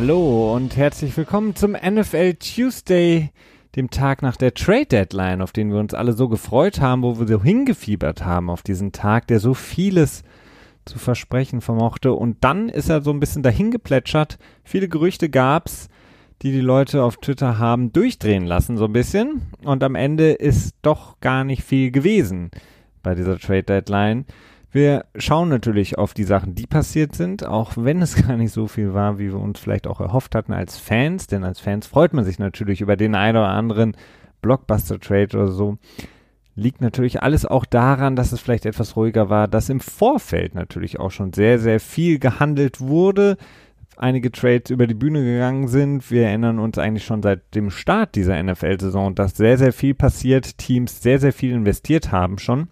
Hallo und herzlich willkommen zum NFL Tuesday, dem Tag nach der Trade Deadline, auf den wir uns alle so gefreut haben, wo wir so hingefiebert haben auf diesen Tag, der so vieles zu versprechen vermochte. Und dann ist er so ein bisschen dahin geplätschert. Viele Gerüchte gab's, die die Leute auf Twitter haben durchdrehen lassen, so ein bisschen. Und am Ende ist doch gar nicht viel gewesen bei dieser Trade Deadline. Wir schauen natürlich auf die Sachen, die passiert sind, auch wenn es gar nicht so viel war, wie wir uns vielleicht auch erhofft hatten als Fans, denn als Fans freut man sich natürlich über den einen oder anderen Blockbuster-Trade oder so. Liegt natürlich alles auch daran, dass es vielleicht etwas ruhiger war, dass im Vorfeld natürlich auch schon sehr, sehr viel gehandelt wurde, einige Trades über die Bühne gegangen sind. Wir erinnern uns eigentlich schon seit dem Start dieser NFL-Saison, dass sehr, sehr viel passiert, Teams sehr, sehr viel investiert haben schon.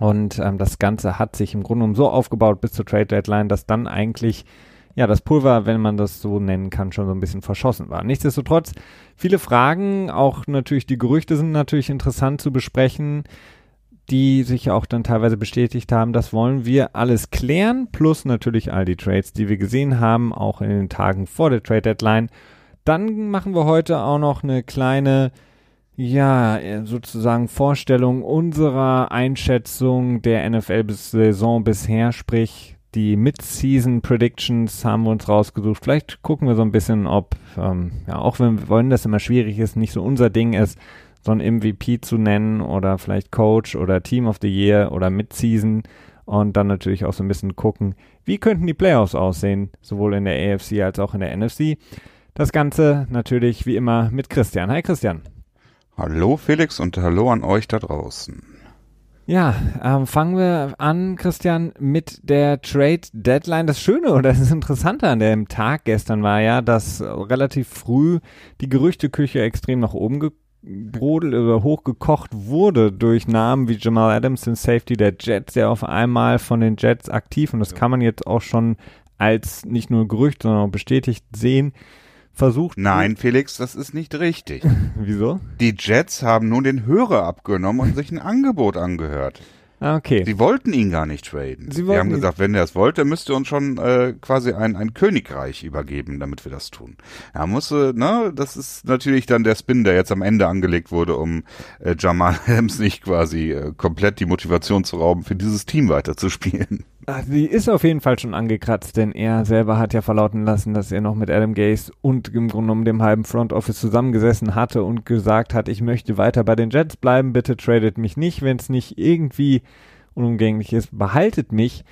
Und ähm, das Ganze hat sich im Grunde genommen so aufgebaut bis zur Trade Deadline, dass dann eigentlich ja das Pulver, wenn man das so nennen kann, schon so ein bisschen verschossen war. Nichtsdestotrotz viele Fragen, auch natürlich die Gerüchte sind natürlich interessant zu besprechen, die sich auch dann teilweise bestätigt haben. Das wollen wir alles klären, plus natürlich all die Trades, die wir gesehen haben, auch in den Tagen vor der Trade Deadline. Dann machen wir heute auch noch eine kleine ja, äh, sozusagen Vorstellung unserer Einschätzung der NFL-Saison bisher, sprich die Mid-Season Predictions haben wir uns rausgesucht. Vielleicht gucken wir so ein bisschen, ob, ähm, ja, auch wenn wir wollen, dass immer schwierig ist, nicht so unser Ding ist, so ein MVP zu nennen oder vielleicht Coach oder Team of the Year oder Mid-Season und dann natürlich auch so ein bisschen gucken, wie könnten die Playoffs aussehen, sowohl in der AFC als auch in der NFC. Das Ganze natürlich wie immer mit Christian. Hi Christian. Hallo Felix und hallo an euch da draußen. Ja, ähm, fangen wir an, Christian, mit der Trade Deadline. Das Schöne oder das Interessante an dem Tag gestern war ja, dass relativ früh die Gerüchteküche extrem nach oben gebrodelt oder hochgekocht wurde durch Namen wie Jamal Adams, den Safety der Jets, der auf einmal von den Jets aktiv und das kann man jetzt auch schon als nicht nur Gerücht, sondern auch bestätigt sehen, versucht. Nein, Felix, das ist nicht richtig. Wieso? Die Jets haben nun den Hörer abgenommen und sich ein Angebot angehört. Ah, okay. Sie wollten ihn gar nicht traden. Sie, Sie haben gesagt, wenn er es wollte, müsste uns schon äh, quasi ein, ein Königreich übergeben, damit wir das tun. Er musste, ne, das ist natürlich dann der Spin, der jetzt am Ende angelegt wurde, um äh, Jamal Adams nicht quasi äh, komplett die Motivation zu rauben, für dieses Team weiterzuspielen. Sie ist auf jeden Fall schon angekratzt, denn er selber hat ja verlauten lassen, dass er noch mit Adam Gase und im Grunde genommen dem halben Front Office zusammengesessen hatte und gesagt hat, ich möchte weiter bei den Jets bleiben, bitte tradet mich nicht, wenn es nicht irgendwie unumgänglich ist, behaltet mich.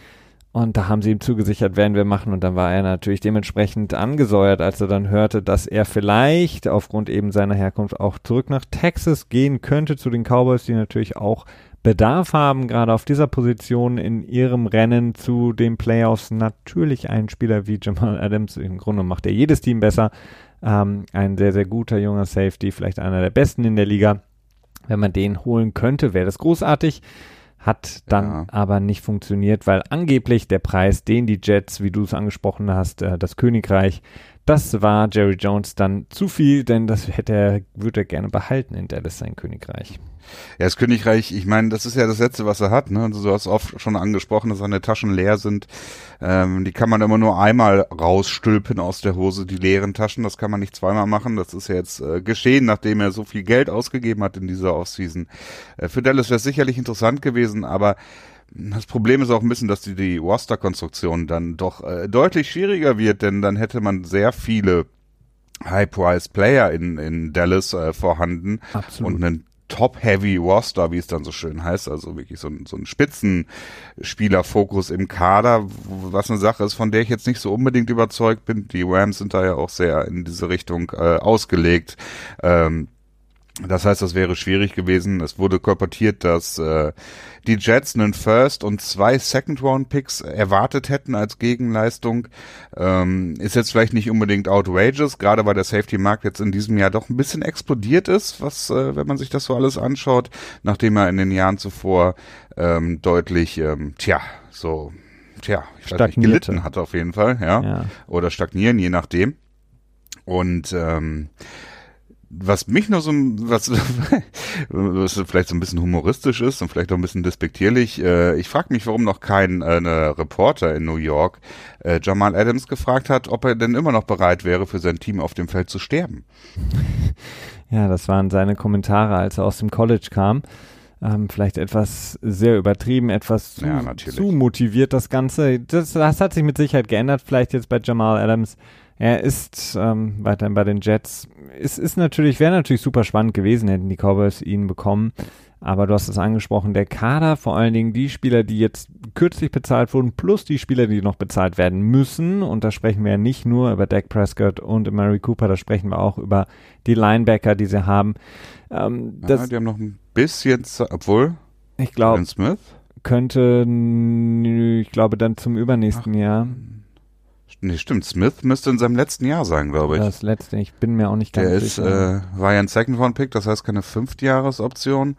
Und da haben sie ihm zugesichert, werden wir machen. Und dann war er natürlich dementsprechend angesäuert, als er dann hörte, dass er vielleicht aufgrund eben seiner Herkunft auch zurück nach Texas gehen könnte zu den Cowboys, die natürlich auch Bedarf haben, gerade auf dieser Position in ihrem Rennen zu den Playoffs. Natürlich ein Spieler wie Jamal Adams. Im Grunde macht er jedes Team besser. Ähm, ein sehr, sehr guter junger Safety, vielleicht einer der besten in der Liga. Wenn man den holen könnte, wäre das großartig. Hat dann ja. aber nicht funktioniert, weil angeblich der Preis, den die Jets, wie du es angesprochen hast, äh, das Königreich, das war Jerry Jones dann zu viel, denn das hätte er, würde er gerne behalten in Dallas sein Königreich. Ja, das Königreich, ich meine, das ist ja das Letzte, was er hat. Ne? Also, du hast oft schon angesprochen, dass seine Taschen leer sind. Ähm, die kann man immer nur einmal rausstülpen aus der Hose, die leeren Taschen. Das kann man nicht zweimal machen. Das ist ja jetzt äh, geschehen, nachdem er so viel Geld ausgegeben hat in dieser Offseason. Äh, für Dallas wäre es sicherlich interessant gewesen, aber das Problem ist auch ein bisschen, dass die, die Roster-Konstruktion dann doch äh, deutlich schwieriger wird, denn dann hätte man sehr viele High-Price-Player in, in Dallas äh, vorhanden Absolut. und einen Top-Heavy-Roster, wie es dann so schön heißt, also wirklich so ein, so ein Spitzenspieler-Fokus im Kader, was eine Sache ist, von der ich jetzt nicht so unbedingt überzeugt bin. Die Rams sind da ja auch sehr in diese Richtung äh, ausgelegt. Ähm, das heißt, das wäre schwierig gewesen. Es wurde kolportiert, dass äh, die Jets einen First und zwei Second-Round-Picks erwartet hätten als Gegenleistung. Ähm, ist jetzt vielleicht nicht unbedingt outrageous, gerade weil der Safety-Markt jetzt in diesem Jahr doch ein bisschen explodiert ist, was, äh, wenn man sich das so alles anschaut, nachdem er in den Jahren zuvor ähm, deutlich, ähm, tja, so, tja, ich weiß nicht, gelitten hat auf jeden Fall, ja. ja. Oder stagnieren, je nachdem. Und ähm, was mich nur so, was, was vielleicht so ein bisschen humoristisch ist und vielleicht auch ein bisschen despektierlich, äh, ich frage mich, warum noch kein äh, Reporter in New York äh, Jamal Adams gefragt hat, ob er denn immer noch bereit wäre, für sein Team auf dem Feld zu sterben. Ja, das waren seine Kommentare, als er aus dem College kam. Ähm, vielleicht etwas sehr übertrieben, etwas zu, Ja, zu motiviert das Ganze. Das, das hat sich mit Sicherheit geändert, vielleicht jetzt bei Jamal Adams. Er ist ähm, weiterhin bei den Jets. Es ist natürlich, wäre natürlich super spannend gewesen, hätten die Cowboys ihn bekommen. Aber du hast es angesprochen, der Kader, vor allen Dingen die Spieler, die jetzt kürzlich bezahlt wurden, plus die Spieler, die noch bezahlt werden müssen. Und da sprechen wir ja nicht nur über Dak Prescott und Mary Cooper, da sprechen wir auch über die Linebacker, die sie haben. Ähm, das, ja, die haben noch ein bisschen, obwohl, ich glaube, könnte, ich glaube, dann zum übernächsten Jahr. Nee, stimmt, Smith müsste in seinem letzten Jahr sein, glaube ich. Das letzte, ich bin mir auch nicht ganz Der ist, sicher. äh, war ja ein Second Round Pick, das heißt keine Fünftjahresoption.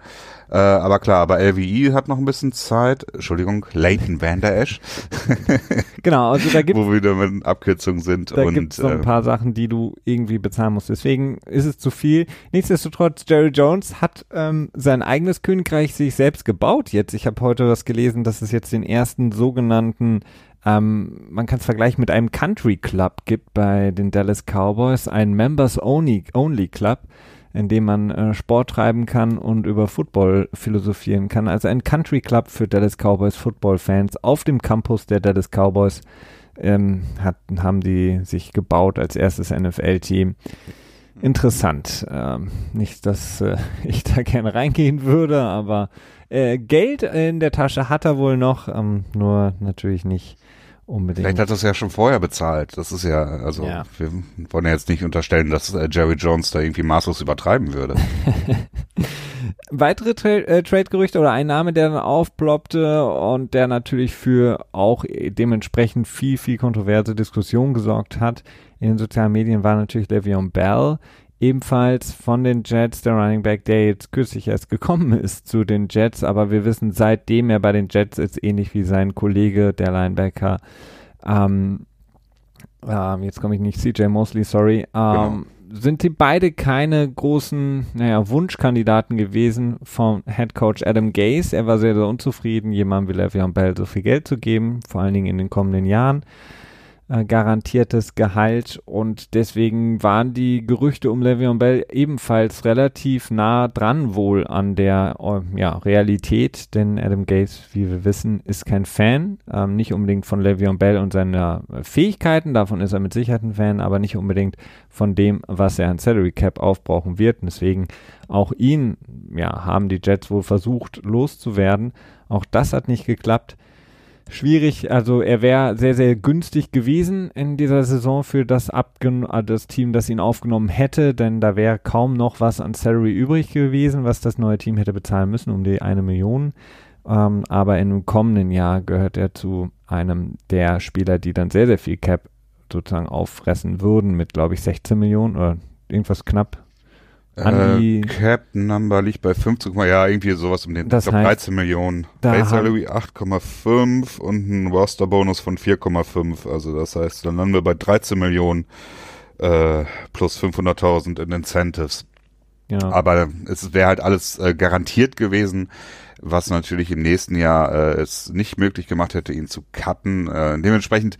Äh, aber klar, aber LVI hat noch ein bisschen Zeit. Entschuldigung, Leighton Vander Esch, genau, also da gibt wo wir wieder mit Abkürzungen sind. Da gibt es so ein äh, paar Sachen, die du irgendwie bezahlen musst. Deswegen ist es zu viel. Nichtsdestotrotz, Jerry Jones hat ähm, sein eigenes Königreich sich selbst gebaut jetzt. Ich habe heute was gelesen, dass es jetzt den ersten sogenannten, ähm, man kann es vergleichen mit einem Country Club gibt bei den Dallas Cowboys, ein Members Only, Only Club in dem man äh, Sport treiben kann und über Football philosophieren kann. Also ein Country Club für Dallas Cowboys Football-Fans auf dem Campus der Dallas Cowboys ähm, hat, haben die sich gebaut als erstes NFL-Team. Interessant. Ähm, nicht, dass äh, ich da gerne reingehen würde, aber äh, Geld in der Tasche hat er wohl noch, ähm, nur natürlich nicht unbedingt. Vielleicht hat er es ja schon vorher bezahlt. Das ist ja, also Ja. wir wollen ja jetzt nicht unterstellen, dass äh, Jerry Jones da irgendwie maßlos übertreiben würde. Weitere Tra äh, Trade-Gerüchte oder ein Name, der dann aufploppte und der natürlich für auch dementsprechend viel, viel kontroverse Diskussionen gesorgt hat in den sozialen Medien, war natürlich Le'Veon Bell, ebenfalls von den Jets, der Running Back, der jetzt kürzlich erst gekommen ist zu den Jets, aber wir wissen, seitdem er bei den Jets ist, ähnlich wie sein Kollege, der Linebacker, ähm, ähm, jetzt komme ich nicht, CJ Mosley, sorry, ähm, sind die beide keine großen, naja, Wunschkandidaten gewesen vom Head Coach Adam Gase. Er war sehr, sehr unzufrieden, jemandem wie Le'Veon Bell so viel Geld zu geben, vor allen Dingen in den kommenden Jahren. Äh, garantiertes Gehalt und deswegen waren die Gerüchte um Le'Veon Bell ebenfalls relativ nah dran wohl an der äh, ja, Realität, denn Adam Gase, wie wir wissen, ist kein Fan, ähm, nicht unbedingt von Le'Veon Bell und seiner Fähigkeiten, davon ist er mit Sicherheit ein Fan, aber nicht unbedingt von dem, was er an Salary Cap aufbrauchen wird. Und deswegen auch ihn, ja, haben die Jets wohl versucht loszuwerden. Auch das hat nicht geklappt. Schwierig, also er wäre sehr, sehr günstig gewesen in dieser Saison für das, Abgen äh, das Team, das ihn aufgenommen hätte, denn da wäre kaum noch was an Salary übrig gewesen, was das neue Team hätte bezahlen müssen, um die eine Million. Ähm, aber im kommenden Jahr gehört er zu einem der Spieler, die dann sehr, sehr viel Cap sozusagen auffressen würden mit, glaube ich, 16 Millionen oder irgendwas knapp. Äh, Cap Number liegt bei 15, ja, irgendwie sowas um den Das ich glaub, heißt, 13 Millionen. Base Salary 8,5 und ein Roster-Bonus von 4,5. Also das heißt, dann landen wir bei 13 Millionen äh, plus 500.000 in Incentives. Genau. Aber es wäre halt alles äh, garantiert gewesen, was natürlich im nächsten Jahr äh, es nicht möglich gemacht hätte, ihn zu cutten. Äh, dementsprechend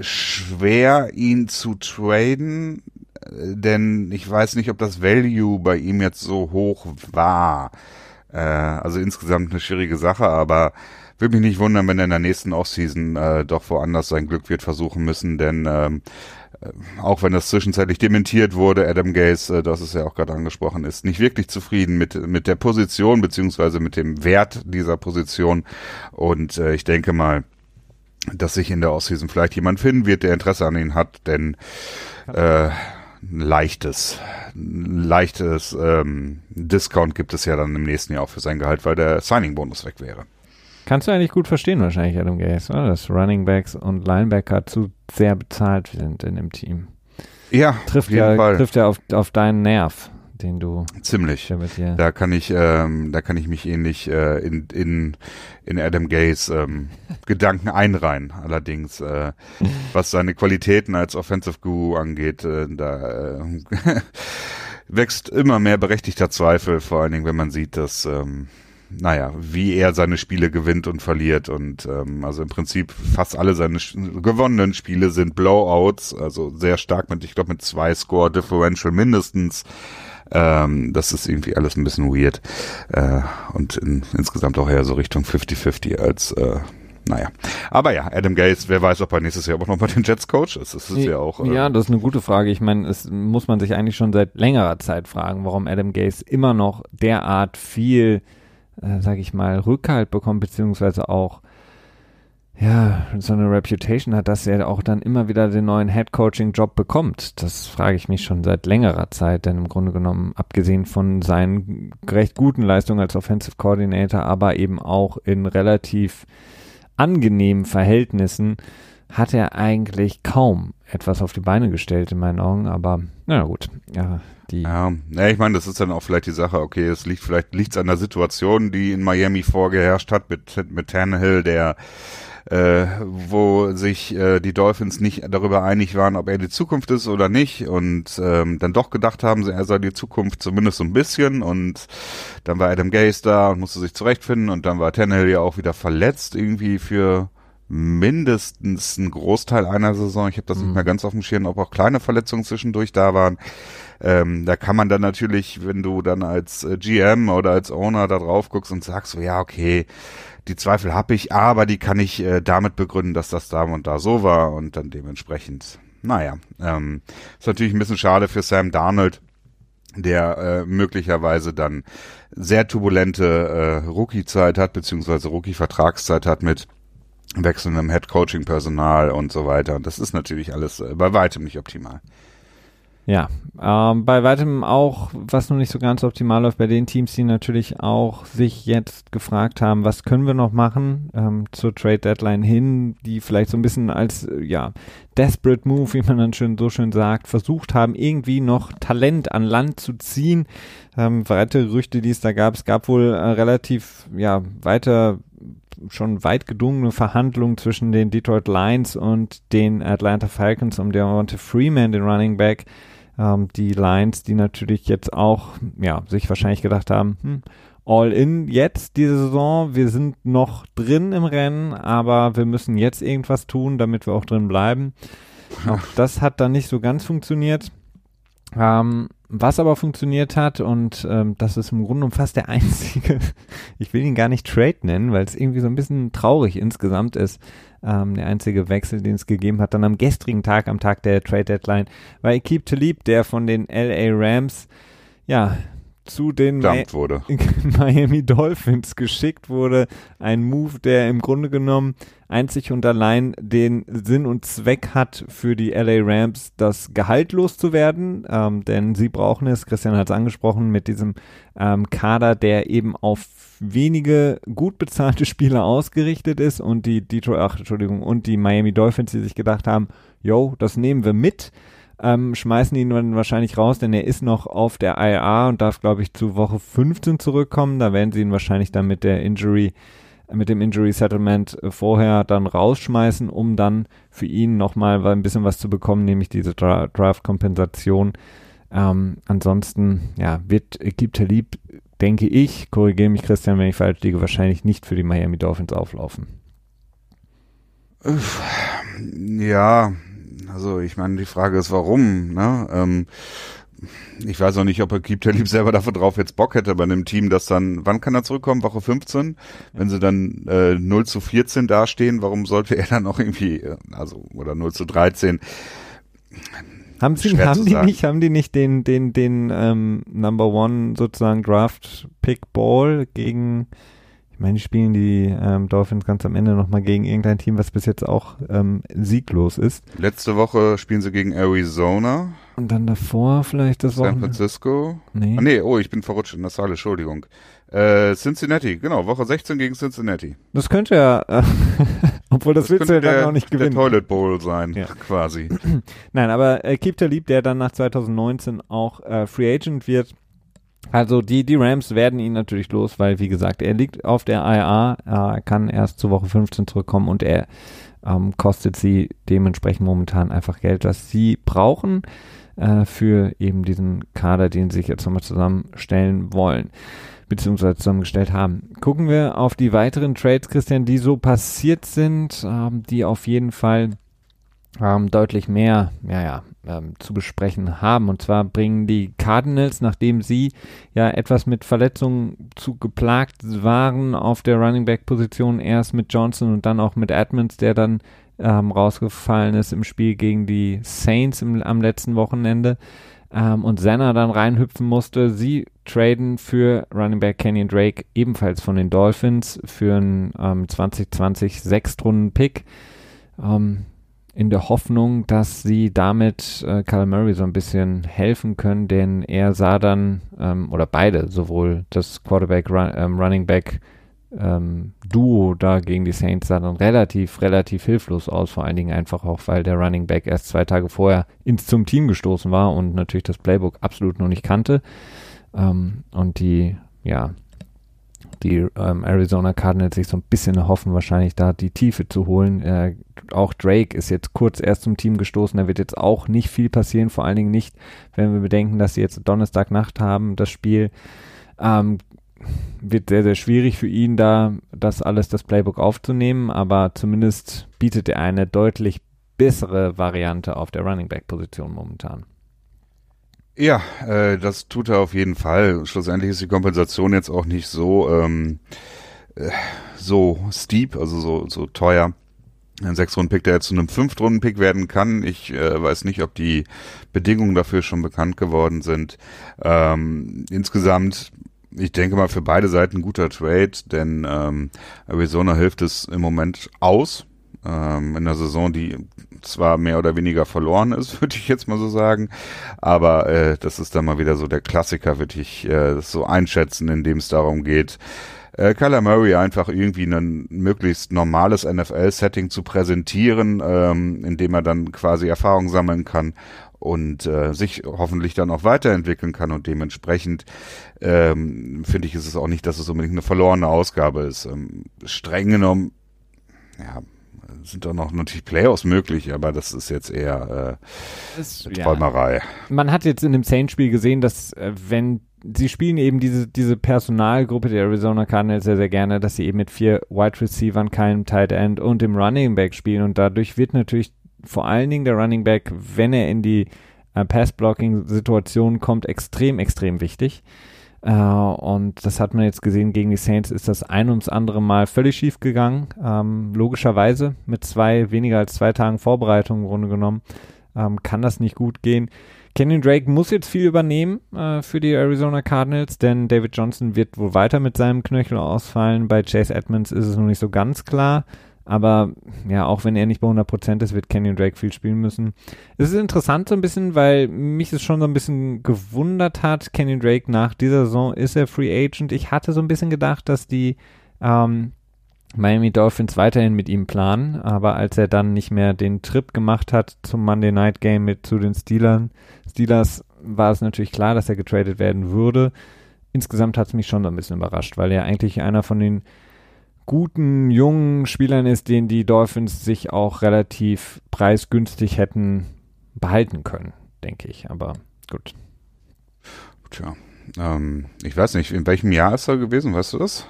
schwer, ihn zu traden, denn ich weiß nicht, ob das Value bei ihm jetzt so hoch war. Äh, also insgesamt eine schwierige Sache, aber würde mich nicht wundern, wenn er in der nächsten Offseason äh, doch woanders sein Glück wird versuchen müssen, denn ähm, äh, auch wenn das zwischenzeitlich dementiert wurde, Adam Gaze, äh, das ist ja auch gerade angesprochen, ist nicht wirklich zufrieden mit, mit der Position beziehungsweise mit dem Wert dieser Position. Und äh, ich denke mal, dass sich in der Offseason vielleicht jemand finden wird, der Interesse an ihn hat, denn äh, ein leichtes, ein leichtes ähm, Discount gibt es ja dann im nächsten Jahr auch für sein Gehalt, weil der Signing-Bonus weg wäre. Kannst du eigentlich gut verstehen wahrscheinlich, Adam Gase, oder? dass Running Backs und Linebacker zu sehr bezahlt sind in dem Team. Ja, Trifft auf jeden ja, Fall. trifft ja auf, auf deinen Nerv, den du Ziemlich. ja. Da kann ich, ähm, da kann ich mich ähnlich äh, in, in, in Adam Gaze ähm, Gedanken einreihen. Allerdings, äh, was seine Qualitäten als Offensive Guru angeht, äh, da äh, wächst immer mehr berechtigter Zweifel, vor allen Dingen, wenn man sieht, dass ähm, naja, wie er seine Spiele gewinnt und verliert. Und ähm, also im Prinzip fast alle seine gewonnenen Spiele sind Blowouts, also sehr stark mit, ich glaube, mit zwei Score Differential mindestens. Ähm, das ist irgendwie alles ein bisschen weird. Äh, und in, insgesamt auch eher so Richtung 50-50 als äh, naja. Aber ja, Adam Gates, wer weiß, ob er nächstes Jahr auch noch mal den Jets Coach ist. Das ist ja auch. Äh ja, das ist eine gute Frage. Ich meine, es muss man sich eigentlich schon seit längerer Zeit fragen, warum Adam Gates immer noch derart viel äh, sage ich mal, Rückhalt bekommt, beziehungsweise auch ja, so eine Reputation hat, dass er auch dann immer wieder den neuen Head-Coaching-Job bekommt. Das frage ich mich schon seit längerer Zeit, denn im Grunde genommen, abgesehen von seinen recht guten Leistungen als Offensive Coordinator, aber eben auch in relativ angenehmen Verhältnissen, hat er eigentlich kaum etwas auf die Beine gestellt in meinen Augen, aber na gut, ja, die. Ja, ja ich meine, das ist dann auch vielleicht die Sache, okay, es liegt vielleicht liegt's an der Situation, die in Miami vorgeherrscht hat mit, mit Tannehill, der äh, wo sich äh, die Dolphins nicht darüber einig waren, ob er die Zukunft ist oder nicht und ähm, dann doch gedacht haben, er sei die Zukunft zumindest so ein bisschen und dann war Adam Gase da und musste sich zurechtfinden und dann war Tannehill ja auch wieder verletzt irgendwie für mindestens ein Großteil einer Saison. Ich habe das mhm. nicht mehr ganz auf dem Schirm, ob auch kleine Verletzungen zwischendurch da waren. Ähm, da kann man dann natürlich, wenn du dann als äh, GM oder als Owner da drauf guckst und sagst so, ja, okay, die Zweifel habe ich, aber die kann ich äh, damit begründen, dass das da und da so war und dann dementsprechend, naja, ähm, ist natürlich ein bisschen schade für Sam Darnold, der äh, möglicherweise dann sehr turbulente äh, Rookie-Zeit hat, beziehungsweise Rookie-Vertragszeit hat mit wechselndem Head-Coaching-Personal und so weiter. Und das ist natürlich alles äh, bei weitem nicht optimal. Ja, ähm, bei weitem auch, was noch nicht so ganz optimal läuft, bei den Teams, die natürlich auch sich jetzt gefragt haben, was können wir noch machen ähm, zur Trade Deadline hin, die vielleicht so ein bisschen als äh, ja desperate Move, wie man dann schön so schön sagt, versucht haben, irgendwie noch Talent an Land zu ziehen. Ähm, weitere Gerüchte, die es da gab, es gab wohl äh, relativ ja weiter schon weit gedungene Verhandlungen zwischen den Detroit Lions und den Atlanta Falcons um Devonta Freeman, den Running Back ähm, die Lions, die natürlich jetzt auch, ja, sich wahrscheinlich gedacht haben, hm, all in jetzt diese Saison. Wir sind noch drin im Rennen, aber wir müssen jetzt irgendwas tun, damit wir auch drin bleiben. Auch das hat dann nicht so ganz funktioniert. Ähm, was aber funktioniert hat, und ähm, das ist im Grunde genommen fast der einzige, ich will ihn gar nicht Trade nennen, weil es irgendwie so ein bisschen traurig insgesamt ist, ähm, der einzige Wechsel, den es gegeben hat, dann am gestrigen Tag, am Tag der Trade Deadline, war Ekip Talib, der von den LA Rams, ja, zu den wurde. Miami Dolphins geschickt wurde. Ein Move, der im Grunde genommen einzig und allein den Sinn und Zweck hat für die LA Rams, das Gehalt loszuwerden, ähm, denn sie brauchen es, Christian hat es angesprochen, mit diesem ähm, Kader, der eben auf wenige gut bezahlte Spieler ausgerichtet ist und die Detroit, ach, Entschuldigung, und die Miami Dolphins, die sich gedacht haben, yo, das nehmen wir mit ähm, schmeißen ihn dann wahrscheinlich raus, denn er ist noch auf der IA und darf, glaube ich, zu Woche 15 zurückkommen. Da werden sie ihn wahrscheinlich dann mit der Injury, mit dem Injury Settlement äh, vorher dann rausschmeißen, um dann für ihn nochmal ein bisschen was zu bekommen, nämlich diese Dra Draft-Kompensation. Ähm, ansonsten, ja, wird Ekip Talib, denke ich, korrigiere mich Christian, wenn ich falsch liege, wahrscheinlich nicht für die Miami Dolphins auflaufen. Ja, also ich meine, die Frage ist, warum? Ne? Ähm, ich weiß auch nicht, ob er Talib selber dafür drauf jetzt Bock hätte bei einem Team, das dann, wann kann er zurückkommen? Woche 15? Wenn sie dann äh, 0 zu 14 dastehen, warum sollte er dann auch irgendwie, äh, also, oder 0 zu 13? Haben sie, haben die nicht, haben die nicht den, den, den ähm, Number One sozusagen Draft Pick Ball gegen ich meine, die spielen die ähm, Dolphins ganz am Ende nochmal gegen irgendein Team, was bis jetzt auch ähm, sieglos ist. Letzte Woche spielen sie gegen Arizona. Und dann davor vielleicht das San Francisco. Nee. Ah, nee, oh, ich bin verrutscht in der Saale, Entschuldigung. Äh, Cincinnati, genau, Woche 16 gegen Cincinnati. Das könnte ja, äh, obwohl das, das willst du ja dann auch nicht gewinnen. Der Toilet Bowl sein, ja. quasi. Nein, aber äh, Keep Talib, der dann nach 2019 auch äh, Free Agent wird, Also die, die Rams werden ihn natürlich los, weil wie gesagt, er liegt auf der IA, er kann erst zur Woche 15 zurückkommen und er ähm, kostet sie dementsprechend momentan einfach Geld, was sie brauchen äh, für eben diesen Kader, den sie sich jetzt nochmal zusammenstellen wollen beziehungsweise zusammengestellt haben. Gucken wir auf die weiteren Trades, Christian, die so passiert sind, ähm, die auf jeden Fall ähm, deutlich mehr, ja, ja, ähm, zu besprechen haben. Und zwar bringen die Cardinals, nachdem sie ja etwas mit Verletzungen zu geplagt waren auf der Running Back Position, erst mit Johnson und dann auch mit Edmonds, der dann ähm, rausgefallen ist im Spiel gegen die Saints im, am letzten Wochenende ähm, und Senna dann reinhüpfen musste. Sie traden für Running Back Kenyon Drake ebenfalls von den Dolphins für einen ähm, 2020 Sechstrunden-Pick. Ähm, in der Hoffnung, dass sie damit äh, Kyle Murray so ein bisschen helfen können, denn er sah dann, ähm, oder beide, sowohl das Quarterback, Run, ähm, Running Back ähm, Duo da gegen die Saints sah dann relativ, relativ hilflos aus, vor allen Dingen einfach auch, weil der Running Back erst zwei Tage vorher ins zum Team gestoßen war und natürlich das Playbook absolut noch nicht kannte. Ähm, und die, ja, die ähm, Arizona Cardinals sich so ein bisschen erhoffen, wahrscheinlich da die Tiefe zu holen. Äh, auch Drake ist jetzt kurz erst zum Team gestoßen, da wird jetzt auch nicht viel passieren, vor allen Dingen nicht, wenn wir bedenken, dass sie jetzt Donnerstagnacht haben, das Spiel. Ähm, wird sehr, sehr schwierig für ihn, da das alles, das Playbook aufzunehmen, aber zumindest bietet er eine deutlich bessere Variante auf der Running Back Position momentan. Ja, äh, das tut er auf jeden Fall. Schlussendlich ist die Kompensation jetzt auch nicht so ähm, äh, so steep, also so so teuer. Ein Sechs-Runden-Pick, der jetzt zu einem Fünf-Runden-Pick werden kann. Ich äh, weiß nicht, ob die Bedingungen dafür schon bekannt geworden sind. Ähm, insgesamt, ich denke mal, für beide Seiten guter Trade, denn ähm, Arizona hilft es im Moment aus. Ähm, in der Saison, die zwar mehr oder weniger verloren ist, würde ich jetzt mal so sagen, aber äh, das ist dann mal wieder so der Klassiker, würde ich äh, so einschätzen, in dem es darum geht, äh, Kyler Murray einfach irgendwie ein möglichst normales NFL-Setting zu präsentieren, ähm, in dem er dann quasi Erfahrung sammeln kann und äh, sich hoffentlich dann auch weiterentwickeln kann und dementsprechend ähm, finde ich, ist es auch nicht, dass es unbedingt eine verlorene Ausgabe ist. Ähm, streng genommen, ja, sind doch noch natürlich Playoffs möglich, aber das ist jetzt eher äh, das, Träumerei. Ja. Man hat jetzt in dem Saints-Spiel gesehen, dass äh, wenn sie spielen eben diese, diese Personalgruppe der Arizona Cardinals sehr, sehr gerne, dass sie eben mit vier Wide Receivern, keinem Tight End und dem Running Back spielen und dadurch wird natürlich vor allen Dingen der Running Back, wenn er in die äh, Pass-Blocking-Situation kommt, extrem, extrem wichtig. Äh, und das hat man jetzt gesehen, gegen die Saints ist das ein und das andere Mal völlig schief gegangen. Ähm, logischerweise mit zwei, weniger als zwei Tagen Vorbereitung im Grunde genommen, ähm, kann das nicht gut gehen. Kenyon Drake muss jetzt viel übernehmen äh, für die Arizona Cardinals, denn David Johnson wird wohl weiter mit seinem Knöchel ausfallen. Bei Chase Edmonds ist es noch nicht so ganz klar. Aber ja, auch wenn er nicht bei 100% ist, wird Kenyon Drake viel spielen müssen. Es ist interessant so ein bisschen, weil mich es schon so ein bisschen gewundert hat. Kenyon Drake nach dieser Saison ist er Free Agent. Ich hatte so ein bisschen gedacht, dass die ähm, Miami Dolphins weiterhin mit ihm planen, aber als er dann nicht mehr den Trip gemacht hat zum Monday Night Game mit zu den Steelers, Steelers war es natürlich klar, dass er getradet werden würde. Insgesamt hat es mich schon so ein bisschen überrascht, weil er eigentlich einer von den guten, jungen Spielern ist, den die Dolphins sich auch relativ preisgünstig hätten behalten können, denke ich. Aber gut. Tja, ähm, ich weiß nicht, in welchem Jahr ist er gewesen, weißt du das?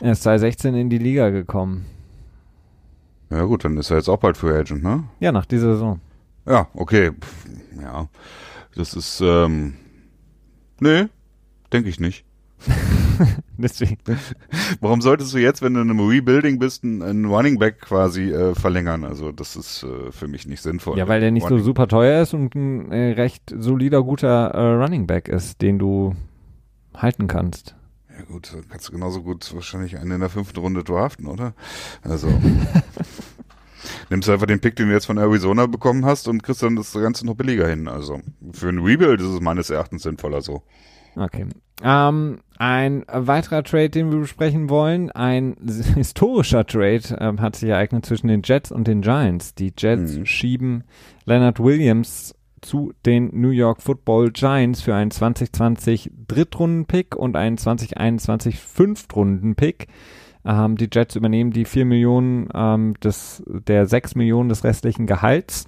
Er ist 2016 in die Liga gekommen. Ja gut, dann ist er jetzt auch bald Free Agent, ne? Ja, nach dieser Saison. Ja, okay. Ja, das ist, ähm, nee, denke ich nicht. Deswegen. Warum solltest du jetzt, wenn du in einem Rebuilding bist, einen Running Back quasi äh, verlängern? Also das ist äh, für mich nicht sinnvoll. Ja, weil der nicht Running so super teuer ist und ein äh, recht solider, guter äh, Running Back ist, den du halten kannst. Ja gut, kannst du genauso gut wahrscheinlich einen in der fünften Runde draften, oder? Also nimmst du einfach den Pick, den du jetzt von Arizona bekommen hast und kriegst dann das Ganze noch billiger hin. Also für ein Rebuild ist es meines Erachtens sinnvoller so. Okay. Ähm, ein weiterer Trade, den wir besprechen wollen, ein historischer Trade ähm, hat sich ereignet zwischen den Jets und den Giants. Die Jets mhm. schieben Leonard Williams zu den New York Football Giants für einen 2020 Drittrunden-Pick und einen 2021 Fünftrunden-Pick. Ähm, die Jets übernehmen die 4 Millionen ähm, des, der 6 Millionen des restlichen Gehalts.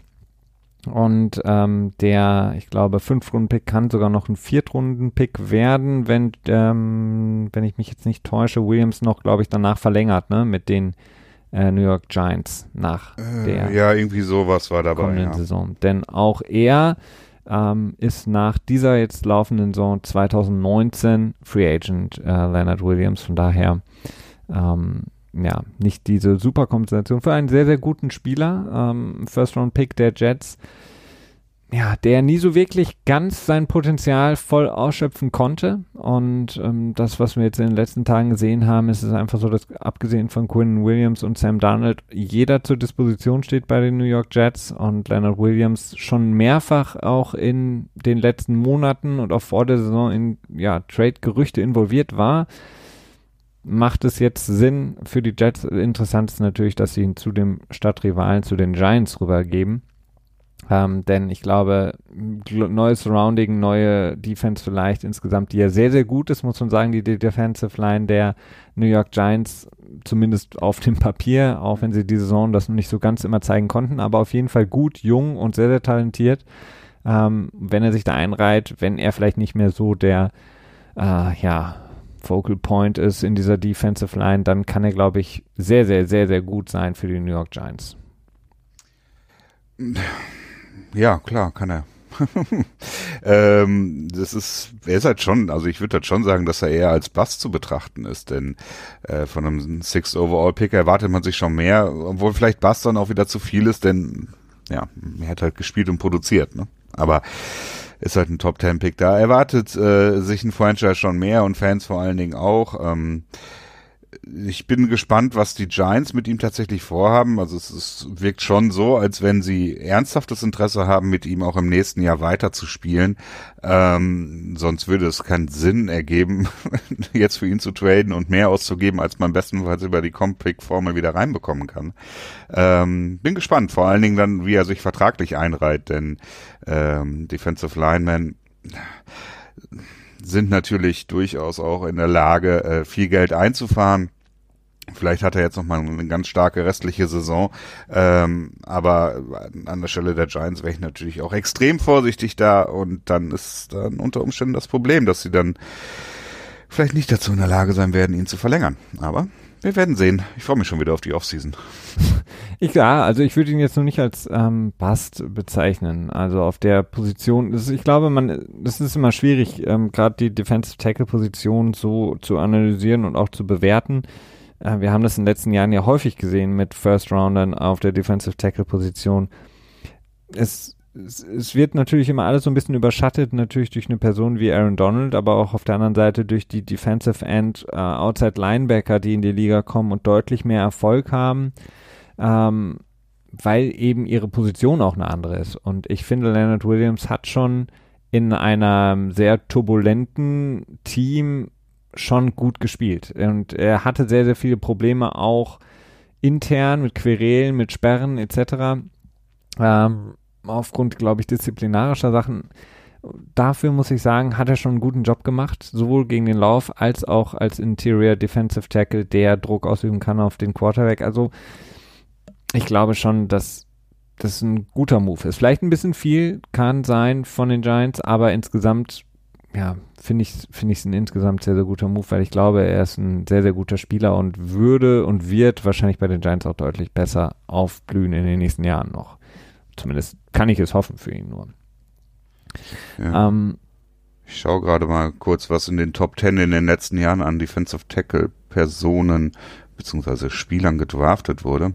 Und ähm, der, ich glaube, Fünf-Runden-Pick kann sogar noch ein Viertrunden-Pick werden, wenn, ähm, wenn ich mich jetzt nicht täusche, Williams noch, glaube ich, danach verlängert, ne, mit den äh, New York Giants nach Äh, der ja, irgendwie sowas war dabei. kommenden Ja. Saison. Denn auch er ähm, ist nach dieser jetzt laufenden Saison 2019 Free Agent, äh, Leonard Williams. Von daher, ähm, ja, nicht diese super Kompensation für einen sehr, sehr guten Spieler. Ähm, First-Round-Pick der Jets. Ja, der nie so wirklich ganz sein Potenzial voll ausschöpfen konnte. Und ähm, das, was wir jetzt in den letzten Tagen gesehen haben, ist es einfach so, dass abgesehen von Quinn Williams und Sam Darnold jeder zur Disposition steht bei den New York Jets und Leonard Williams schon mehrfach auch in den letzten Monaten und auch vor der Saison in ja, Trade-Gerüchte involviert war. Macht es jetzt Sinn für die Jets? Interessant ist natürlich, dass sie ihn zu dem Stadtrivalen, zu den Giants rübergeben. Ähm, denn ich glaube, gl- neues Surrounding, neue Defense vielleicht insgesamt, die ja sehr, sehr gut ist, muss man sagen, die, die Defensive Line der New York Giants, zumindest auf dem Papier, auch wenn sie die Saison das noch nicht so ganz immer zeigen konnten, aber auf jeden Fall gut, jung und sehr, sehr talentiert. Ähm, wenn er sich da einreiht, wenn er vielleicht nicht mehr so der, äh, ja, Focal Point ist in dieser Defensive Line, dann kann er, glaube ich, sehr, sehr, sehr, sehr gut sein für die New York Giants. Ja, klar, kann er. ähm, das ist, er ist halt schon, also ich würde halt schon sagen, dass er eher als Bass zu betrachten ist, denn äh, von einem Sixth Overall Pick erwartet man sich schon mehr, obwohl vielleicht Bass dann auch wieder zu viel ist, denn ja, er hat halt gespielt und produziert, ne? Aber ist halt ein Top Ten Pick da. Erwartet äh, sich ein Franchise schon mehr und Fans vor allen Dingen auch. Ähm, ich bin gespannt, was die Giants mit ihm tatsächlich vorhaben. Also es, es wirkt schon so, als wenn sie ernsthaftes Interesse haben, mit ihm auch im nächsten Jahr weiter zu spielen. Ähm, sonst würde es keinen Sinn ergeben, jetzt für ihn zu traden und mehr auszugeben, als man bestenfalls über die Compick-Formel wieder reinbekommen kann. Ähm, bin gespannt, vor allen Dingen dann, wie er sich vertraglich einreiht, denn ähm, Defensive Linemen sind natürlich durchaus auch in der Lage, äh, viel Geld einzufahren. Vielleicht hat er jetzt noch mal eine ganz starke restliche Saison, ähm, aber an der Stelle der Giants wäre ich natürlich auch extrem vorsichtig da und dann ist dann unter Umständen das Problem, dass sie dann vielleicht nicht dazu in der Lage sein werden, ihn zu verlängern. Aber wir werden sehen. Ich freue mich schon wieder auf die Offseason. Ich, ja, also ich würde ihn jetzt noch nicht als ähm, Bast bezeichnen. Also auf der Position, ist, ich glaube, man, das ist immer schwierig, ähm, gerade die Defensive Tackle Position so zu analysieren und auch zu bewerten. Äh, wir haben das in den letzten Jahren ja häufig gesehen mit First Roundern auf der Defensive Tackle Position. Es, es, es wird natürlich immer alles so ein bisschen überschattet, natürlich durch eine Person wie Aaron Donald, aber auch auf der anderen Seite durch die Defensive End äh, Outside Linebacker, die in die Liga kommen und deutlich mehr Erfolg haben ähm, weil eben ihre Position auch eine andere ist. Und ich finde, Leonard Williams hat schon in einem sehr turbulenten Team schon gut gespielt. Und er hatte sehr, sehr viele Probleme auch intern mit Querelen, mit Sperren etc. Ähm, aufgrund, glaube ich, disziplinarischer Sachen. Dafür muss ich sagen, hat er schon einen guten Job gemacht, sowohl gegen den Lauf als auch als Interior Defensive Tackle, der Druck ausüben kann auf den Quarterback. Also ich glaube schon, dass das ein guter Move ist. Vielleicht ein bisschen viel kann sein von den Giants, aber insgesamt, ja, finde ich finde ich es ein insgesamt sehr, sehr guter Move, weil ich glaube, er ist ein sehr, sehr guter Spieler und würde und wird wahrscheinlich bei den Giants auch deutlich besser aufblühen in den nächsten Jahren noch. Zumindest kann ich es hoffen für ihn nur. Ja. Ähm, Ich schaue gerade mal kurz, was in den Top Ten in den letzten Jahren an Defensive Tackle Personen beziehungsweise Spielern gedraftet wurde.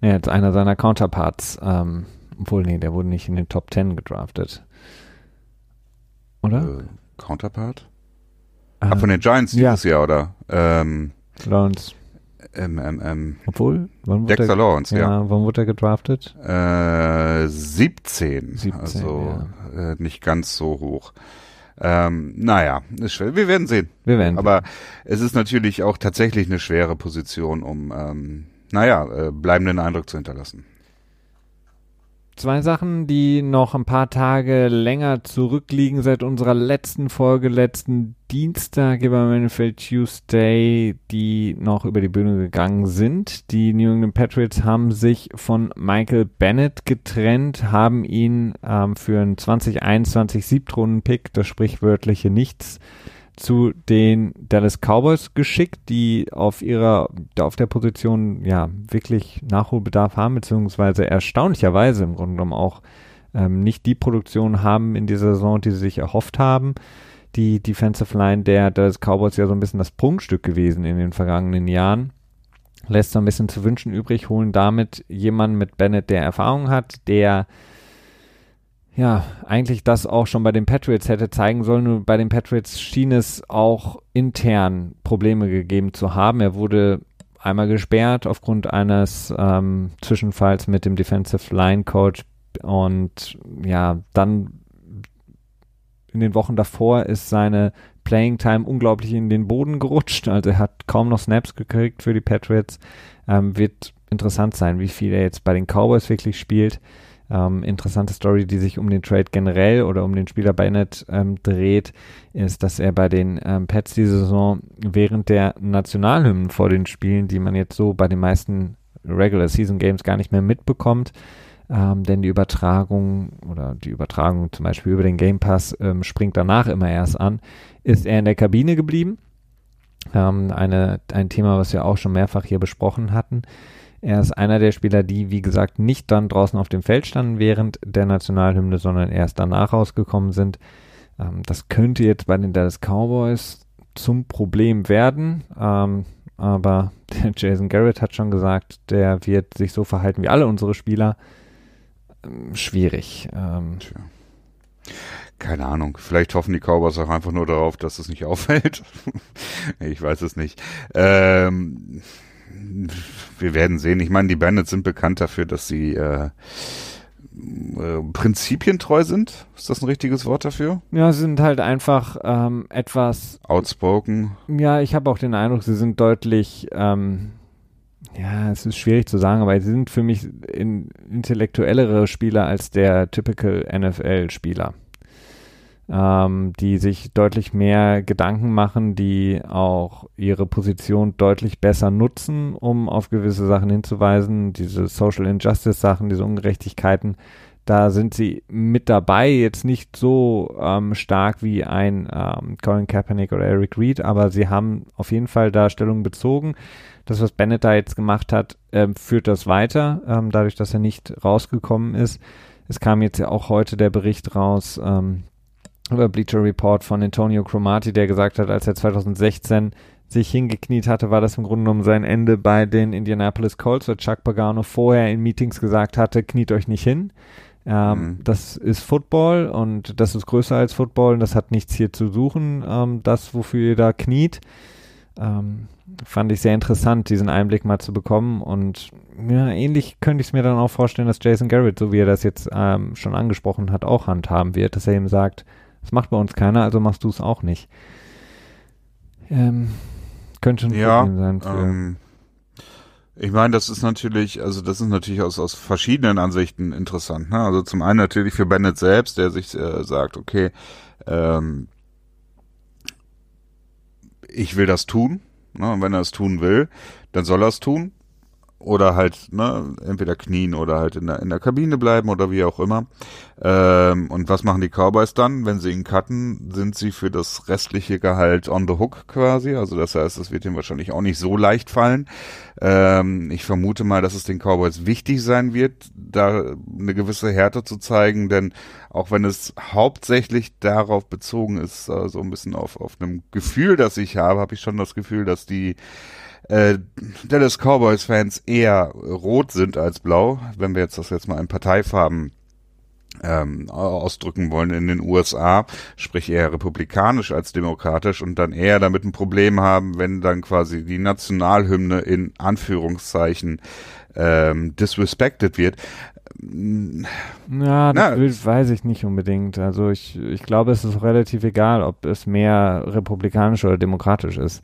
ja, jetzt einer seiner Counterparts, ähm, obwohl, nee, der wurde nicht in den Top 10 gedraftet. Oder? Äh, Counterpart? Ah, von den Giants ja. dieses Jahr, oder? Ähm, Lawrence. ähm, ähm, ähm, Obwohl, wann wurde Dexter er, Lawrence, ja. ja, wann wurde er gedraftet? Äh, 17, 17, also äh, nicht ganz so hoch. Ähm, naja, ist schwer. wir werden sehen. Wir werden. Aber es ist natürlich auch tatsächlich eine schwere Position, um, ähm, naja, äh, bleibenden Eindruck zu hinterlassen. Zwei Sachen, die noch ein paar Tage länger zurückliegen seit unserer letzten Folge, letzten Dienstag über NFL Tuesday, die noch über die Bühne gegangen sind. Die New England Patriots haben sich von Michael Bennett getrennt, haben ihn ähm, für einen 2021 Siebtrunden-Pick, das sprichwörtliche Nichts, zu den Dallas Cowboys geschickt, die auf ihrer, auf der Position ja wirklich Nachholbedarf haben, beziehungsweise erstaunlicherweise im Grunde genommen auch ähm, nicht die Produktion haben in dieser Saison, die sie sich erhofft haben. Die Defensive Line der Dallas Cowboys ja so ein bisschen das Prunkstück gewesen in den vergangenen Jahren. Lässt so ein bisschen zu wünschen übrig, holen damit jemanden mit Bennett, der Erfahrung hat, der ja, eigentlich das auch schon bei den Patriots hätte zeigen sollen. Bei den Patriots schien es auch intern Probleme gegeben zu haben. Er wurde einmal gesperrt aufgrund eines ähm, Zwischenfalls mit dem Defensive Line Coach und ja, dann in den Wochen davor ist seine Playing Time unglaublich in den Boden gerutscht. Also er hat kaum noch Snaps gekriegt für die Patriots. Ähm, wird interessant sein, wie viel er jetzt bei den Cowboys wirklich spielt. Ähm, interessante Story, die sich um den Trade generell oder um den Spieler Bennett ähm, dreht, ist, dass er bei den ähm, Pets diese Saison während der Nationalhymnen vor den Spielen, die man jetzt so bei den meisten Regular Season Games gar nicht mehr mitbekommt, ähm, denn die Übertragung oder die Übertragung zum Beispiel über den Game Pass ähm, springt danach immer erst an, ist er in der Kabine geblieben. Ähm, eine, ein Thema, was wir auch schon mehrfach hier besprochen hatten. Er ist einer der Spieler, die, wie gesagt, nicht dann draußen auf dem Feld standen während der Nationalhymne, sondern erst danach rausgekommen sind. Ähm, das könnte jetzt bei den Dallas Cowboys zum Problem werden. Ähm, aber der Jason Garrett hat schon gesagt, der wird sich so verhalten wie alle unsere Spieler. Ähm, schwierig. Ähm, keine Ahnung. Vielleicht hoffen die Cowboys auch einfach nur darauf, dass es nicht auffällt. ich weiß es nicht. Ähm, wir werden sehen. Ich meine, die Bandits sind bekannt dafür, dass sie äh, äh, prinzipientreu sind. Ist das ein richtiges Wort dafür? Ja, sie sind halt einfach ähm, etwas outspoken. Ja, ich habe auch den Eindruck, sie sind deutlich. Ähm, ja, es ist schwierig zu sagen, aber sie sind für mich in, intellektuellere Spieler als der typical NFL-Spieler ähm, die sich deutlich mehr Gedanken machen, die auch ihre Position deutlich besser nutzen, um auf gewisse Sachen hinzuweisen, diese Social Injustice Sachen, diese Ungerechtigkeiten. Da sind sie mit dabei, jetzt nicht so ähm, stark wie ein ähm, Colin Kaepernick oder Eric Reed, aber sie haben auf jeden Fall da Stellung bezogen. Das, was Bennett da jetzt gemacht hat, ähm, führt das weiter, ähm, dadurch, dass er nicht rausgekommen ist. Es kam jetzt ja auch heute der Bericht raus, ähm, über Bleacher Report von Antonio Cromartie, der gesagt hat, als er 2016 sich hingekniet hatte, war das im Grunde genommen sein Ende bei den Indianapolis Colts, weil Chuck Pagano vorher in Meetings gesagt hatte, kniet euch nicht hin. Ähm, mhm. Das ist Football und das ist größer als Football und das hat nichts hier zu suchen, ähm, das, wofür ihr da kniet. Ähm, fand ich sehr interessant, diesen Einblick mal zu bekommen und ja, ähnlich könnte ich es mir dann auch vorstellen, dass Jason Garrett, so wie er das jetzt ähm, schon angesprochen hat, auch handhaben wird, dass er ihm sagt, das macht bei uns keiner, also machst du es auch nicht. Ähm, könnte ein ja, Problem sein. Für ähm, ich meine, das ist natürlich, also das ist natürlich aus, aus verschiedenen Ansichten interessant. Ne? Also zum einen natürlich für Bennett selbst, der sich äh, sagt, okay, ähm, ich will das tun. Ne? Und wenn er es tun will, dann soll er es tun oder halt ne, entweder knien oder halt in der, in der Kabine bleiben oder wie auch immer. Ähm, und was machen die Cowboys dann? Wenn sie ihn cutten, sind sie für das restliche Gehalt on the hook quasi. Also das heißt, es wird ihm wahrscheinlich auch nicht so leicht fallen. Ähm, ich vermute mal, dass es den Cowboys wichtig sein wird, da eine gewisse Härte zu zeigen, denn auch wenn es hauptsächlich darauf bezogen ist, äh, so ein bisschen auf, auf einem Gefühl, das ich habe, habe ich schon das Gefühl, dass die äh, Dallas Cowboys-Fans eher rot sind als blau, wenn wir jetzt das jetzt mal in Parteifarben ähm, ausdrücken wollen in den USA, sprich eher republikanisch als demokratisch und dann eher damit ein Problem haben, wenn dann quasi die Nationalhymne in Anführungszeichen ähm, disrespected wird. Ja, das will, weiß ich nicht unbedingt. Also ich, ich glaube, es ist relativ egal, ob es mehr republikanisch oder demokratisch ist.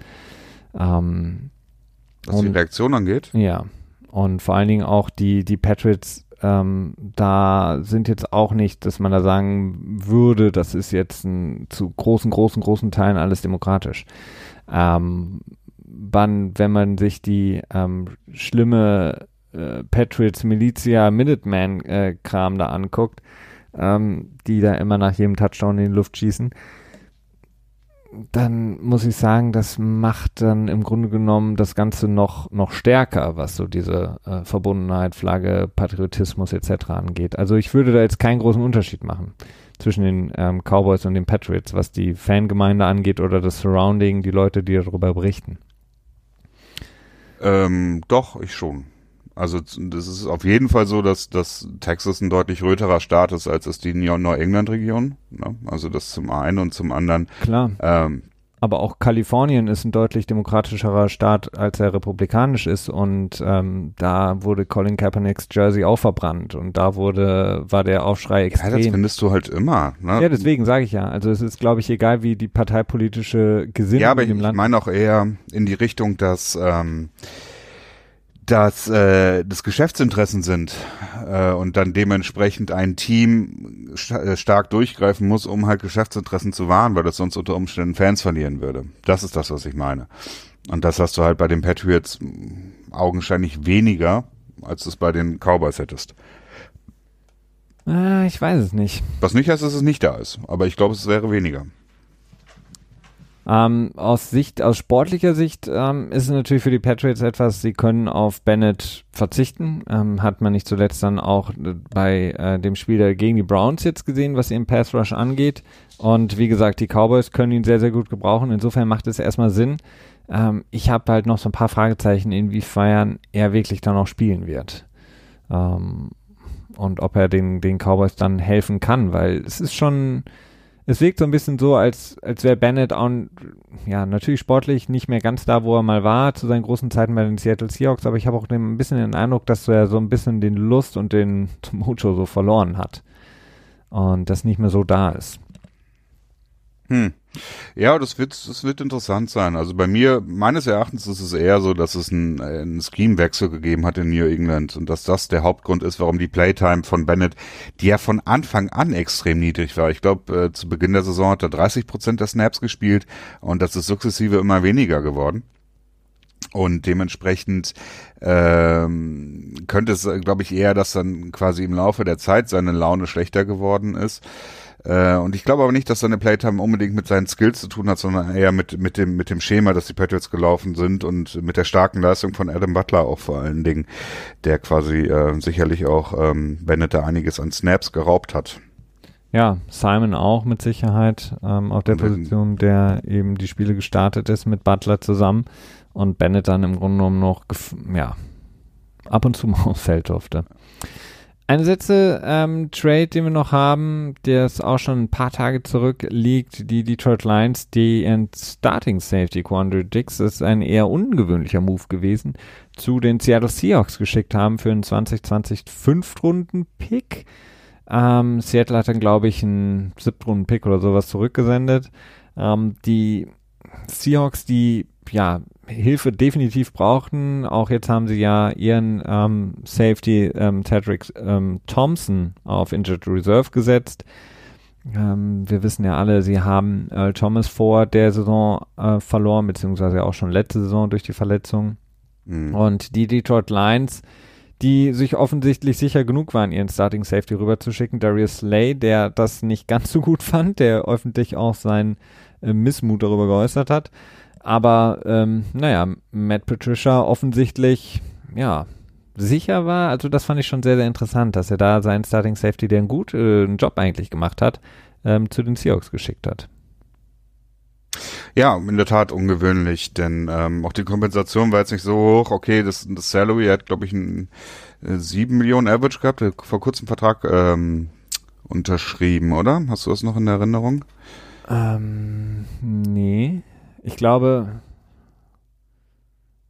Ähm, was und, die Reaktion angeht? Ja. Und vor allen Dingen auch die, die Patriots ähm, da sind jetzt auch nicht, dass man da sagen würde, das ist jetzt ein, zu großen, großen, großen Teilen alles demokratisch. Ähm, wann, wenn man sich die ähm, schlimme äh, Patriots Militia Minuteman äh, Kram da anguckt, ähm, die da immer nach jedem Touchdown in die Luft schießen, dann muss ich sagen, das macht dann im Grunde genommen das Ganze noch, noch stärker, was so diese äh, Verbundenheit, Flagge, Patriotismus etc. angeht. Also ich würde da jetzt keinen großen Unterschied machen zwischen den ähm, Cowboys und den Patriots, was die Fangemeinde angeht oder das Surrounding, die Leute, die darüber berichten. Ähm, doch, ich schon. Also das ist auf jeden Fall so, dass, dass Texas ein deutlich röterer Staat ist, als es die New-England-Region. Ne? Also das zum einen und zum anderen. Klar. Ähm, aber auch Kalifornien ist ein deutlich demokratischerer Staat, als er republikanisch ist. Und ähm, da wurde Colin Kaepernicks Jersey auch verbrannt. Und da wurde, war der Aufschrei extrem. Ja, das findest du halt immer. Ne? Ja, deswegen sage ich ja. Also es ist, glaube ich, egal, wie die parteipolitische Gesinnung ja, aber ich Land. Ich meine auch eher in die Richtung, dass ähm, dass äh, das Geschäftsinteressen sind äh, und dann dementsprechend ein Team st äh, stark durchgreifen muss, um halt Geschäftsinteressen zu wahren, weil das sonst unter Umständen Fans verlieren würde. Das ist das, was ich meine. Und das hast du halt bei den Patriots augenscheinlich weniger, als du es bei den Cowboys hättest. Äh, ich weiß es nicht. Was nicht heißt, dass es nicht da ist, aber ich glaube, es wäre weniger. Ähm, aus Sicht, aus sportlicher Sicht ähm, ist es natürlich für die Patriots etwas, sie können auf Bennett verzichten. Ähm, hat man nicht zuletzt dann auch bei äh, dem Spiel gegen die Browns jetzt gesehen, was ihren Pass Rush angeht. Und wie gesagt, die Cowboys können ihn sehr, sehr gut gebrauchen. Insofern macht es erstmal Sinn. Ähm, ich habe halt noch so ein paar Fragezeichen, inwiefern er wirklich dann auch spielen wird. Ähm, und ob er den, den Cowboys dann helfen kann, weil es ist schon es wirkt so ein bisschen so, als, als wäre Bennett auch, ja, natürlich sportlich nicht mehr ganz da, wo er mal war, zu seinen großen Zeiten bei den Seattle Seahawks, aber ich habe auch ein bisschen den Eindruck, dass er so ein bisschen den Lust und den Mojo so verloren hat. Und das nicht mehr so da ist. Hm. Ja, das wird, das wird interessant sein. Also bei mir, meines Erachtens ist es eher so, dass es einen, einen Scheme-Wechsel gegeben hat in New England und dass das der Hauptgrund ist, warum die Playtime von Bennett, die ja von Anfang an extrem niedrig war. Ich glaube, äh, zu Beginn der Saison hat er 30 Prozent der Snaps gespielt und das ist sukzessive immer weniger geworden. Und dementsprechend ähm, könnte es, glaube ich, eher, dass dann quasi im Laufe der Zeit seine Laune schlechter geworden ist. Äh, und ich glaube aber nicht, dass seine Playtime unbedingt mit seinen Skills zu tun hat, sondern eher mit, mit dem, mit dem Schema, dass die Patriots gelaufen sind und mit der starken Leistung von Adam Butler auch vor allen Dingen, der quasi äh, sicherlich auch ähm, Bennett da einiges an Snaps geraubt hat. Ja, Simon auch mit Sicherheit ähm, auf der Position, der eben die Spiele gestartet ist mit Butler zusammen und Bennett dann im Grunde genommen noch, ja, ab und zu mal aufs Feld durfte. Ein letzte ähm, Trade, den wir noch haben, der ist auch schon ein paar Tage zurück liegt, die Detroit Lions, die in Starting Safety Quandary Dix, ist ein eher ungewöhnlicher Move gewesen, zu den Seattle Seahawks geschickt haben für einen 2020 Fünftrunden-Pick. Ähm, Seattle hat dann, glaube ich, einen Siebtrunden-Pick oder sowas zurückgesendet. Ähm, die Seahawks, die ja Hilfe definitiv brauchten. Auch jetzt haben sie ja ihren ähm, Safety ähm, Tedrick ähm, Thompson auf Injured Reserve gesetzt. Ähm, wir wissen ja alle, sie haben Earl Thomas vor der Saison äh, verloren, beziehungsweise auch schon letzte Saison durch die Verletzung. Mhm. Und die Detroit Lions, die sich offensichtlich sicher genug waren, ihren Starting Safety rüberzuschicken. Darius Slay, der das nicht ganz so gut fand, der öffentlich auch seinen äh, Missmut darüber geäußert hat. Aber ähm, naja, Matt Patricia offensichtlich, ja, sicher war. Also das fand ich schon sehr, sehr interessant, dass er da seinen Starting Safety, der einen guten äh, Job eigentlich gemacht hat, ähm, zu den Seahawks geschickt hat. Ja, in der Tat ungewöhnlich, denn ähm, auch die Kompensation war jetzt nicht so hoch. Okay, das, das Salary hat, glaube ich, ein äh, 7 Millionen Average gehabt, vor kurzem Vertrag ähm, unterschrieben, oder? Hast du das noch in Erinnerung? Ähm, nee. Ich glaube,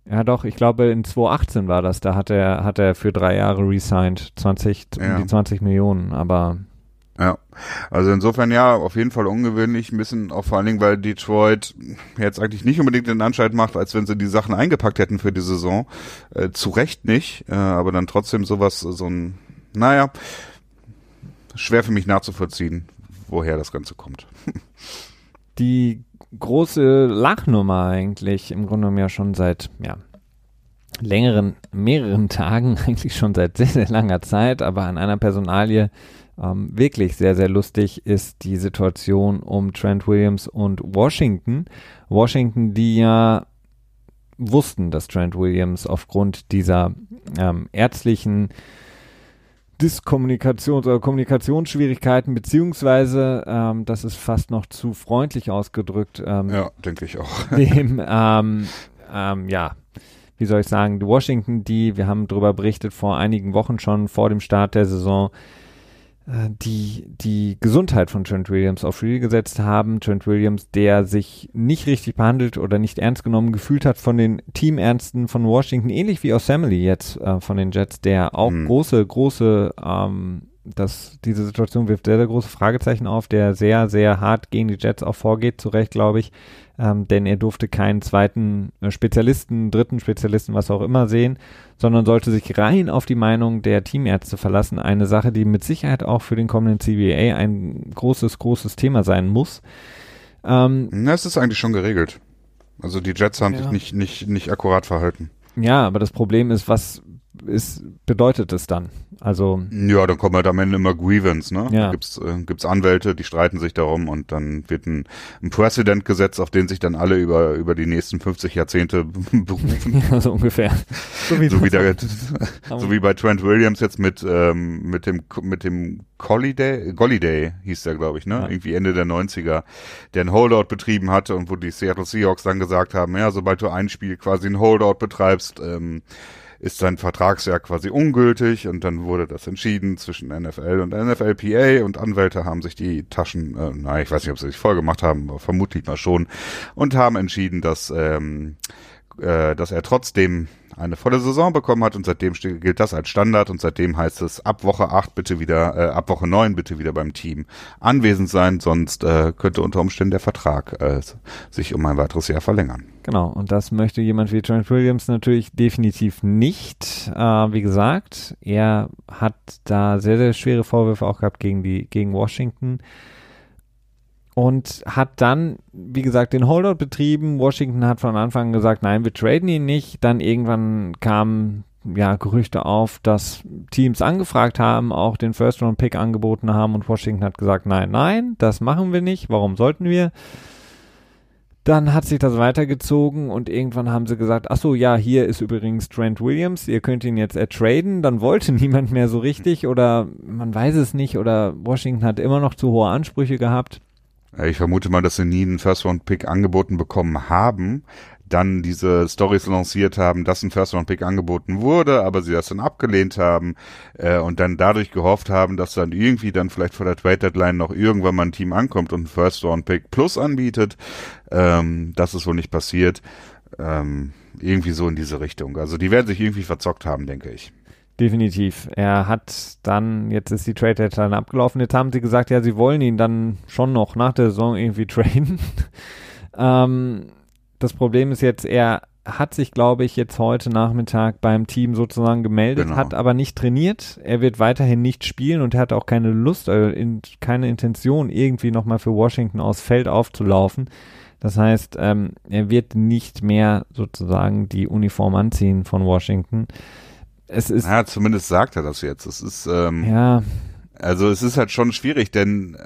ja doch, ich glaube in 2018 war das, da hat er, hat er für drei Jahre resigned, 20, ja. die 20 Millionen, aber ja, also insofern ja, auf jeden Fall ungewöhnlich, ein bisschen auch vor allen Dingen, weil Detroit jetzt eigentlich nicht unbedingt den Anschein macht, als wenn sie die Sachen eingepackt hätten für die Saison. Äh, zu Recht nicht, äh, aber dann trotzdem sowas, so ein naja, schwer für mich nachzuvollziehen, woher das Ganze kommt. Die große Lachnummer eigentlich im Grunde genommen ja schon seit, ja, längeren, mehreren Tagen, eigentlich schon seit sehr, sehr langer Zeit, aber an einer Personalie ähm, wirklich sehr, sehr lustig ist die Situation um Trent Williams und Washington. Washington, die ja wussten, dass Trent Williams aufgrund dieser ähm, ärztlichen Diskommunikations- oder Kommunikationsschwierigkeiten, beziehungsweise, ähm, das ist fast noch zu freundlich ausgedrückt, ähm, ja, denke ich auch. dem, ähm, ähm, ja, wie soll ich sagen, die Washington, die, wir haben darüber berichtet vor einigen Wochen schon, vor dem Start der Saison, die die Gesundheit von Trent Williams auf Spiel gesetzt haben. Trent Williams, der sich nicht richtig behandelt oder nicht ernst genommen gefühlt hat von den Teamärzten von Washington, ähnlich wie Osamely jetzt äh, von den Jets, der auch mhm. große, große ähm, dass diese Situation wirft sehr, sehr große Fragezeichen auf, der sehr, sehr hart gegen die Jets auch vorgeht, zu Recht, glaube ich, ähm, denn er durfte keinen zweiten äh, Spezialisten, dritten Spezialisten, was auch immer sehen, sondern sollte sich rein auf die Meinung der Teamärzte verlassen. Eine Sache, die mit Sicherheit auch für den kommenden CBA ein großes, großes Thema sein muss. Ähm, das ist eigentlich schon geregelt. Also die Jets haben ja. sich nicht, nicht, nicht akkurat verhalten. Ja, aber das Problem ist, was ist, bedeutet es dann? Also ja, dann kommen halt am Ende immer Grievance, ne? Ja. Da gibt's äh, gibt's Anwälte, die streiten sich darum und dann wird ein, ein Precedent gesetzt, auf den sich dann alle über über die nächsten 50 Jahrzehnte berufen. Ja, so ungefähr. So wie, so wie, der, so wie bei Trent Williams jetzt mit ähm, mit dem mit dem Golliday, Golliday hieß der, glaube ich, ne? Ja. Irgendwie Ende der 90er, der ein Holdout betrieben hatte und wo die Seattle Seahawks dann gesagt haben, ja, sobald du ein Spiel quasi ein Holdout betreibst, ähm, ist sein Vertragsjahr quasi ungültig und dann wurde das entschieden zwischen NFL und NFLPA und Anwälte haben sich die Taschen, äh, nein, ich weiß nicht, ob sie sich voll gemacht haben, aber vermutlich mal schon und haben entschieden, dass ähm, äh, dass er trotzdem eine volle Saison bekommen hat und seitdem gilt das als Standard und seitdem heißt es ab Woche 8 bitte wieder, äh, ab Woche 9 bitte wieder beim Team anwesend sein, sonst äh, könnte unter Umständen der Vertrag äh, sich um ein weiteres Jahr verlängern. Genau, und das möchte jemand wie Trent Williams natürlich definitiv nicht. Äh, wie gesagt, er hat da sehr, sehr schwere Vorwürfe auch gehabt gegen die, gegen Washington und hat dann, wie gesagt, den Holdout betrieben. Washington hat von Anfang an gesagt, nein, wir traden ihn nicht. Dann irgendwann kamen ja Gerüchte auf, dass Teams angefragt haben, auch den First Round Pick angeboten haben und Washington hat gesagt, nein, nein, das machen wir nicht. Warum sollten wir? Dann hat sich das weitergezogen und irgendwann haben sie gesagt, ach so, ja, hier ist übrigens Trent Williams, ihr könnt ihn jetzt ertraden. Dann wollte niemand mehr so richtig oder man weiß es nicht oder Washington hat immer noch zu hohe Ansprüche gehabt. Ich vermute mal, dass sie nie einen First-Round-Pick angeboten bekommen haben, dann diese Stories lanciert haben, dass ein First-Round-Pick angeboten wurde, aber sie das dann abgelehnt haben äh, und dann dadurch gehofft haben, dass dann irgendwie dann vielleicht vor der Trade-Deadline noch irgendwann mal ein Team ankommt und ein First-Round-Pick plus anbietet. Ähm, das ist wohl nicht passiert. Ähm, irgendwie so in diese Richtung. Also die werden sich irgendwie verzockt haben, denke ich. Definitiv. Er hat dann, jetzt ist die Trade Deadline abgelaufen, jetzt haben sie gesagt, ja, sie wollen ihn dann schon noch nach der Saison irgendwie traden. ähm, das Problem ist jetzt, er hat sich, glaube ich, jetzt heute Nachmittag beim Team sozusagen gemeldet, genau. hat aber nicht trainiert. Er wird weiterhin nicht spielen und er hat auch keine Lust, in, keine Intention, irgendwie nochmal für Washington aus Feld aufzulaufen. Das heißt, ähm, er wird nicht mehr sozusagen die Uniform anziehen von Washington es ist. Ja, zumindest sagt er das jetzt. Es ist, ähm, ja. Also es ist halt schon schwierig, denn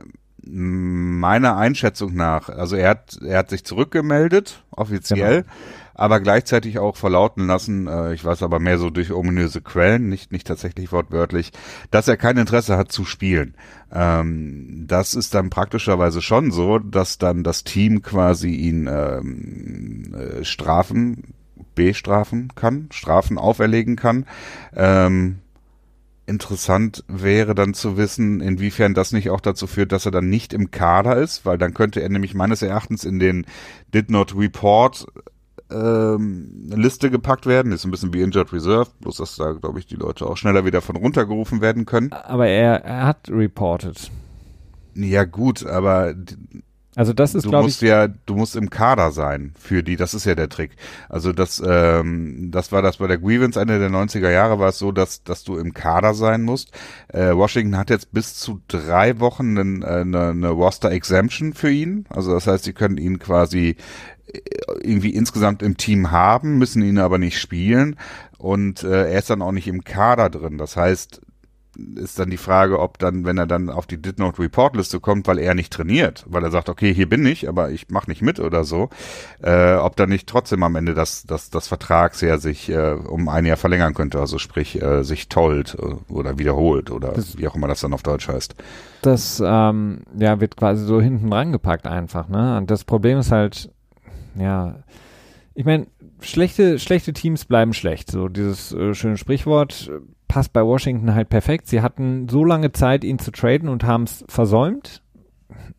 meiner Einschätzung nach, also er hat, er hat sich zurückgemeldet, offiziell, genau. aber gleichzeitig auch verlauten lassen, äh, ich weiß aber mehr so durch ominöse Quellen, nicht, nicht tatsächlich wortwörtlich, dass er kein Interesse hat zu spielen. Ähm, das ist dann praktischerweise schon so, dass dann das Team quasi ihn ähm, äh, strafen bestrafen kann, Strafen auferlegen kann. Ähm, interessant wäre dann zu wissen, inwiefern das nicht auch dazu führt, dass er dann nicht im Kader ist, weil dann könnte er nämlich meines Erachtens in den Did Not Report ähm, Liste gepackt werden. Ist ein bisschen wie Injured Reserve, bloß dass da, glaube ich, die Leute auch schneller wieder von runtergerufen werden können. Aber er, er hat reported. Ja gut, aber Also das ist, du musst ich, ja, du musst im Kader sein für die, das ist ja der Trick. Also das, ähm, das war das bei der Grievance Ende der 90er Jahre war es so, dass, dass du im Kader sein musst. Äh, Washington hat jetzt bis zu drei Wochen eine, eine, eine Roster Exemption für ihn. Also das heißt, sie können ihn quasi äh, irgendwie insgesamt im Team haben, müssen ihn aber nicht spielen und äh, er ist dann auch nicht im Kader drin. Das heißt, ist dann die Frage, ob dann, wenn er dann auf die Did Not Report Liste kommt, weil er nicht trainiert, weil er sagt, okay, hier bin ich, aber ich mache nicht mit oder so, äh, ob dann nicht trotzdem am Ende das, das, das Vertragsjahr sich äh, um ein Jahr verlängern könnte, also sprich äh, sich tollt äh, oder wiederholt oder Das- wie auch immer das dann auf Deutsch heißt. das ähm, ja, wird quasi so hinten rangepackt einfach, ne? Und das Problem ist halt, ja, ich meine, schlechte, schlechte Teams bleiben schlecht. So dieses äh, schöne Sprichwort äh, passt bei Washington halt perfekt. Sie hatten so lange Zeit, ihn zu traden und haben es versäumt.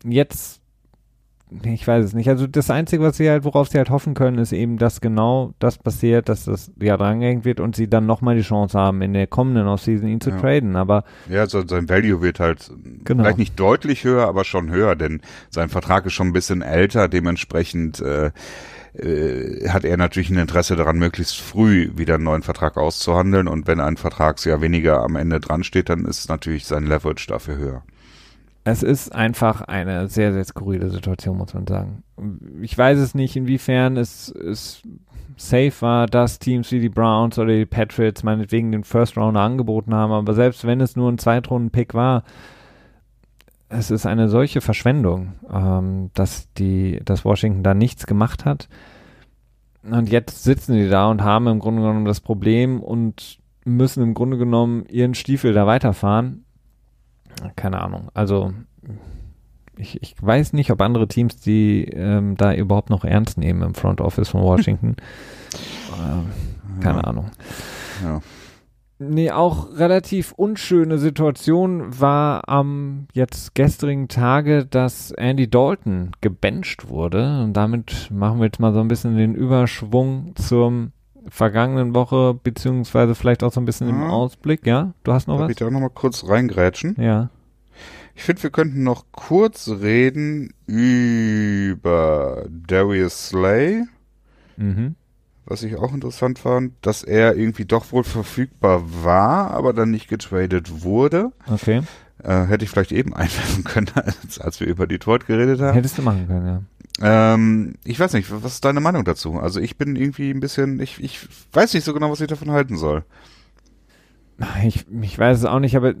Jetzt, ich weiß es nicht. Also das Einzige, was sie halt, worauf sie halt hoffen können, ist eben, dass genau das passiert, dass das ja drangehängt wird und sie dann nochmal die Chance haben, in der kommenden Offseason ihn zu Ja. traden. Aber Ja, so, sein Value wird halt Genau. vielleicht nicht deutlich höher, aber schon höher, denn sein Vertrag ist schon ein bisschen älter, dementsprechend äh, äh, hat er natürlich ein Interesse daran, möglichst früh wieder einen neuen Vertrag auszuhandeln und wenn ein Vertragsjahr weniger am Ende dran steht, dann ist natürlich sein Leverage dafür höher. Es ist einfach eine sehr, sehr skurrile Situation, muss man sagen. Ich weiß es nicht, inwiefern es, es safe war, dass Teams wie die Browns oder die Patriots meinetwegen den First Rounder angeboten haben, aber selbst wenn es nur ein Zweitrunden-Pick war, es ist eine solche Verschwendung, ähm, dass die, dass Washington da nichts gemacht hat. Und jetzt sitzen die da und haben im Grunde genommen das Problem und müssen im Grunde genommen ihren Stiefel da weiterfahren. Keine Ahnung. Also ich, ich weiß nicht, ob andere Teams die ähm, da überhaupt noch ernst nehmen im Front Office von Washington. ähm, keine Ja. Ahnung. Ja. Nee, auch relativ unschöne Situation war am jetzt gestrigen Tage, dass Andy Dalton gebencht wurde. Und damit machen wir jetzt mal so ein bisschen den Überschwung zum vergangenen Woche, beziehungsweise vielleicht auch so ein bisschen im Ja. Ausblick. Ja, du hast noch Darf was? ich da noch mal kurz reingrätschen? Ja. Ich finde, wir könnten noch kurz reden über Darius Slay. Mhm. Was ich auch interessant fand, dass er irgendwie doch wohl verfügbar war, aber dann nicht getradet wurde. Okay. Äh, hätte ich vielleicht eben einwerfen können, als, als wir über Detroit geredet haben. Hättest du machen können, ja. Ähm, ich weiß nicht, was ist deine Meinung dazu? Also ich bin irgendwie ein bisschen, ich, ich weiß nicht so genau, was ich davon halten soll. Ich, ich weiß es auch nicht, aber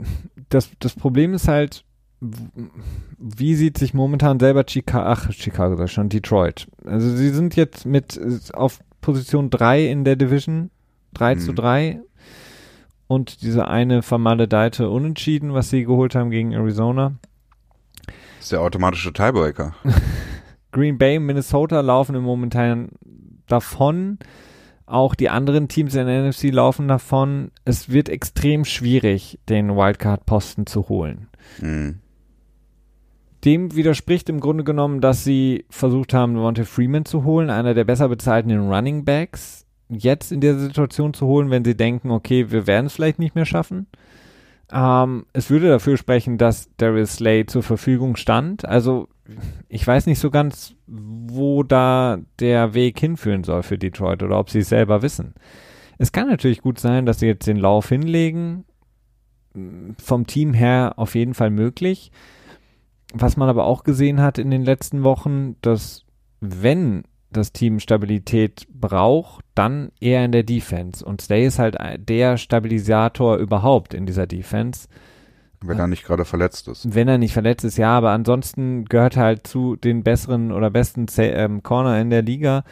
das, das Problem ist halt, wie sieht sich momentan selber Chicago, ach, Chicago schon, Detroit. Also sie sind jetzt mit auf Position 3 in der Division, 3 zu Mhm. 3 und diese eine vermaledeite Unentschieden, was sie geholt haben gegen Arizona. Das ist der automatische Tiebreaker. Green Bay, Minnesota laufen im Momentan davon. Auch die anderen Teams in der NFC laufen davon. Es wird extrem schwierig, den Wildcard-Posten zu holen. Mhm. Dem widerspricht im Grunde genommen, dass sie versucht haben, Devontae Freeman zu holen, einer der besser bezahlten Running Backs, jetzt in der Situation zu holen, wenn sie denken, okay, wir werden es vielleicht nicht mehr schaffen. Ähm, es würde dafür sprechen, dass Darius Slay zur Verfügung stand. Also ich weiß nicht so ganz, wo da der Weg hinführen soll für Detroit oder ob sie es selber wissen. Es kann natürlich gut sein, dass sie jetzt den Lauf hinlegen. Vom Team her auf jeden Fall möglich. Was man aber auch gesehen hat in den letzten Wochen, dass wenn das Team Stabilität braucht, dann eher in der Defense. Und Slay ist halt der Stabilisator überhaupt in dieser Defense. Wenn er nicht gerade verletzt ist. Wenn er nicht verletzt ist, ja, aber ansonsten gehört er halt zu den besseren oder besten ähm, Corner in der Liga.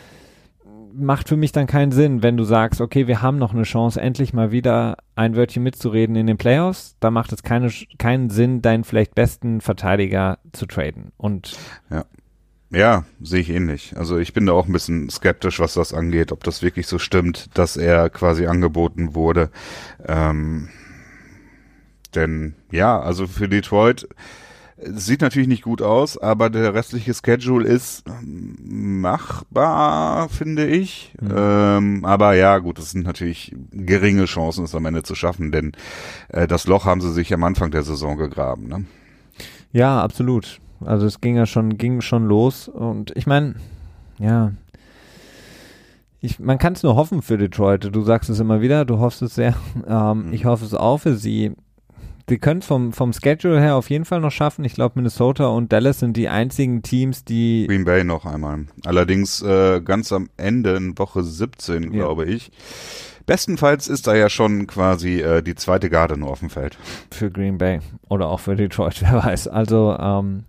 Macht für mich dann keinen Sinn, wenn du sagst, okay, wir haben noch eine Chance, endlich mal wieder ein Wörtchen mitzureden in den Playoffs. Da macht es keine, keinen Sinn, deinen vielleicht besten Verteidiger zu traden. Und Ja, sehe ich ähnlich. Also ich bin da auch ein bisschen skeptisch, was das angeht, ob das wirklich so stimmt, dass er quasi angeboten wurde. Ähm, denn ja, also für Detroit sieht natürlich nicht gut aus, aber der restliche Schedule ist ähm, machbar, finde ich. Mhm. Ähm, aber ja, gut, es sind natürlich geringe Chancen, es am Ende zu schaffen, denn äh, das Loch haben sie sich am Anfang der Saison gegraben. Ne? ja, absolut. Also es ging ja schon, ging schon los und ich meine, ja, ich, man kann es nur hoffen für Detroit. Du sagst es immer wieder, du hoffst es sehr. Ähm, mhm. Ich hoffe es auch für sie. Sie können vom, vom Schedule her auf jeden Fall noch schaffen. Ich glaube, Minnesota und Dallas sind die einzigen Teams, die. Green Bay noch einmal. Allerdings äh, ganz am Ende in Woche 17, glaube ja. ich. Bestenfalls ist da ja schon quasi äh, die zweite Garde nur auf dem Feld. Für Green Bay oder auch für Detroit, wer weiß. Also, ähm,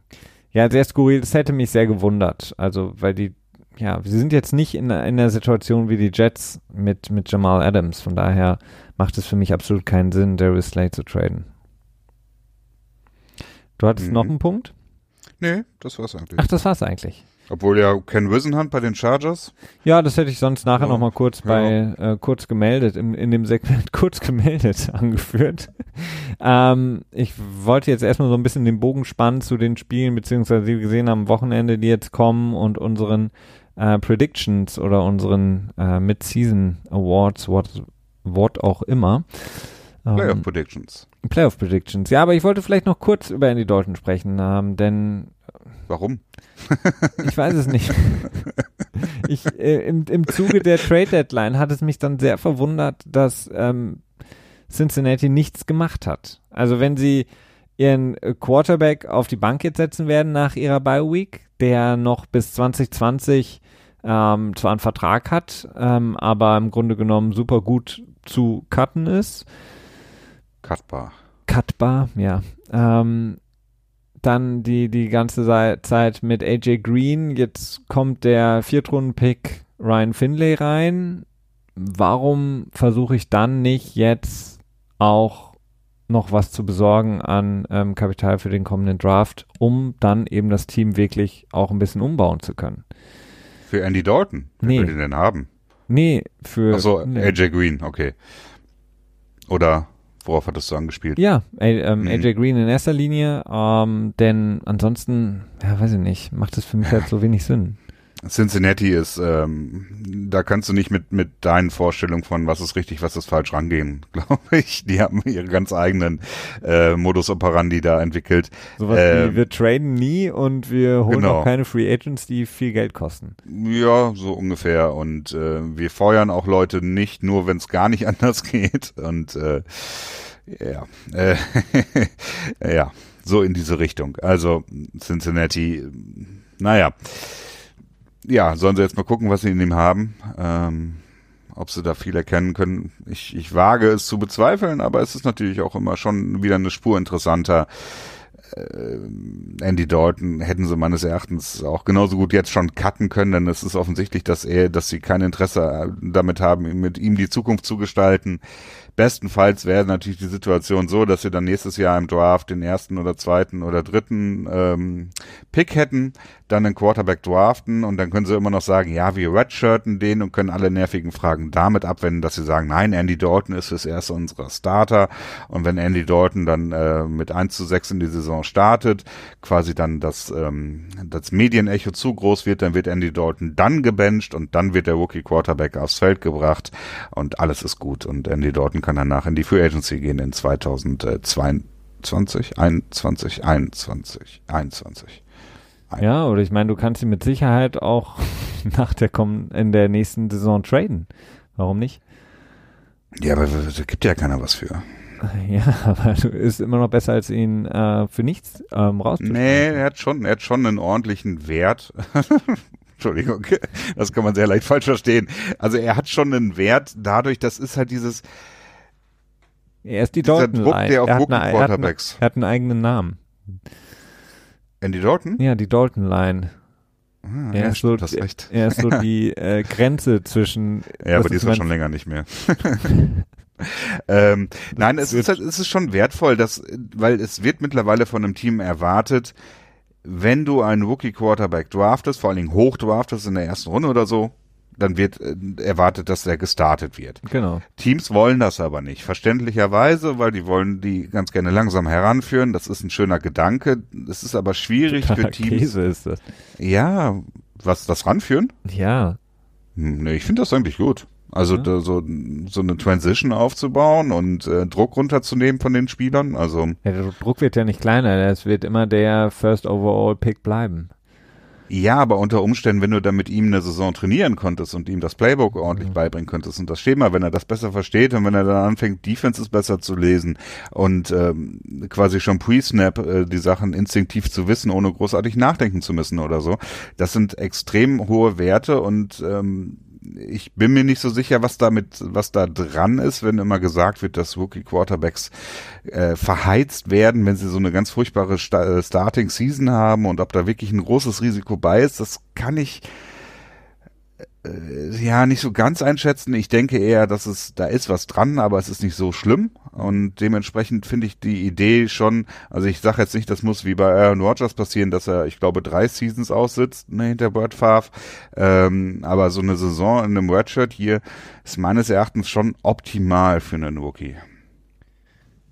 ja, sehr skurril. Das hätte mich sehr gewundert. Also, weil die ja, sie sind jetzt nicht in, in der Situation wie die Jets mit, mit Jamal Adams. Von daher macht es für mich absolut keinen Sinn, Darius Slade zu traden. Du hattest mhm. noch einen Punkt? Nee, das war's eigentlich. Ach, das war's eigentlich. Obwohl ja Ken Wisenhunt bei den Chargers. Ja, das hätte ich sonst nachher ja. noch mal kurz bei ja. äh, kurz gemeldet im, in dem Segment kurz gemeldet angeführt. ähm, ich wollte jetzt erstmal so ein bisschen den Bogen spannen zu den Spielen beziehungsweise die wir gesehen haben am Wochenende, die jetzt kommen und unseren äh, Predictions oder unseren äh, Mid-Season Awards, what, what auch immer. Playoff ähm, Predictions. Playoff Predictions. Ja, aber ich wollte vielleicht noch kurz über Andy Dalton sprechen, ähm, denn Warum? Ich weiß es nicht. Ich, äh, im, Im Zuge der Trade Deadline hat es mich dann sehr verwundert, dass ähm, Cincinnati nichts gemacht hat. Also wenn sie ihren Quarterback auf die Bank jetzt setzen werden nach ihrer Bye Week, der noch bis 2020 ähm, zwar einen Vertrag hat, ähm, aber im Grunde genommen super gut zu cutten ist. Cutbar. Cutbar, ja. Ähm, dann die, die ganze Zeit mit AJ Green. Jetzt kommt der Viertrunden-Pick Ryan Finlay rein. Warum versuche ich dann nicht jetzt auch noch was zu besorgen an ähm, Kapital für den kommenden Draft, um dann eben das Team wirklich auch ein bisschen umbauen zu können? Für Andy Dalton? Wer nee. will den denn haben? Nee, für. Achso, AJ Green, okay. Oder worauf hattest du angespielt? Ja, ähm, mhm. AJ Green in erster Linie, ähm, denn ansonsten, ja, weiß ich nicht, macht es für mich halt so wenig Sinn. Cincinnati ist, ähm, da kannst du nicht mit, mit deinen Vorstellungen von was ist richtig, was ist falsch rangehen, glaube ich. Die haben ihre ganz eigenen äh, Modus operandi da entwickelt. Sowas äh, wie, wir traden nie und wir holen genau. auch keine Free Agents, die viel Geld kosten. Ja, so ungefähr. Und äh, wir feuern auch Leute nicht, nur wenn es gar nicht anders geht. Und äh, ja, äh, ja, so in diese Richtung. Also Cincinnati, naja ja, sollen sie jetzt mal gucken, was sie in ihm haben. Ähm, ob sie da viel erkennen können. Ich, ich wage es zu bezweifeln, aber es ist natürlich auch immer schon wieder eine Spur interessanter. Äh, Andy Dalton hätten sie meines Erachtens auch genauso gut jetzt schon cutten können, denn es ist offensichtlich, dass er, dass sie kein Interesse damit haben, mit ihm die Zukunft zu gestalten. Bestenfalls wäre natürlich die Situation so, dass sie dann nächstes Jahr im Draft den ersten oder zweiten oder dritten ähm, Pick hätten, dann einen Quarterback draften und dann können sie immer noch sagen, ja, wir redshirten den und können alle nervigen Fragen damit abwenden, dass sie sagen, nein, Andy Dalton ist fürs erste unserer Starter und wenn Andy Dalton dann äh, mit 1 zu 6 in die Saison startet, quasi dann das, ähm, das Medienecho zu groß wird, dann wird Andy Dalton dann gebencht und dann wird der Rookie Quarterback aufs Feld gebracht und alles ist gut und Andy Dalton kann danach in die Free Agency gehen in 2022, 21, 21, 21. Ja, oder ich meine, du kannst ihn mit Sicherheit auch nach der kommen in der nächsten Saison traden. Warum nicht? Ja, aber da gibt ja keiner was für. Ja, aber du ist immer noch besser als ihn äh, für nichts ähm. Nee, er hat schon, er hat schon einen ordentlichen Wert. Entschuldigung, das kann man sehr leicht falsch verstehen. Also er hat schon einen Wert dadurch, das ist halt dieses, er ist die Dalton Druck, der auf er, hat eine, er, hat eine, er hat einen eigenen Namen. Andy Dalton? Ja, die Dalton Line. Ah, er, ja, ist so, recht. er ist so die äh, Grenze zwischen. Ja, aber die ist ja schon länger nicht mehr. ähm, nein, es ist, halt, es ist schon wertvoll, dass, weil es wird mittlerweile von einem Team erwartet, wenn du einen Rookie Quarterback draftest, vor allen Dingen hoch draftest in der ersten Runde oder so, dann wird äh, erwartet, dass der gestartet wird. Genau. Teams wollen das aber nicht, verständlicherweise, weil die wollen die ganz gerne langsam heranführen. Das ist ein schöner Gedanke. Es ist aber schwierig Totaler für Teams. Käse ist das. Ja, was das ranführen? Ja. Hm, nee, ich finde das eigentlich gut. Also ja. da, so, so eine Transition aufzubauen und äh, Druck runterzunehmen von den Spielern. Also ja, der Druck wird ja nicht kleiner, es wird immer der First Overall Pick bleiben. Ja, aber unter Umständen, wenn du dann mit ihm eine Saison trainieren konntest und ihm das Playbook ordentlich mhm. beibringen könntest und das Schema, wenn er das besser versteht und wenn er dann anfängt, Defenses besser zu lesen und ähm, quasi schon pre-snap äh, die Sachen instinktiv zu wissen, ohne großartig nachdenken zu müssen oder so, das sind extrem hohe Werte und ähm, ich bin mir nicht so sicher, was damit, was da dran ist, wenn immer gesagt wird, dass Rookie Quarterbacks äh, verheizt werden, wenn sie so eine ganz furchtbare Sta äh, Starting Season haben und ob da wirklich ein großes Risiko bei ist, das kann ich ja nicht so ganz einschätzen. Ich denke eher, dass es da ist was dran, aber es ist nicht so schlimm. Und dementsprechend finde ich die Idee schon, also ich sage jetzt nicht, das muss wie bei Aaron Rodgers passieren, dass er, ich glaube, drei Seasons aussitzt ne, hinter Brad Favre. Ähm, aber so eine Saison in einem Redshirt hier ist meines Erachtens schon optimal für einen Rookie.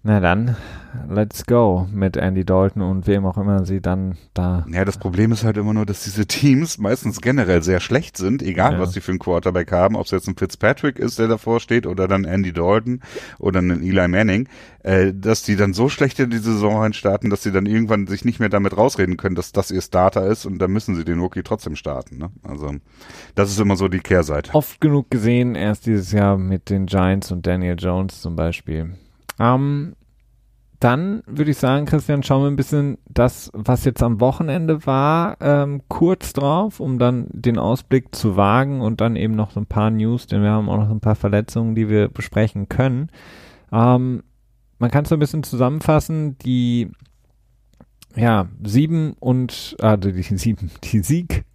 Na dann, let's go mit Andy Dalton und wem auch immer sie dann da. Ja, das Problem ist halt immer nur, dass diese Teams meistens generell sehr schlecht sind, egal ja. was sie für einen Quarterback haben, ob es jetzt ein Fitzpatrick ist, der davor steht, oder dann Andy Dalton oder ein Eli Manning, äh, dass die dann so schlecht in die Saison reinstarten, dass sie dann irgendwann sich nicht mehr damit rausreden können, dass das ihr Starter ist und dann müssen sie den Rookie trotzdem starten. Ne? Also das ist immer so die Kehrseite. Oft genug gesehen, erst dieses Jahr mit den Giants und Daniel Jones zum Beispiel. Ähm, dann würde ich sagen, Christian, schauen wir ein bisschen das, was jetzt am Wochenende war, ähm, kurz drauf, um dann den Ausblick zu wagen und dann eben noch so ein paar News, denn wir haben auch noch ein paar Verletzungen, die wir besprechen können. Ähm, man kann es so ein bisschen zusammenfassen, die ja, sieben und, ah, die sieben, die Sieg,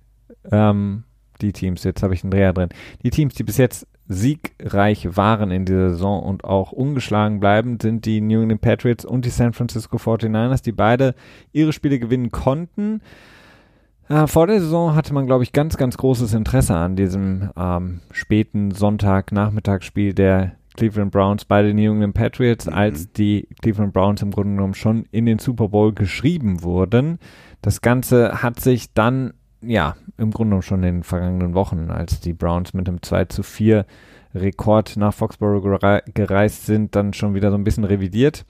ähm, die Teams, jetzt habe ich einen Dreher drin, die Teams, die bis jetzt siegreich waren in dieser Saison und auch ungeschlagen bleiben, sind die New England Patriots und die San Francisco 49ers, die beide ihre Spiele gewinnen konnten. Äh, vor der Saison hatte man, glaube ich, ganz, ganz großes Interesse an diesem ähm, späten Sonntag-Nachmittagsspiel der Cleveland Browns bei den New England Patriots, mhm. als die Cleveland Browns im Grunde genommen schon in den Super Bowl geschrieben wurden. Das Ganze hat sich dann ja, im Grunde schon in den vergangenen Wochen, als die Browns mit einem 2 zu 4 Rekord nach Foxborough gereist sind, dann schon wieder so ein bisschen revidiert.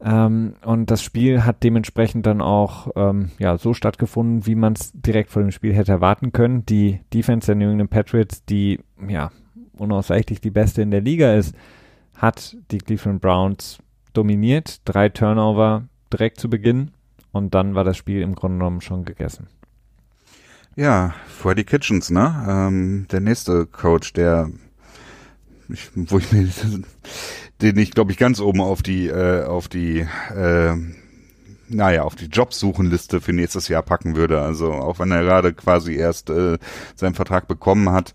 Ähm, und das Spiel hat dementsprechend dann auch ähm, ja, so stattgefunden, wie man es direkt vor dem Spiel hätte erwarten können. Die Defense der New England Patriots, die ja unausweichlich die beste in der Liga ist, hat die Cleveland Browns dominiert. Drei Turnover direkt zu Beginn und dann war das Spiel im Grunde genommen schon gegessen. Ja, Freddy Kitchens, ne? Ähm, der nächste Coach, der, ich, wo ich mir, den ich glaube ich ganz oben auf die, äh, auf die, äh, naja, auf die Jobsuchenliste für nächstes Jahr packen würde. Also auch wenn er gerade quasi erst äh, seinen Vertrag bekommen hat,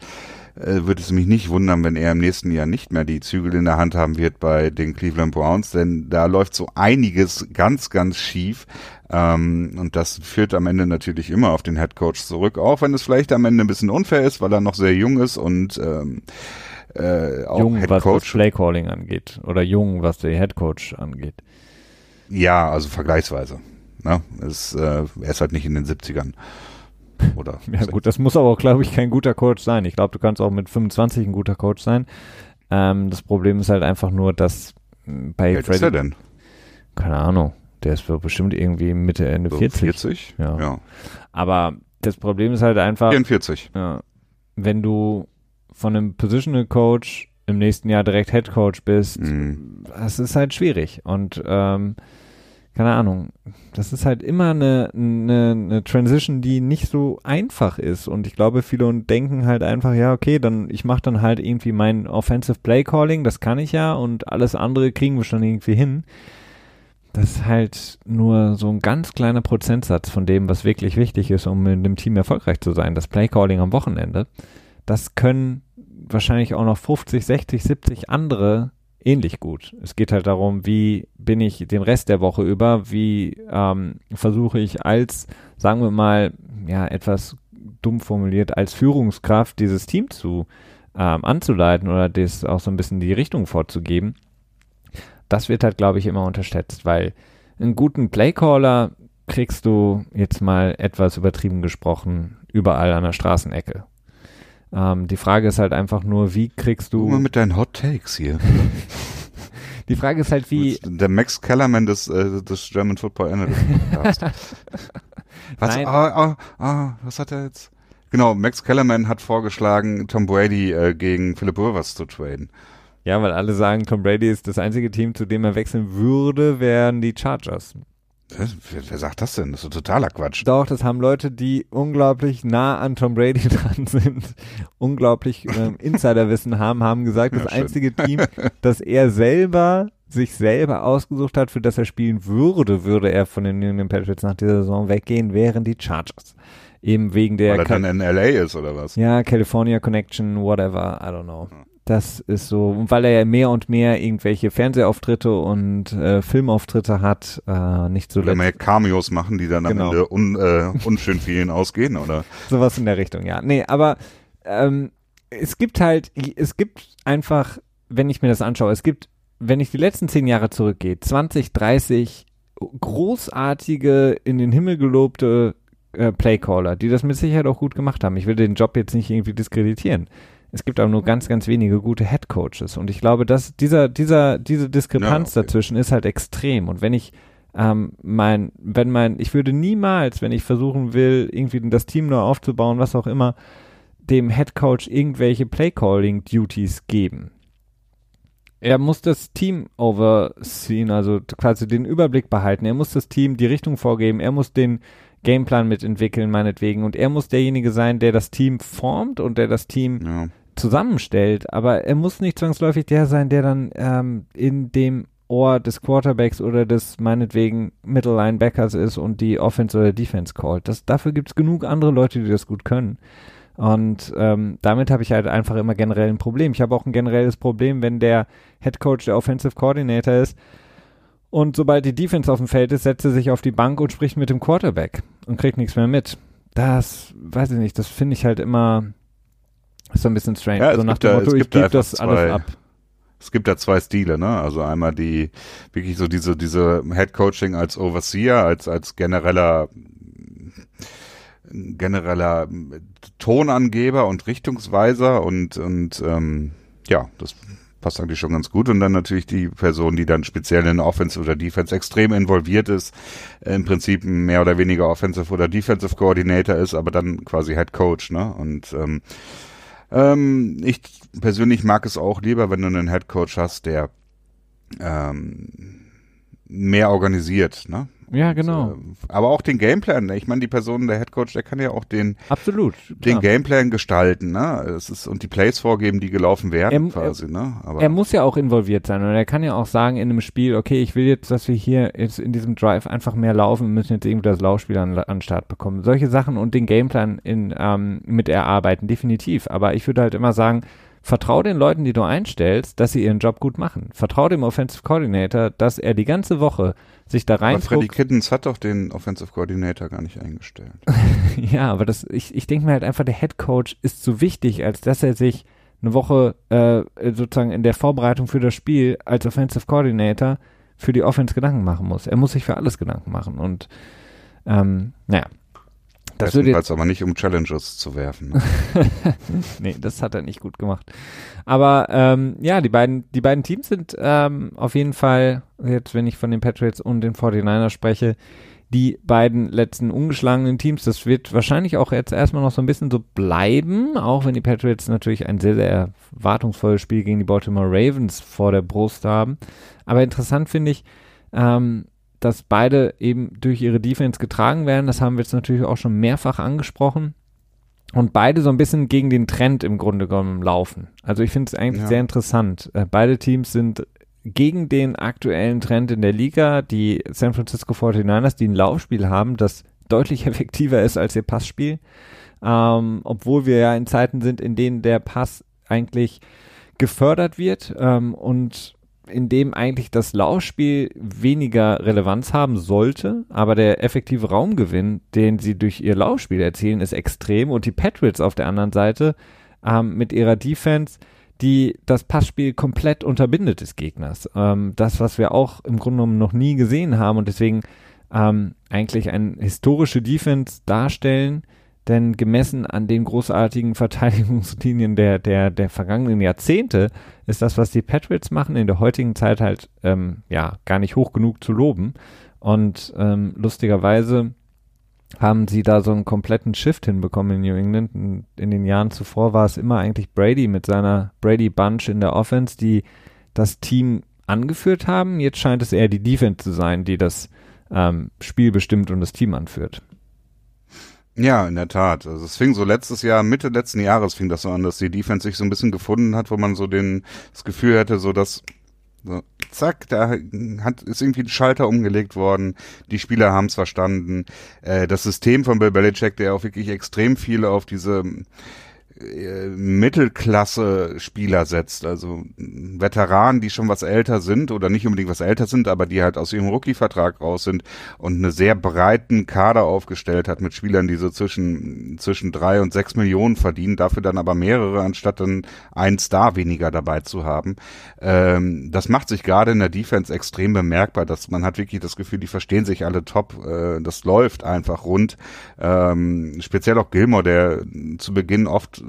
äh, würde es mich nicht wundern, wenn er im nächsten Jahr nicht mehr die Zügel in der Hand haben wird bei den Cleveland Browns, denn da läuft so einiges ganz, ganz schief. Ähm, und das führt am Ende natürlich immer auf den Head Coach zurück, auch wenn es vielleicht am Ende ein bisschen unfair ist, weil er noch sehr jung ist und ähm, äh, auch jung, Head was das Playcalling angeht oder jung, was der Head Coach angeht. Ja, also vergleichsweise. Ne? Es, äh, er ist halt nicht in den 70ern. Oder ja gut, das muss aber auch, glaube ich, kein guter Coach sein. Ich glaube, du kannst auch mit 25 ein guter Coach sein. Ähm, das Problem ist halt einfach nur, dass bei Wie alt Freddy, ist er denn? Keine Ahnung. Der ist bestimmt irgendwie Mitte, Ende so 40. 40? Ja. ja. Aber das Problem ist halt einfach. 44. Ja, wenn du von einem Positional Coach im nächsten Jahr direkt Head Coach bist, mm. das ist halt schwierig. Und ähm, keine Ahnung, das ist halt immer eine, eine, eine Transition, die nicht so einfach ist. Und ich glaube, viele denken halt einfach, ja, okay, dann ich mache dann halt irgendwie mein Offensive Play Calling, das kann ich ja, und alles andere kriegen wir schon irgendwie hin das ist halt nur so ein ganz kleiner Prozentsatz von dem, was wirklich wichtig ist, um in dem Team erfolgreich zu sein. Das Playcalling am Wochenende. Das können wahrscheinlich auch noch 50, 60, 70 andere ähnlich gut. Es geht halt darum, wie bin ich den Rest der Woche über, wie ähm, versuche ich als, sagen wir mal, ja, etwas dumm formuliert, als Führungskraft dieses Team zu ähm, anzuleiten oder das auch so ein bisschen die Richtung vorzugeben das wird halt, glaube ich, immer unterschätzt, weil einen guten Playcaller kriegst du jetzt mal etwas übertrieben gesprochen überall an der Straßenecke. Ähm, die Frage ist halt einfach nur, wie kriegst du. Mal mit deinen Hot Takes hier. die Frage ist halt, wie. Der Max Kellerman des, äh, des German Football Analyst. was, Nein. ah, ah, ah, was hat er jetzt? Genau, Max Kellerman hat vorgeschlagen, Tom Brady äh, gegen Philip Rivers zu traden. Ja, weil alle sagen, Tom Brady ist das einzige Team, zu dem er wechseln würde, wären die Chargers. Wer, wer sagt das denn? Das ist totaler Quatsch. Doch, das haben Leute, die unglaublich nah an Tom Brady dran sind, unglaublich ähm, Insiderwissen haben, haben gesagt, das Ja, einzige Team, das er selber sich selber ausgesucht hat, für das er spielen würde, würde er von den New England Patriots nach dieser Saison weggehen, wären die Chargers. Eben wegen der Weil er dann in L.A. ist, oder was? ja, California Connection, whatever, I don't know. Das ist so, und weil er ja mehr und mehr irgendwelche Fernsehauftritte und äh, Filmauftritte hat, äh, nicht Oder zuletzt mehr Cameos machen, die dann am Genau. Ende un, äh, unschön vielen ausgehen, oder? Sowas in der Richtung, ja. Nee, aber ähm, es gibt halt, es gibt einfach, wenn ich mir das anschaue, es gibt, wenn ich die letzten zehn Jahre zurückgehe, 20, 30 großartige, in den Himmel gelobte äh, Playcaller, die das mit Sicherheit auch gut gemacht haben. Ich will den Job jetzt nicht irgendwie diskreditieren. Es gibt aber nur ganz, ganz wenige gute Head Coaches. Und ich glaube, dass dieser, dieser, diese Diskrepanz Ja, okay. dazwischen ist halt extrem. Und wenn ich ähm, mein, wenn mein, ich würde niemals, wenn ich versuchen will, irgendwie das Team neu aufzubauen, was auch immer, dem Head Coach irgendwelche Playcalling-Duties geben. Er muss das Team overseen, also quasi den Überblick behalten. Er muss das Team die Richtung vorgeben. Er muss den Gameplan mitentwickeln, meinetwegen. Und er muss derjenige sein, der das Team formt und der das Team Ja. Zusammenstellt, aber er muss nicht zwangsläufig der sein, der dann ähm, in dem Ohr des Quarterbacks oder des meinetwegen Middle Linebackers ist und die Offense oder Defense callt. Das, dafür gibt es genug andere Leute, die das gut können. Und ähm, damit habe ich halt einfach immer generell ein Problem. Ich habe auch ein generelles Problem, wenn der Head Coach der Offensive Coordinator ist und sobald die Defense auf dem Feld ist, setzt er sich auf die Bank und spricht mit dem Quarterback und kriegt nichts mehr mit. Das, weiß ich nicht, das finde ich halt immer so ein bisschen strange. Ja, es so nach gibt dem da- Motto, ich gebe das alles zwei- ab. Es gibt da zwei Stile, ne? Also einmal die wirklich so diese diese Head Coaching als Overseer, als als genereller genereller Tonangeber und Richtungsweiser und und ähm, ja, das passt eigentlich schon ganz gut und dann natürlich die Person, die dann speziell in Offense oder Defense extrem involviert ist, im Prinzip mehr oder weniger Offensive oder Defensive Coordinator ist, aber dann quasi Head Coach, ne? Und ähm, ähm, ich persönlich mag es auch lieber, wenn du einen Head Coach hast, der ähm, mehr organisiert, ne? Ja, genau. Und, äh, aber auch den Gameplan. ne? Ich meine, die Person, der Head Coach, der kann ja auch den, Absolut. den klar. Gameplan gestalten, ne? Es ist, und die Plays vorgeben, die gelaufen werden, Er- quasi, ne? Aber Er muss ja auch involviert sein und er kann ja auch sagen in einem Spiel, okay, ich will jetzt, dass wir hier jetzt in diesem Drive einfach mehr laufen, wir müssen jetzt irgendwie das Laufspiel an, an den Start bekommen. Solche Sachen und den Gameplan in, ähm, mit erarbeiten, definitiv. Aber ich würde halt immer sagen, vertrau den Leuten, die du einstellst, dass sie ihren Job gut machen. Vertrau dem Offensive Coordinator, dass er die ganze Woche sich da aber Freddy. Kittens hat doch den Offensive Coordinator gar nicht eingestellt. Ja, aber das, ich, ich denke mir halt einfach, der Head Coach ist so wichtig, als dass er sich eine Woche äh, sozusagen in der Vorbereitung für das Spiel als Offensive Coordinator für die Offense Gedanken machen muss. Er muss sich für alles Gedanken machen und ähm, naja. Das würde jetzt, aber nicht, um Challenges zu werfen. Ne? nee, das hat er nicht gut gemacht. Aber ähm, ja, die beiden, die beiden Teams sind ähm, auf jeden Fall, jetzt wenn ich von den Patriots und den 49ers spreche, die beiden letzten ungeschlagenen Teams. Das wird wahrscheinlich auch jetzt erstmal noch so ein bisschen so bleiben, auch wenn die Patriots natürlich ein sehr, sehr erwartungsvolles Spiel gegen die Baltimore Ravens vor der Brust haben. Aber interessant finde ich, ähm, dass beide eben durch ihre Defense getragen werden. Das haben wir jetzt natürlich auch schon mehrfach angesprochen. Und beide so ein bisschen gegen den Trend im Grunde genommen laufen. Also ich finde es eigentlich Ja. sehr interessant. Äh, beide Teams sind gegen den aktuellen Trend in der Liga. Die San Francisco 49ers, die ein Laufspiel haben, das deutlich effektiver ist als ihr Passspiel. Ähm, obwohl wir ja in Zeiten sind, in denen der Pass eigentlich gefördert wird ähm, und in dem eigentlich das Laufspiel weniger Relevanz haben sollte, aber der effektive Raumgewinn, den sie durch ihr Laufspiel erzielen, ist extrem und die Patriots auf der anderen Seite ähm, mit ihrer Defense, die das Passspiel komplett unterbindet des Gegners. Ähm, das, was wir auch im Grunde genommen noch nie gesehen haben und deswegen ähm, eigentlich eine historische Defense darstellen, denn gemessen an den großartigen Verteidigungslinien der, der, der vergangenen Jahrzehnte ist das, was die Patriots machen, in der heutigen Zeit halt ähm, ja gar nicht hoch genug zu loben. Und ähm, lustigerweise haben sie da so einen kompletten Shift hinbekommen in New England. In, in den Jahren zuvor war es immer eigentlich Brady mit seiner Brady Bunch in der Offense, die das Team angeführt haben. Jetzt scheint es eher die Defense zu sein, die das ähm, Spiel bestimmt und das Team anführt. Ja, in der Tat. Also es fing so letztes Jahr, Mitte letzten Jahres fing das so an, dass die Defense sich so ein bisschen gefunden hat, wo man so den, das Gefühl hatte, so dass so, zack, da hat, ist irgendwie ein Schalter umgelegt worden. Die Spieler haben es verstanden. Äh, das System von Bill Belichick, der auch wirklich extrem viel auf diese äh, Mittelklasse-Spieler setzt, also Veteranen, die schon was älter sind oder nicht unbedingt was älter sind, aber die halt aus ihrem Rookie-Vertrag raus sind und eine sehr breiten Kader aufgestellt hat mit Spielern, die so zwischen zwischen drei und sechs Millionen verdienen, dafür dann aber mehrere anstatt dann ein Star weniger dabei zu haben. Ähm, das macht sich gerade in der Defense extrem bemerkbar, dass man hat wirklich das Gefühl, die verstehen sich alle top, äh, das läuft einfach rund. Ähm, speziell auch Gilmore, der zu Beginn oft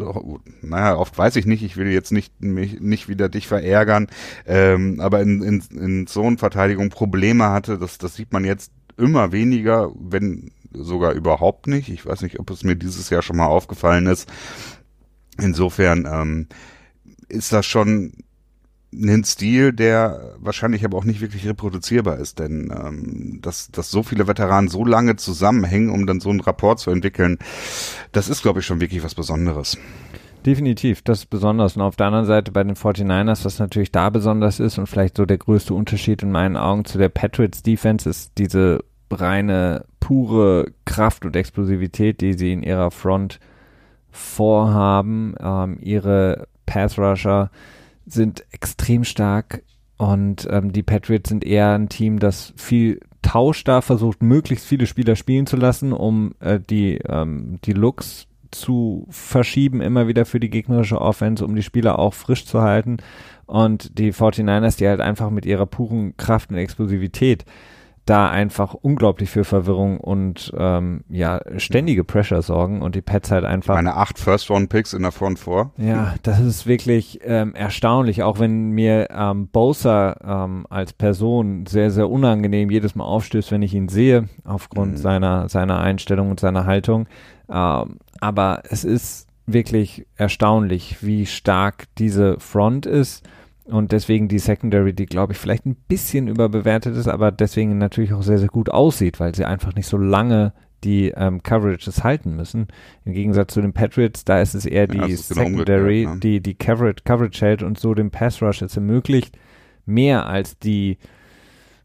naja, oft weiß ich nicht, ich will jetzt nicht, mich, nicht wieder dich verärgern, ähm, aber in, in, in Zonenverteidigung Probleme hatte, das, das sieht man jetzt immer weniger, wenn sogar überhaupt nicht. Ich weiß nicht, ob es mir dieses Jahr schon mal aufgefallen ist. Insofern ähm, ist das schon ein Stil, der wahrscheinlich aber auch nicht wirklich reproduzierbar ist, denn ähm, dass, dass so viele Veteranen so lange zusammenhängen, um dann so einen Rapport zu entwickeln, das ist, glaube ich, schon wirklich was Besonderes. Definitiv, das ist besonders. Und auf der anderen Seite bei den 49ers, was natürlich da besonders ist und vielleicht so der größte Unterschied in meinen Augen zu der Patriots Defense ist diese reine, pure Kraft und Explosivität, die sie in ihrer Front vorhaben. Ähm, ihre Pass Rusher, sind extrem stark und ähm, die Patriots sind eher ein Team, das viel Tausch da versucht, möglichst viele Spieler spielen zu lassen, um äh, die, ähm, die Looks zu verschieben, immer wieder für die gegnerische Offense, um die Spieler auch frisch zu halten. Und die 49ers, die halt einfach mit ihrer puren Kraft und Explosivität da einfach unglaublich für Verwirrung und ähm, ja ständige Pressure sorgen und die Pets halt einfach. Meine acht First Round Picks in der Front 4. Ja, das ist wirklich ähm, erstaunlich, auch wenn mir ähm, Bosa ähm, als Person sehr sehr unangenehm jedes Mal aufstößt, wenn ich ihn sehe aufgrund mhm. seiner seiner Einstellung und seiner Haltung. Ähm, aber es ist wirklich erstaunlich, wie stark diese Front ist und deswegen die Secondary, die glaube ich vielleicht ein bisschen überbewertet ist, aber deswegen natürlich auch sehr, sehr gut aussieht, weil sie einfach nicht so lange die ähm, Coverages halten müssen. Im Gegensatz zu den Patriots, da ist es eher die ja, genau Secondary, genau ne? die die Coverage, Coverage hält und so den Pass Rush es ermöglicht, mehr als die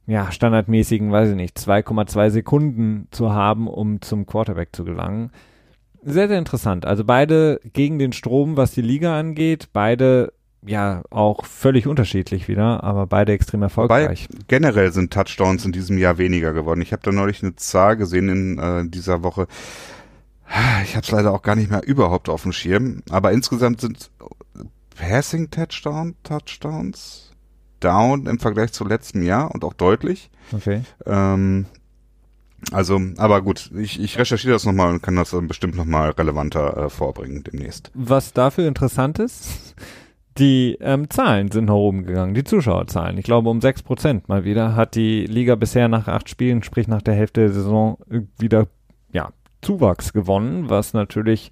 ja, standardmäßigen, weiß ich nicht, 2,2 Sekunden zu haben, um zum Quarterback zu gelangen. Sehr, sehr interessant. Also beide gegen den Strom, was die Liga angeht, beide ja auch völlig unterschiedlich wieder, aber beide extrem erfolgreich. Wobei, generell sind Touchdowns in diesem Jahr weniger geworden. Ich habe da neulich eine Zahl gesehen in äh, dieser Woche. Ich habe es leider auch gar nicht mehr überhaupt auf dem Schirm, aber insgesamt sind Passing Touchdown Touchdowns down im Vergleich zu letztem Jahr und auch deutlich. Okay. Ähm, also, aber gut, ich, ich recherchiere das nochmal und kann das dann bestimmt nochmal relevanter äh, vorbringen demnächst. Was dafür interessant ist, die ähm, Zahlen sind nach oben gegangen, die Zuschauerzahlen. Ich glaube um sechs Prozent mal wieder hat die Liga bisher nach acht Spielen, sprich nach der Hälfte der Saison, wieder ja, Zuwachs gewonnen, was natürlich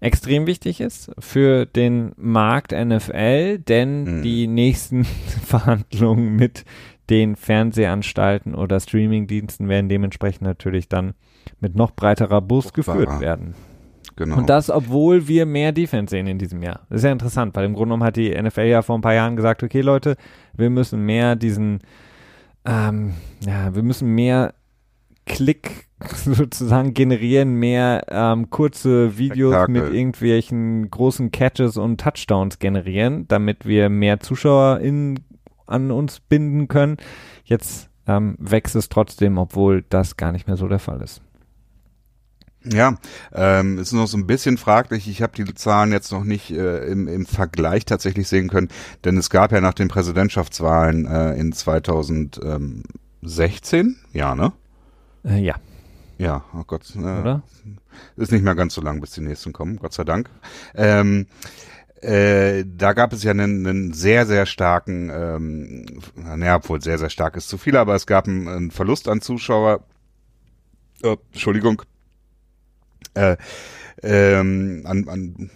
extrem wichtig ist für den Markt NFL, denn mhm. die nächsten Verhandlungen mit den Fernsehanstalten oder Streamingdiensten werden dementsprechend natürlich dann mit noch breiterer Bus geführt werden. Genau. Und das, obwohl wir mehr Defense sehen in diesem Jahr. Das ist ja interessant, weil im Grunde genommen hat die NFL ja vor ein paar Jahren gesagt, okay Leute, wir müssen mehr diesen, ähm, ja, wir müssen mehr Klick sozusagen generieren, mehr ähm, kurze Videos Spektakel. mit irgendwelchen großen Catches und Touchdowns generieren, damit wir mehr Zuschauer in, an uns binden können. Jetzt ähm, wächst es trotzdem, obwohl das gar nicht mehr so der Fall ist. Ja, ähm, ist noch so ein bisschen fraglich. Ich habe die Zahlen jetzt noch nicht äh, im, im Vergleich tatsächlich sehen können, denn es gab ja nach den Präsidentschaftswahlen äh, in 2016, ja, ne? Äh, ja. Ja, oh Gott. Äh, oder? Ist nicht mehr ganz so lang, bis die nächsten kommen, Gott sei Dank. Ähm, äh, da gab es ja einen, einen sehr, sehr starken, ähm, naja, obwohl sehr, sehr stark ist zu viel, aber es gab einen, einen Verlust an Zuschauer. Oh, Entschuldigung. Äh, ähm, an, an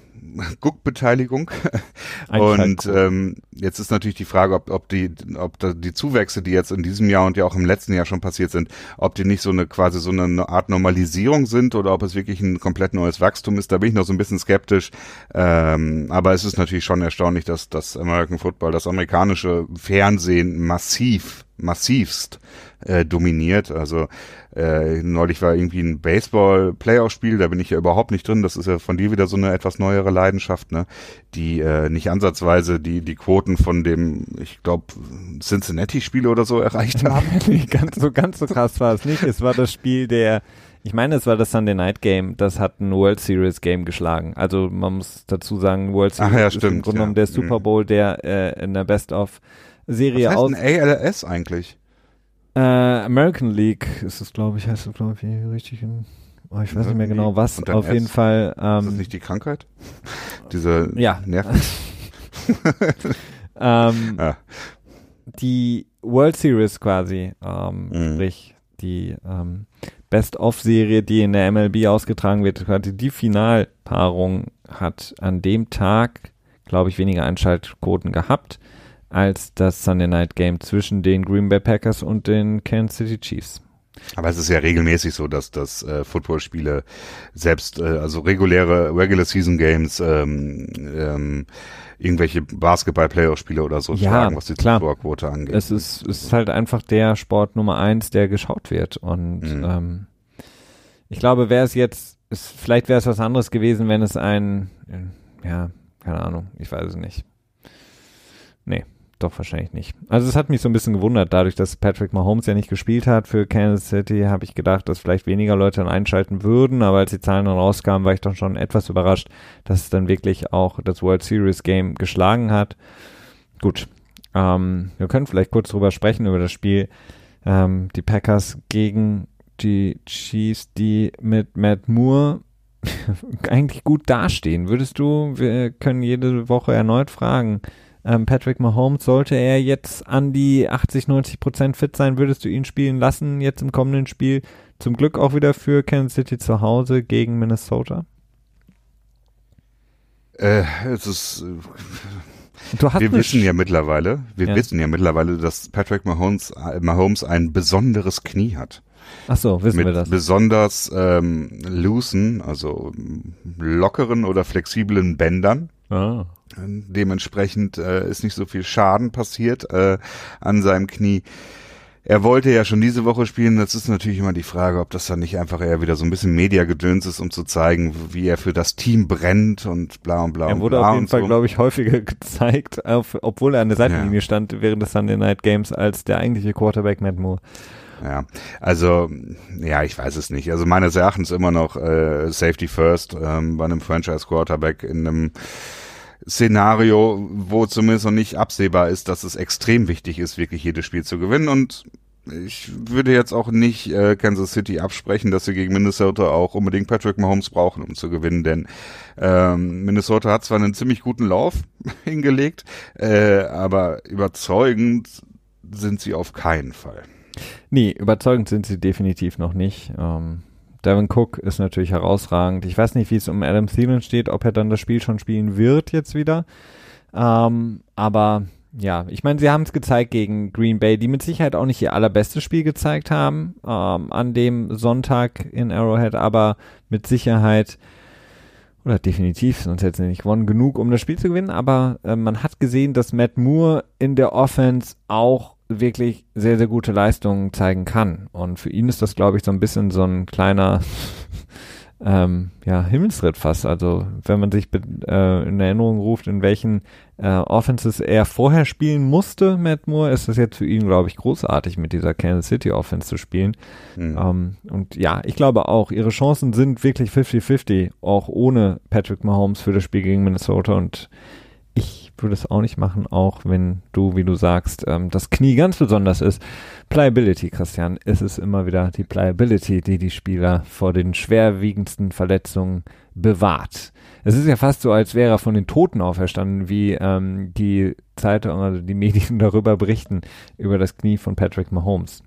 Guckbeteiligung. Und ähm, jetzt ist natürlich die Frage, ob, ob die, ob da die Zuwächse, die jetzt in diesem Jahr und ja auch im letzten Jahr schon passiert sind, ob die nicht so eine quasi so eine Art Normalisierung sind oder ob es wirklich ein komplett neues Wachstum ist. Da bin ich noch so ein bisschen skeptisch. Ähm, aber es ist natürlich schon erstaunlich, dass das American Football, das amerikanische Fernsehen massiv massivst äh, dominiert. Also äh, neulich war irgendwie ein Baseball-Playoff-Spiel, da bin ich ja überhaupt nicht drin. Das ist ja von dir wieder so eine etwas neuere Leidenschaft, ne? Die äh, nicht ansatzweise die die Quoten von dem, ich glaube, Cincinnati-Spiel oder so erreicht haben. nee, ganz so ganz so krass war es nicht. Es war das Spiel der ich meine, es war das Sunday Night Game, das hat ein World Series Game geschlagen. Also man muss dazu sagen, World Series Ach ja, ist stimmt, im Grunde ja. genommen der Super Mhm. Bowl, der äh, in der Best of Serie Was aus heißt ein ALS eigentlich? Äh, American League ist es, glaube ich, heißt es, glaube ich, richtig. In, oh, ich weiß nicht mehr genau was. Auf S? jeden Fall. Ist das Ähm, nicht die Krankheit? Diese ja. Nerven? ähm, Ah. die World Series quasi, ähm, Mhm. sprich die ähm, Best-of-Serie, die in der MLB ausgetragen wird, quasi die Finalpaarung hat an dem Tag, glaube ich, weniger Einschaltquoten gehabt als das Sunday Night Game zwischen den Green Bay Packers und den Kansas City Chiefs. Aber es ist ja regelmäßig so, dass das äh, Footballspiele selbst, äh, also reguläre Regular Season Games, ähm, ähm, irgendwelche Basketball-Playoff-Spiele oder so Ja, schlagen, was die. Zuschauerquote angeht. Es ist, es ist halt einfach der Sport Nummer eins, der geschaut wird. Und Mhm. ähm, ich glaube, wäre es jetzt, es, vielleicht wäre es was anderes gewesen, wenn es ein, äh, ja, keine Ahnung, ich weiß es nicht. Nee, doch wahrscheinlich nicht. Also es hat mich so ein bisschen gewundert, dadurch, dass Patrick Mahomes ja nicht gespielt hat für Kansas City, habe ich gedacht, dass vielleicht weniger Leute dann einschalten würden, aber als die Zahlen dann rauskamen, war ich dann schon etwas überrascht, dass es dann wirklich auch das World Series Game geschlagen hat. Gut, ähm, wir können vielleicht kurz drüber sprechen, über das Spiel. Ähm, die Packers gegen die Chiefs, die mit Matt Moore eigentlich gut dastehen. Würdest du, wir können jede Woche erneut fragen, ähm, Patrick Mahomes, sollte er jetzt an die 80, 90 Prozent fit sein, würdest du ihn spielen lassen jetzt im kommenden Spiel? Zum Glück auch wieder für Kansas City zu Hause gegen Minnesota. äh, es ist, äh, Du hast wir wissen ja mittlerweile, wir Ja. wissen ja mittlerweile, dass Patrick Mahomes, äh, Mahomes ein besonderes Knie hat. Ach so, wissen mit wir das. besonders ähm, loosen, also lockeren oder flexiblen Bändern. Ah. Dementsprechend äh, ist nicht so viel Schaden passiert äh, an seinem Knie. Er wollte ja schon diese Woche spielen. Das ist natürlich immer die Frage, ob das dann nicht einfach eher wieder so ein bisschen Mediagedöns ist, um zu zeigen, wie er für das Team brennt und bla und bla Er wurde auf jeden Fall, so. glaube ich, häufiger gezeigt, auf, obwohl er an der Seitenlinie Ja. stand während des Sunday Night Games als der eigentliche Quarterback Matt Moore. Ja, also ja, ich weiß es nicht. Also meines Erachtens immer noch äh, Safety First ähm, bei einem Franchise Quarterback in einem Szenario, wo zumindest noch nicht absehbar ist, dass es extrem wichtig ist, wirklich jedes Spiel zu gewinnen. Und ich würde jetzt auch nicht äh, Kansas City absprechen, dass sie gegen Minnesota auch unbedingt Patrick Mahomes brauchen, um zu gewinnen, denn ähm, Minnesota hat zwar einen ziemlich guten Lauf hingelegt, äh, aber überzeugend sind sie auf keinen Fall. Nee, überzeugend sind sie definitiv noch nicht. Ähm, Devin Cook ist natürlich herausragend. Ich weiß nicht, wie es um Adam Thielen steht, ob er dann das Spiel schon spielen wird jetzt wieder. Ähm, aber ja, ich meine, sie haben es gezeigt gegen Green Bay, die mit Sicherheit auch nicht ihr allerbestes Spiel gezeigt haben ähm, an dem Sonntag in Arrowhead, aber mit Sicherheit oder definitiv, sonst hätten sie nicht gewonnen, genug, um das Spiel zu gewinnen. Aber äh, man hat gesehen, dass Matt Moore in der Offense auch wirklich sehr, sehr gute Leistungen zeigen kann. Und für ihn ist das, glaube ich, so ein bisschen so ein kleiner ähm, ja, Himmelsritt fast. Also wenn man sich äh, in Erinnerung ruft, in welchen äh, Offenses er vorher spielen musste, Matt Moore, ist das jetzt für ihn, glaube ich, großartig, mit dieser Kansas City Offense zu spielen. Hm. Ähm, und ja, ich glaube auch, ihre Chancen sind wirklich 50-50, auch ohne Patrick Mahomes für das Spiel gegen Minnesota. Und ich würde es auch nicht machen, auch wenn du, wie du sagst, ähm, das Knie ganz besonders ist. Pliability, Christian, ist es immer wieder die Pliability, die die Spieler vor den schwerwiegendsten Verletzungen bewahrt. Es ist ja fast so, als wäre er von den Toten auferstanden, wie ähm, die Zeitung oder die Medien darüber berichten, über das Knie von Patrick Mahomes.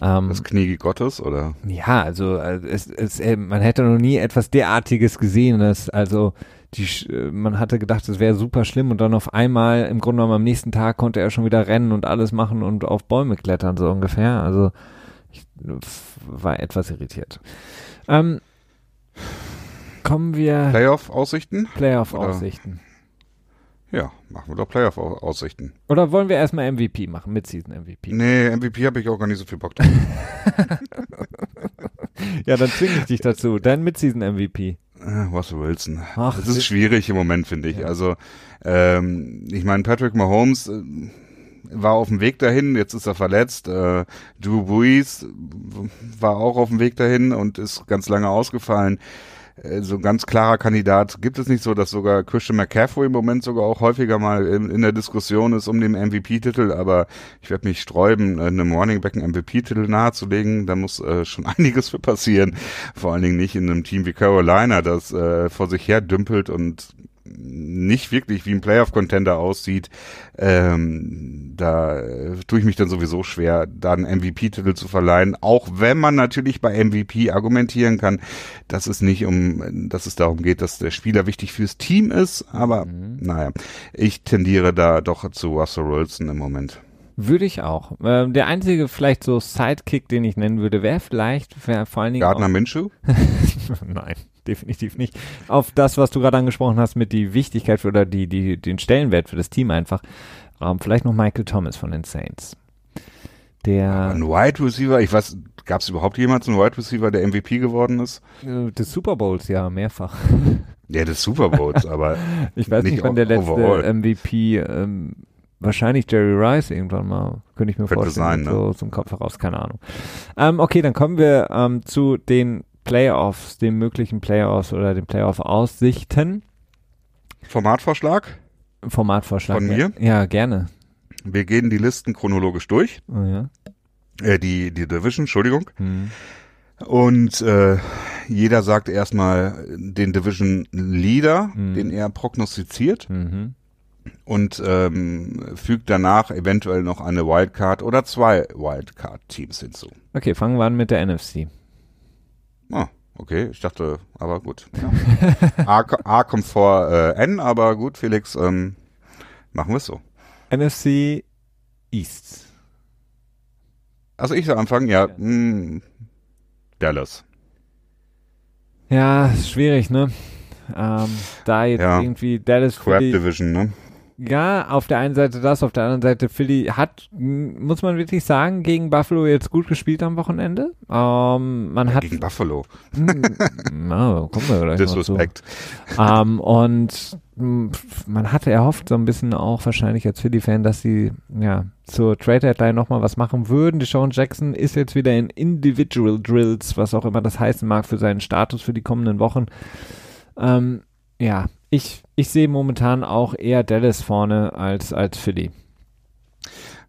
Ähm, das Knie Gottes, oder? Ja, also äh, es, es, äh, man hätte noch nie etwas derartiges gesehen. Dass, also die, äh, man hatte gedacht, es wäre super schlimm und dann auf einmal, im Grunde genommen am nächsten Tag konnte er schon wieder rennen und alles machen und auf Bäume klettern, so ungefähr. Also ich war etwas irritiert. Ähm, kommen wir. Playoff-Aussichten? Playoff-Aussichten. Ja, machen wir doch Playoff-Aussichten. Oder wollen wir erstmal MVP machen, Mid-Season-MVP? Nee, MVP habe ich auch gar nicht so viel Bock drauf. ja, dann zwinge ich dich dazu. Dein Mid-Season-MVP. Äh, Russell Wilson. Ach, das ist schwierig im Moment, finde ich. Ja. Also, ähm, ich meine, Patrick Mahomes äh, war auf dem Weg dahin, jetzt ist er verletzt. Äh, Drew Brees war auch auf dem Weg dahin und ist ganz lange ausgefallen. Äh, so ein ganz klarer Kandidat gibt es nicht so, dass sogar Christian McCaffrey im Moment sogar auch häufiger mal in, in der Diskussion ist um den MVP-Titel, aber ich werde mich sträuben, einem Running Back einen MVP-Titel nahezulegen. Da muss äh, schon einiges für passieren. Vor allen Dingen nicht in einem Team wie Carolina, das äh, vor sich her dümpelt und nicht wirklich wie ein Playoff-Contender aussieht, ähm, da äh, tue ich mich dann sowieso schwer, da einen MVP-Titel zu verleihen, auch wenn man natürlich bei MVP argumentieren kann, dass es nicht um, dass es darum geht, dass der Spieler wichtig fürs Team ist, aber mhm. naja, ich tendiere da doch zu Russell Wilson im Moment. Würde ich auch. Ähm, der einzige vielleicht so Sidekick, den ich nennen würde, wäre vielleicht wär vor allen Dingen. Gardner Minshew? Nein definitiv nicht. Auf das, was du gerade angesprochen hast, mit die Wichtigkeit für, oder die, die, den Stellenwert für das Team einfach. Ähm, vielleicht noch Michael Thomas von den Saints. Der. Ein Wide Receiver, ich weiß, gab es überhaupt jemals einen Wide Receiver, der MVP geworden ist? Äh, des Super Bowls, ja, mehrfach. Ja, des Super Bowls, aber. ich weiß nicht, nicht wann der letzte overall. MVP, ähm, wahrscheinlich Jerry Rice irgendwann mal, könnte ich mir Könnte vorstellen. Sein, ne? So zum Kopf heraus, keine Ahnung. Ähm, okay, dann kommen wir ähm, zu den Playoffs, den möglichen Playoffs oder den Playoff-Aussichten. Formatvorschlag? Formatvorschlag. Von mir? Ja, gerne. Wir gehen die Listen chronologisch durch. Oh, ja. Äh, die, die Division, Entschuldigung. Hm. Und äh, jeder sagt erstmal den Division Leader, hm. den er prognostiziert. Mhm. Und ähm, fügt danach eventuell noch eine Wildcard oder zwei Wildcard-Teams hinzu. Okay, fangen wir an mit der NFC. Ah, okay. Ich dachte, aber gut. Ja. A, A, kommt vor äh, N, aber gut, Felix, ähm, machen wir es so. NFC East. Also ich soll anfangen, ja. ja. Mh, hm, Dallas. Ja, ist schwierig, ne? Ähm, da jetzt ja. irgendwie Dallas Crab Division, ne? Ja, auf der einen Seite das, auf der anderen Seite Philly hat, muss man wirklich sagen, gegen Buffalo jetzt gut gespielt am Wochenende. Ähm, man ja, hat gegen Buffalo. na, kommen wir gleich Disrespect. Ähm, und man hatte erhofft so ein bisschen auch wahrscheinlich als Philly-Fan, dass sie ja zur Trade Deadline nochmal was machen würden. Deshaun Jackson ist jetzt wieder in Individual Drills, was auch immer das heißen mag für seinen Status für die kommenden Wochen. Ähm, ja, ich, ich sehe momentan auch eher Dallas vorne als, als Philly.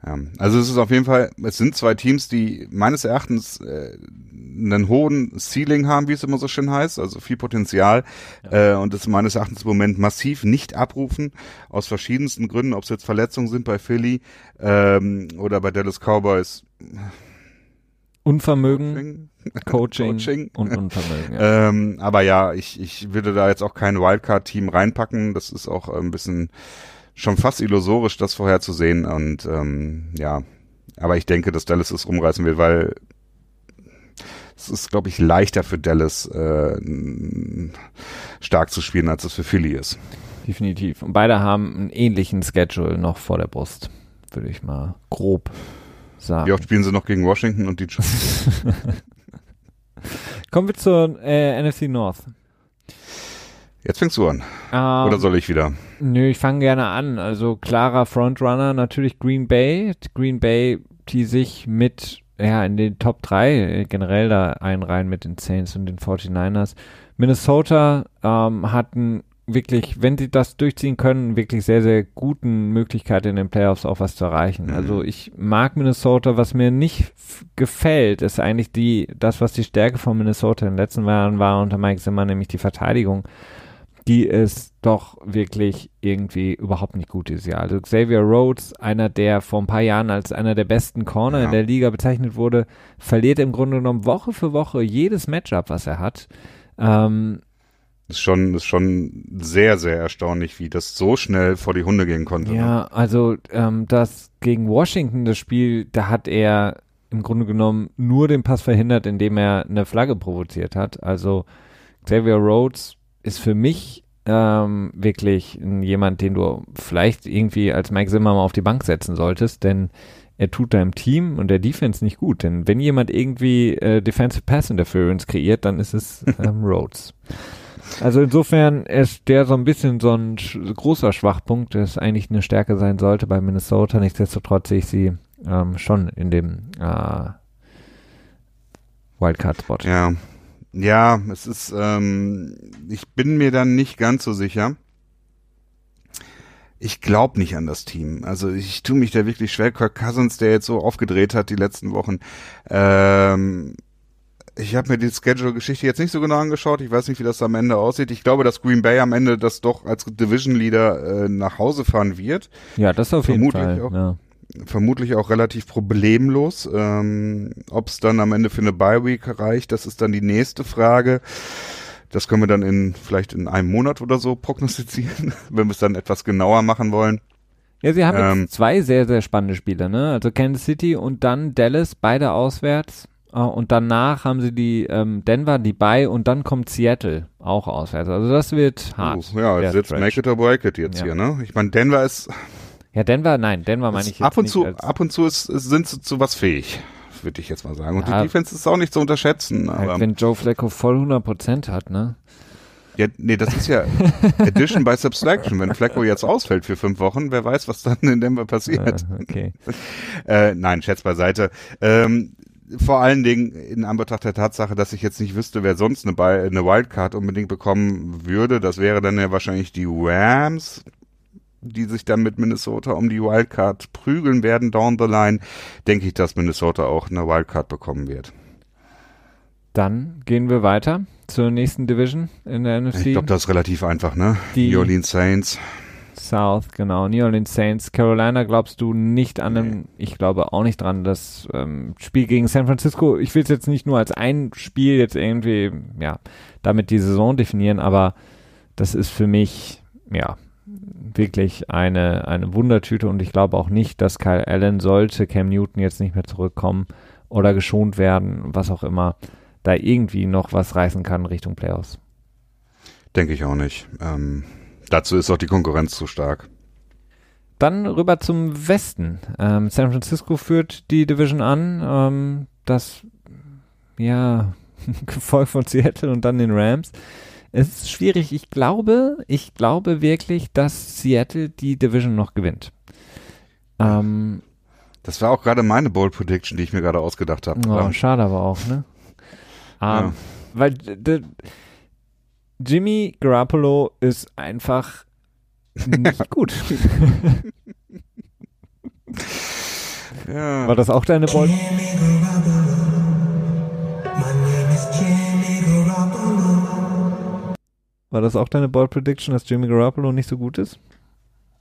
Ja, also es ist auf jeden Fall, es sind zwei Teams, die meines Erachtens äh, einen hohen Ceiling haben, wie es immer so schön heißt, also viel Potenzial ja. äh, und das meines Erachtens im Moment massiv nicht abrufen, aus verschiedensten Gründen, ob es jetzt Verletzungen sind bei Philly ähm, oder bei Dallas Cowboys. Unvermögen, Coaching, Coaching. und Unvermögen. Ja. ähm, aber ja, ich, ich würde da jetzt auch kein Wildcard-Team reinpacken. Das ist auch ein bisschen schon fast illusorisch, das vorherzusehen. Und ähm, ja, aber ich denke, dass Dallas es rumreißen wird, weil es ist, glaube ich, leichter für Dallas äh, stark zu spielen, als es für Philly ist. Definitiv. Und beide haben einen ähnlichen Schedule noch vor der Brust, würde ich mal grob sagen. Wie oft spielen sie noch gegen Washington und die Giants? Kommen wir zur äh, NFC North. Jetzt fängst du an. Um, Oder soll ich wieder? Nö, ich fange gerne an. Also klarer Frontrunner natürlich Green Bay. Green Bay, die sich mit, ja, in den Top 3 äh, generell da einreihen mit den Saints und den 49ers. Minnesota ähm, hat ein wirklich, wenn sie das durchziehen können, wirklich sehr, sehr guten Möglichkeit in den Playoffs auch was zu erreichen. Mhm. Also ich mag Minnesota, was mir nicht gefällt, ist eigentlich die, das, was die Stärke von Minnesota in den letzten Jahren war unter Mike Zimmer, nämlich die Verteidigung. Die ist doch wirklich irgendwie überhaupt nicht gut dieses Jahr. Also Xavier Rhodes, einer, der vor ein paar Jahren als einer der besten Corner Ja. in der Liga bezeichnet wurde, verliert im Grunde genommen Woche für Woche jedes Matchup, was er hat. Ähm, Ist schon, ist schon sehr, sehr erstaunlich, wie das so schnell vor die Hunde gehen konnte. Ne? Ja, also ähm, das gegen Washington, das Spiel, da hat er im Grunde genommen nur den Pass verhindert, indem er eine Flagge provoziert hat. Also Xavier Rhodes ist für mich ähm, wirklich jemand, den du vielleicht irgendwie als Mike Zimmer mal auf die Bank setzen solltest, denn er tut deinem Team und der Defense nicht gut. Denn wenn jemand irgendwie äh, Defensive Pass Interference kreiert, dann ist es ähm, Rhodes. Also insofern ist der so ein bisschen so ein großer Schwachpunkt, der eigentlich eine Stärke sein sollte bei Minnesota. Nichtsdestotrotz sehe ich sie ähm, schon in dem äh, Wildcard-Spot. Ja, ja, es ist, ähm, ich bin mir dann nicht ganz so sicher. Ich glaube nicht an das Team. Also ich tue mich da wirklich schwer. Kirk Cousins, der jetzt so aufgedreht hat die letzten Wochen. Ähm, ich habe mir die Schedule-Geschichte jetzt nicht so genau angeschaut. Ich weiß nicht, wie das am Ende aussieht. Ich glaube, dass Green Bay am Ende das doch als Division-Leader äh, nach Hause fahren wird. Ja, das auf jeden Vermutlich Fall. auch. Ja. vermutlich auch relativ problemlos. Ähm, Ob es dann am Ende für eine Bye Week reicht, das ist dann die nächste Frage. Das können wir dann in vielleicht in einem Monat oder so prognostizieren, wenn wir es dann etwas genauer machen wollen. ja, sie haben Ähm, jetzt zwei sehr, sehr spannende Spiele, ne? Also Kansas City und dann Dallas, beide auswärts. Äh, und danach haben sie die ähm, Denver, die bei und dann kommt Seattle auch auswärts. Also das wird hart. Uh, ja, jetzt Stretch. make it or break it jetzt Ja. hier, ne? Ich meine, Denver ist, Ja, Denver, nein, Denver meine ich jetzt ab und nicht zu, ab und zu ist, sind sie zu was fähig, würde ich jetzt mal sagen. Und Ja. die Defense ist auch nicht zu unterschätzen. halt, wenn Joe Flacco voll 100% hat, ne? ja, nee, das ist ja Addition by Subtraction. Wenn Flacco jetzt ausfällt für fünf Wochen, wer weiß, was dann in Denver passiert. Äh, okay. Äh, nein, Scherz beiseite. Ähm, vor allen Dingen in Anbetracht der Tatsache, dass ich jetzt nicht wüsste, wer sonst eine, eine Wildcard unbedingt bekommen würde. Das wäre dann ja wahrscheinlich die Rams, die sich dann mit Minnesota um die Wildcard prügeln werden down the line. Denke ich, dass Minnesota auch eine Wildcard bekommen wird. Dann gehen wir weiter zur nächsten Division in der NFC. Ich glaube, das ist relativ einfach, ne? Die- New Orleans Saints. South, genau. New Orleans Saints. Carolina glaubst du nicht an einem, ich glaube auch nicht dran, das ähm, Spiel gegen San Francisco, ich will es jetzt nicht nur als ein Spiel jetzt irgendwie, ja, damit die Saison definieren, aber das ist für mich, ja, wirklich eine, eine Wundertüte und ich glaube auch nicht, dass Kyle Allen sollte Cam Newton jetzt nicht mehr zurückkommen oder geschont werden, was auch immer, da irgendwie noch was reißen kann Richtung Playoffs. Denke ich auch nicht. Ähm, dazu ist auch die Konkurrenz zu stark. Dann rüber zum Westen. Ähm, San Francisco führt die Division an. Ähm, das, ja, gefolgt von Seattle und dann den Rams. Es ist schwierig. Ich glaube, ich glaube wirklich, dass Seattle die Division noch gewinnt. Ähm, Das war auch gerade meine Bold Prediction, die ich mir gerade ausgedacht habe. oh, Ähm, schade aber auch, ne? Ähm, Ja. Weil Jimmy Garoppolo ist einfach nicht gut. ja. War das auch deine Bold? War das auch deine Bold Prediction, dass Jimmy Garoppolo nicht so gut ist?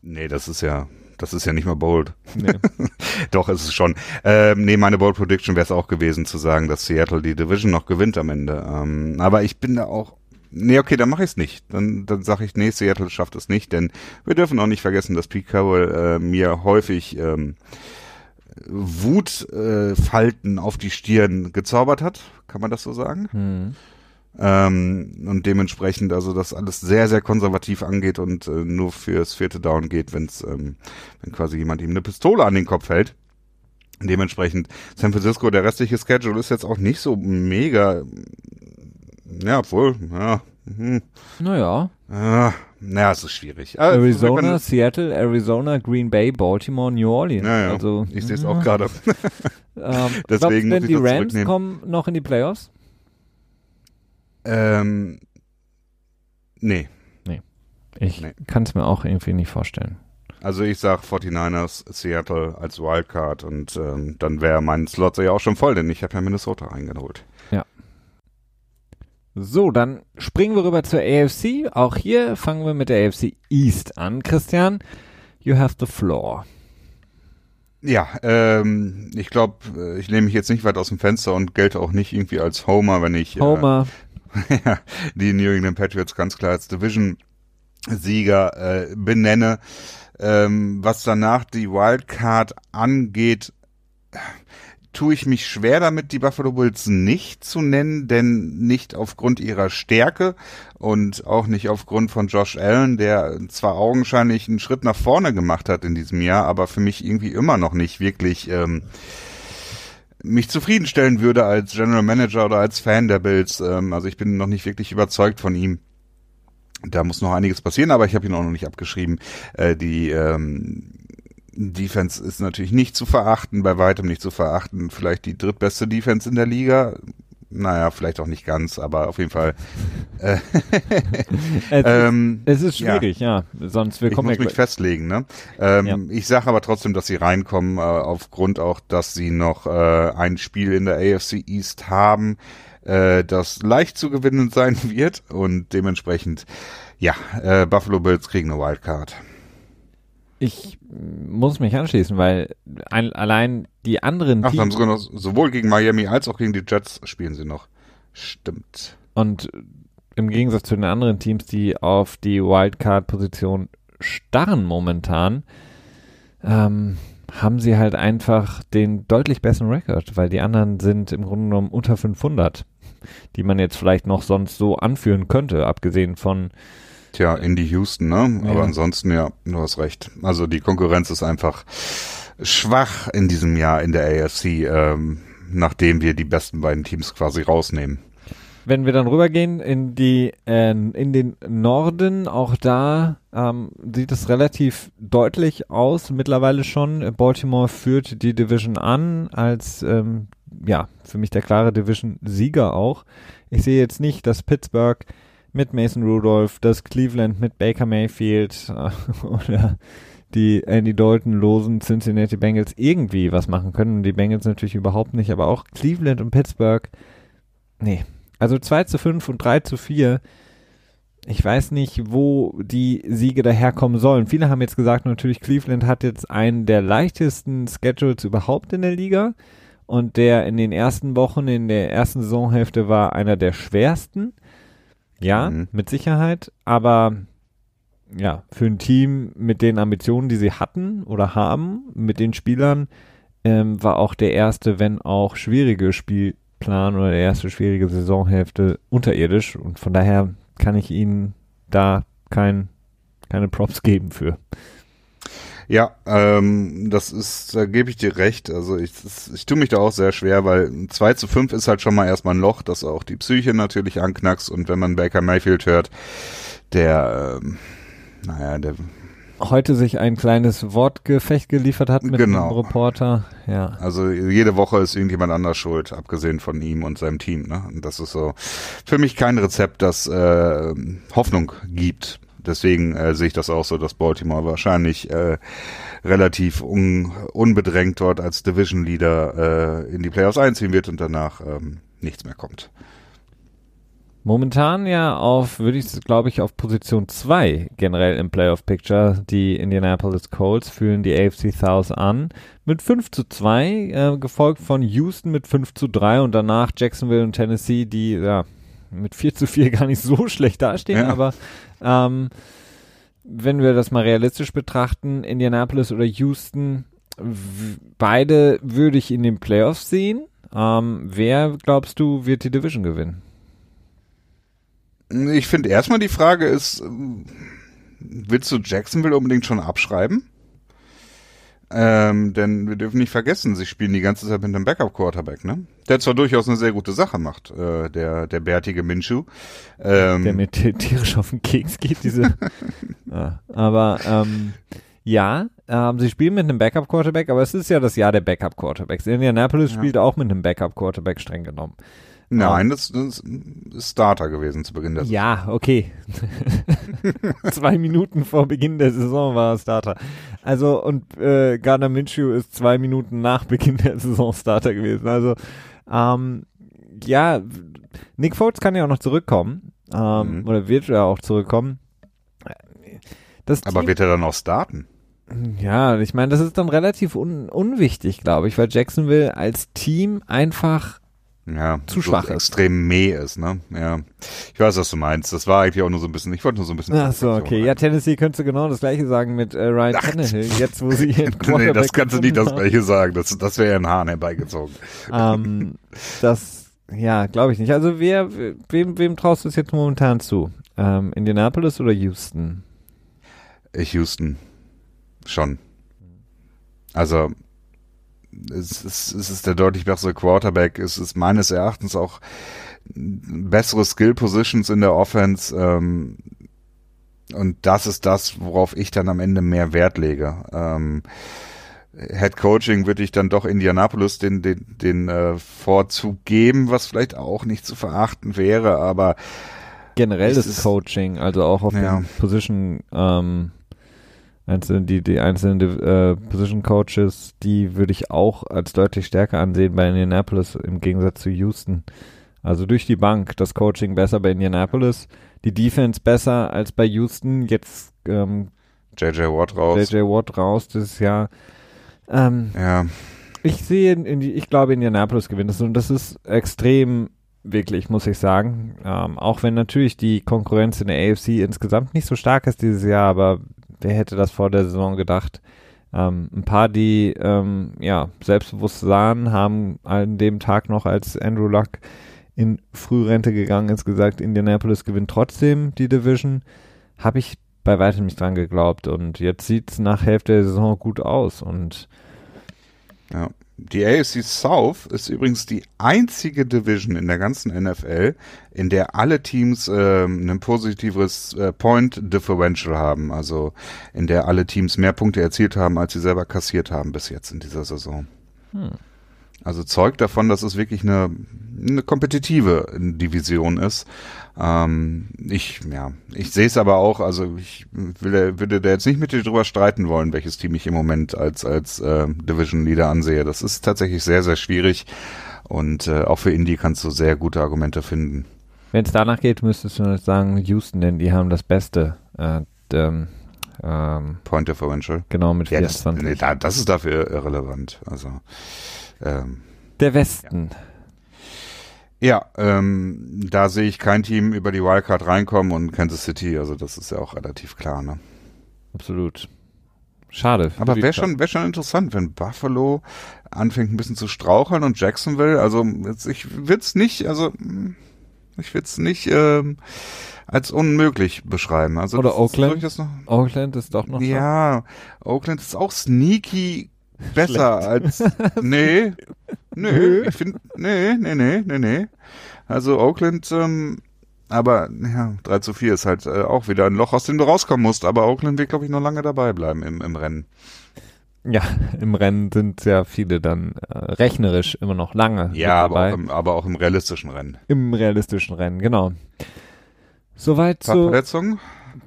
Nee, das ist ja, das ist ja nicht mal bold. Nee. Doch, ist es schon. Ähm, nee, meine Bold Prediction wäre es auch gewesen, zu sagen, dass Seattle die Division noch gewinnt am Ende. Ähm, aber ich bin da auch. Nee, okay, dann mache ich es nicht. Dann, dann sage ich, nee, Seattle schafft es nicht, denn wir dürfen auch nicht vergessen, dass Pete Carroll äh, mir häufig ähm, Wutfalten äh, auf die Stirn gezaubert hat. Kann man das so sagen? Hm. Ähm, und dementsprechend also das alles sehr, sehr konservativ angeht und äh, nur fürs vierte Down geht, wenn's, ähm, wenn quasi jemand ihm eine Pistole an den Kopf hält. Dementsprechend San Francisco, der restliche Schedule ist jetzt auch nicht so mega, ja, obwohl, ja, hm, Naja, äh, naja, es ist schwierig. Äh, Arizona, Seattle, Arizona, Green Bay, Baltimore, New Orleans. Ja, ja, Also, ich sehe es auch gerade. Ähm, Deswegen glaubst denn, die Rams kommen noch in die Playoffs? ähm, nee. Ich Nee. kann es mir auch irgendwie nicht vorstellen. Also ich sag 49ers, Seattle als Wildcard und ähm, dann wäre mein Slot ja auch schon voll, denn ich habe ja Minnesota reingeholt. So, dann springen wir rüber zur AFC. Auch hier fangen wir mit der AFC East an. Christian, you have the floor. Ja, ähm, ich glaube, ich lehne mich jetzt nicht weit aus dem Fenster und gelte auch nicht irgendwie als Homer, wenn ich Homer, äh, die New England Patriots ganz klar als Division-Sieger äh, benenne. Ähm, was danach die Wildcard angeht, tue ich mich schwer damit, die Buffalo Bills nicht zu nennen, denn nicht aufgrund ihrer Stärke und auch nicht aufgrund von Josh Allen, der zwar augenscheinlich einen Schritt nach vorne gemacht hat in diesem Jahr, aber für mich irgendwie immer noch nicht wirklich ähm, mich zufriedenstellen würde als General Manager oder als Fan der Bills. Ähm, also ich bin noch nicht wirklich überzeugt von ihm. Da muss noch einiges passieren, aber ich habe ihn auch noch nicht abgeschrieben. Äh, die ähm, Defense ist natürlich nicht zu verachten, bei weitem nicht zu verachten. Vielleicht die drittbeste Defense in der Liga. Naja, vielleicht auch nicht ganz, aber auf jeden Fall. Es, ähm, ist, es ist ja. schwierig, ja. Sonst wir ich kommen muss ja mich festlegen, ne? Ähm, Ja. Ich sage aber trotzdem, dass sie reinkommen, äh, aufgrund auch, dass sie noch äh, ein Spiel in der AFC East haben, äh, das leicht zu gewinnen sein wird und dementsprechend, ja, äh, Buffalo Bills kriegen eine Wildcard. Ich muss mich anschließen, weil ein, allein die anderen Ach, Teams sogar noch, sowohl gegen Miami als auch gegen die Jets spielen sie noch. Stimmt. und im Gegensatz zu den anderen Teams, die auf die Wildcard-Position starren momentan, ähm, haben sie halt einfach den deutlich besseren Rekord, weil die anderen sind im Grunde genommen unter 500, die man jetzt vielleicht noch sonst so anführen könnte, abgesehen von Tja, Indy Houston, ne? Ja. Aber ansonsten, ja, du hast recht. Also die Konkurrenz ist einfach schwach in diesem Jahr in der AFC, ähm, nachdem wir die besten beiden Teams quasi rausnehmen. Wenn wir dann rübergehen in die äh, in den Norden, auch da ähm, sieht es relativ deutlich aus mittlerweile schon. Baltimore führt die Division an als ähm, ja für mich der klare Division-Sieger auch. Ich sehe jetzt nicht, dass Pittsburgh mit Mason Rudolph, dass Cleveland mit Baker Mayfield äh, oder die Andy Dalton losen Cincinnati Bengals irgendwie was machen können. Die Bengals natürlich überhaupt nicht, aber auch Cleveland und Pittsburgh. Nee, also 2 zu 5 und 3 zu 4. Ich weiß nicht, wo die Siege daherkommen sollen. Viele haben jetzt gesagt, natürlich Cleveland hat jetzt einen der leichtesten Schedules überhaupt in der Liga. Und der in den ersten Wochen, in der ersten Saisonhälfte war einer der schwersten. Ja, Mhm. mit Sicherheit. Aber ja, für ein Team mit den Ambitionen, die sie hatten oder haben, mit den Spielern, ähm, war auch der erste, wenn auch schwierige Spielplan oder der erste schwierige Saisonhälfte unterirdisch und von daher kann ich ihnen da kein, keine Props geben für. Ja, ähm, das ist, da gebe ich dir recht. Also ich, das, ich tue mich da auch sehr schwer, weil 2 zu 5 ist halt schon mal erstmal ein Loch, das auch die Psyche natürlich anknackst. Und wenn man Baker Mayfield hört, der, ähm, naja, der, Heute sich ein kleines Wortgefecht geliefert hat mit Genau. einem Reporter. Ja. also jede Woche ist irgendjemand anders schuld, abgesehen von ihm und seinem Team. Ne? Und das ist so für mich kein Rezept, das äh, Hoffnung gibt. Deswegen äh, sehe ich das auch so, dass Baltimore wahrscheinlich äh, relativ un unbedrängt dort als Division Leader äh, in die Playoffs einziehen wird und danach ähm, nichts mehr kommt. Momentan ja auf, würde ich glaube ich, auf Position 2 generell im Playoff Picture. Die Indianapolis Colts führen die AFC South an mit 5 zu 2, äh, gefolgt von Houston mit 5 zu 3 und danach Jacksonville und Tennessee, die ja mit 4 zu 4 gar nicht so schlecht dastehen, Ja. aber ähm, wenn wir das mal realistisch betrachten, Indianapolis oder Houston, beide würde ich in den Playoffs sehen. Ähm, wer glaubst du wird die Division gewinnen? Ich finde erstmal die Frage ist, ähm, willst du Jacksonville unbedingt schon abschreiben? Ähm, denn wir dürfen nicht vergessen, sie spielen die ganze Zeit mit einem Backup-Quarterback, ne? Der zwar durchaus eine sehr gute Sache macht, äh, der, der bärtige Minshew. Ähm, der mir ti- tierisch auf den Keks geht, diese. ja, aber ähm, ja, ähm, sie spielen mit einem Backup-Quarterback, aber es ist ja das Jahr der Backup-Quarterbacks. Indianapolis Ja. spielt auch mit einem Backup-Quarterback streng genommen. Nein, das, das ist Starter gewesen zu Beginn der Saison. Ja, okay. zwei Minuten vor Beginn der Saison war er Starter. Also und äh, Gardner Minshew ist zwei Minuten nach Beginn der Saison Starter gewesen. Also ähm, ja, Nick Foles kann ja auch noch zurückkommen ähm, Mhm. oder wird ja auch zurückkommen. Das Aber Team, wird er dann noch starten? ja, ich meine, das ist dann relativ un unwichtig, glaube ich, weil Jacksonville als Team einfach Ja, Zu so schwach ist. extrem meh ist, ne? Ja. Ich weiß, was du meinst. Das war eigentlich auch nur so ein bisschen, ich wollte nur so ein bisschen. Ach so, okay. Ja, Tennessee könntest du genau das gleiche sagen mit äh, Ryan Ach. Tannehill, jetzt wo sie ihren nee, das kannst du nicht das gleiche sagen. Das, das wäre ja ein Hahn herbeigezogen. ähm, das, ja, glaube ich nicht. Also wer, wem, wem traust du es jetzt momentan zu? Ähm, Indianapolis oder Houston? Ich Houston. Schon. Also, es ist, es ist der deutlich bessere Quarterback. Es ist meines Erachtens auch bessere Skill Positions in der Offense. Ähm, und das ist das, worauf ich dann am Ende mehr Wert lege. Ähm, Head Coaching würde ich dann doch Indianapolis den, den, den äh, Vorzug geben, was vielleicht auch nicht zu verachten wäre, aber Generell das Coaching, also auch auf Ja. den Position, ähm, einzelnen, die, die einzelnen äh, Position Coaches, die würde ich auch als deutlich stärker ansehen bei Indianapolis im Gegensatz zu Houston. Also durch die Bank das Coaching besser bei Indianapolis, die Defense besser als bei Houston. Jetzt ähm, JJ Watt raus. JJ Watt raus dieses Jahr. Ähm, Ja, ich sehe, in die, ich glaube, Indianapolis gewinnt es und das ist extrem wirklich, muss ich sagen. Ähm, auch wenn natürlich die Konkurrenz in der AFC insgesamt nicht so stark ist dieses Jahr, aber wer hätte das vor der Saison gedacht? Ähm, ein paar, die ähm, ja selbstbewusst sahen, haben an dem Tag noch, als Andrew Luck in Frührente gegangen ist, gesagt, Indianapolis gewinnt trotzdem die Division. Habe ich bei weitem nicht dran geglaubt und jetzt sieht es nach Hälfte der Saison gut aus und Ja. Die AFC South ist übrigens die einzige Division in der ganzen NFL, in der alle Teams ähm, ein positives äh, Point Differential haben, also in der alle Teams mehr Punkte erzielt haben, als sie selber kassiert haben bis jetzt in dieser Saison. Hm. Also zeugt davon, dass es wirklich eine, eine kompetitive Division ist. Ähm, ich, ja, ich sehe es aber auch, also ich will, würde da jetzt nicht mit dir drüber streiten wollen, welches Team ich im Moment als, als äh, Division Leader ansehe. Das ist tatsächlich sehr, sehr schwierig. Und äh, auch für Indy kannst du sehr gute Argumente finden. Wenn es danach geht, müsstest du sagen Houston, denn die haben das Beste. Äh, ähm, ähm, Point Differential. genau mit Ja, das, 24. nee, da, das ist dafür irrelevant. Also ähm, Der Westen. Ja, ähm, da sehe ich kein Team über die Wildcard reinkommen und Kansas City, also das ist ja auch relativ klar, ne? Absolut. Schade. Aber wäre schon, wär schon interessant, wenn Buffalo anfängt ein bisschen zu straucheln und Jacksonville, also ich würde es nicht, also mm, ich würde es nicht ähm, als unmöglich beschreiben. Also Oder ist Oakland? durchaus noch, Oakland ist doch noch. ja, Oakland ist auch sneaky besser als, nee, nee, ich finde, nee, nee, nee, nee, nee. Also Oakland, ähm, aber ja, 3 zu 4 ist halt äh, auch wieder ein Loch, aus dem du rauskommen musst. Aber Oakland wird, glaube ich, noch lange dabei bleiben im, im Rennen. Ja, im Rennen sind ja viele dann äh, rechnerisch immer noch lange Ja, aber auch, im, aber auch im realistischen Rennen. Im realistischen Rennen, genau. Soweit Paar zu,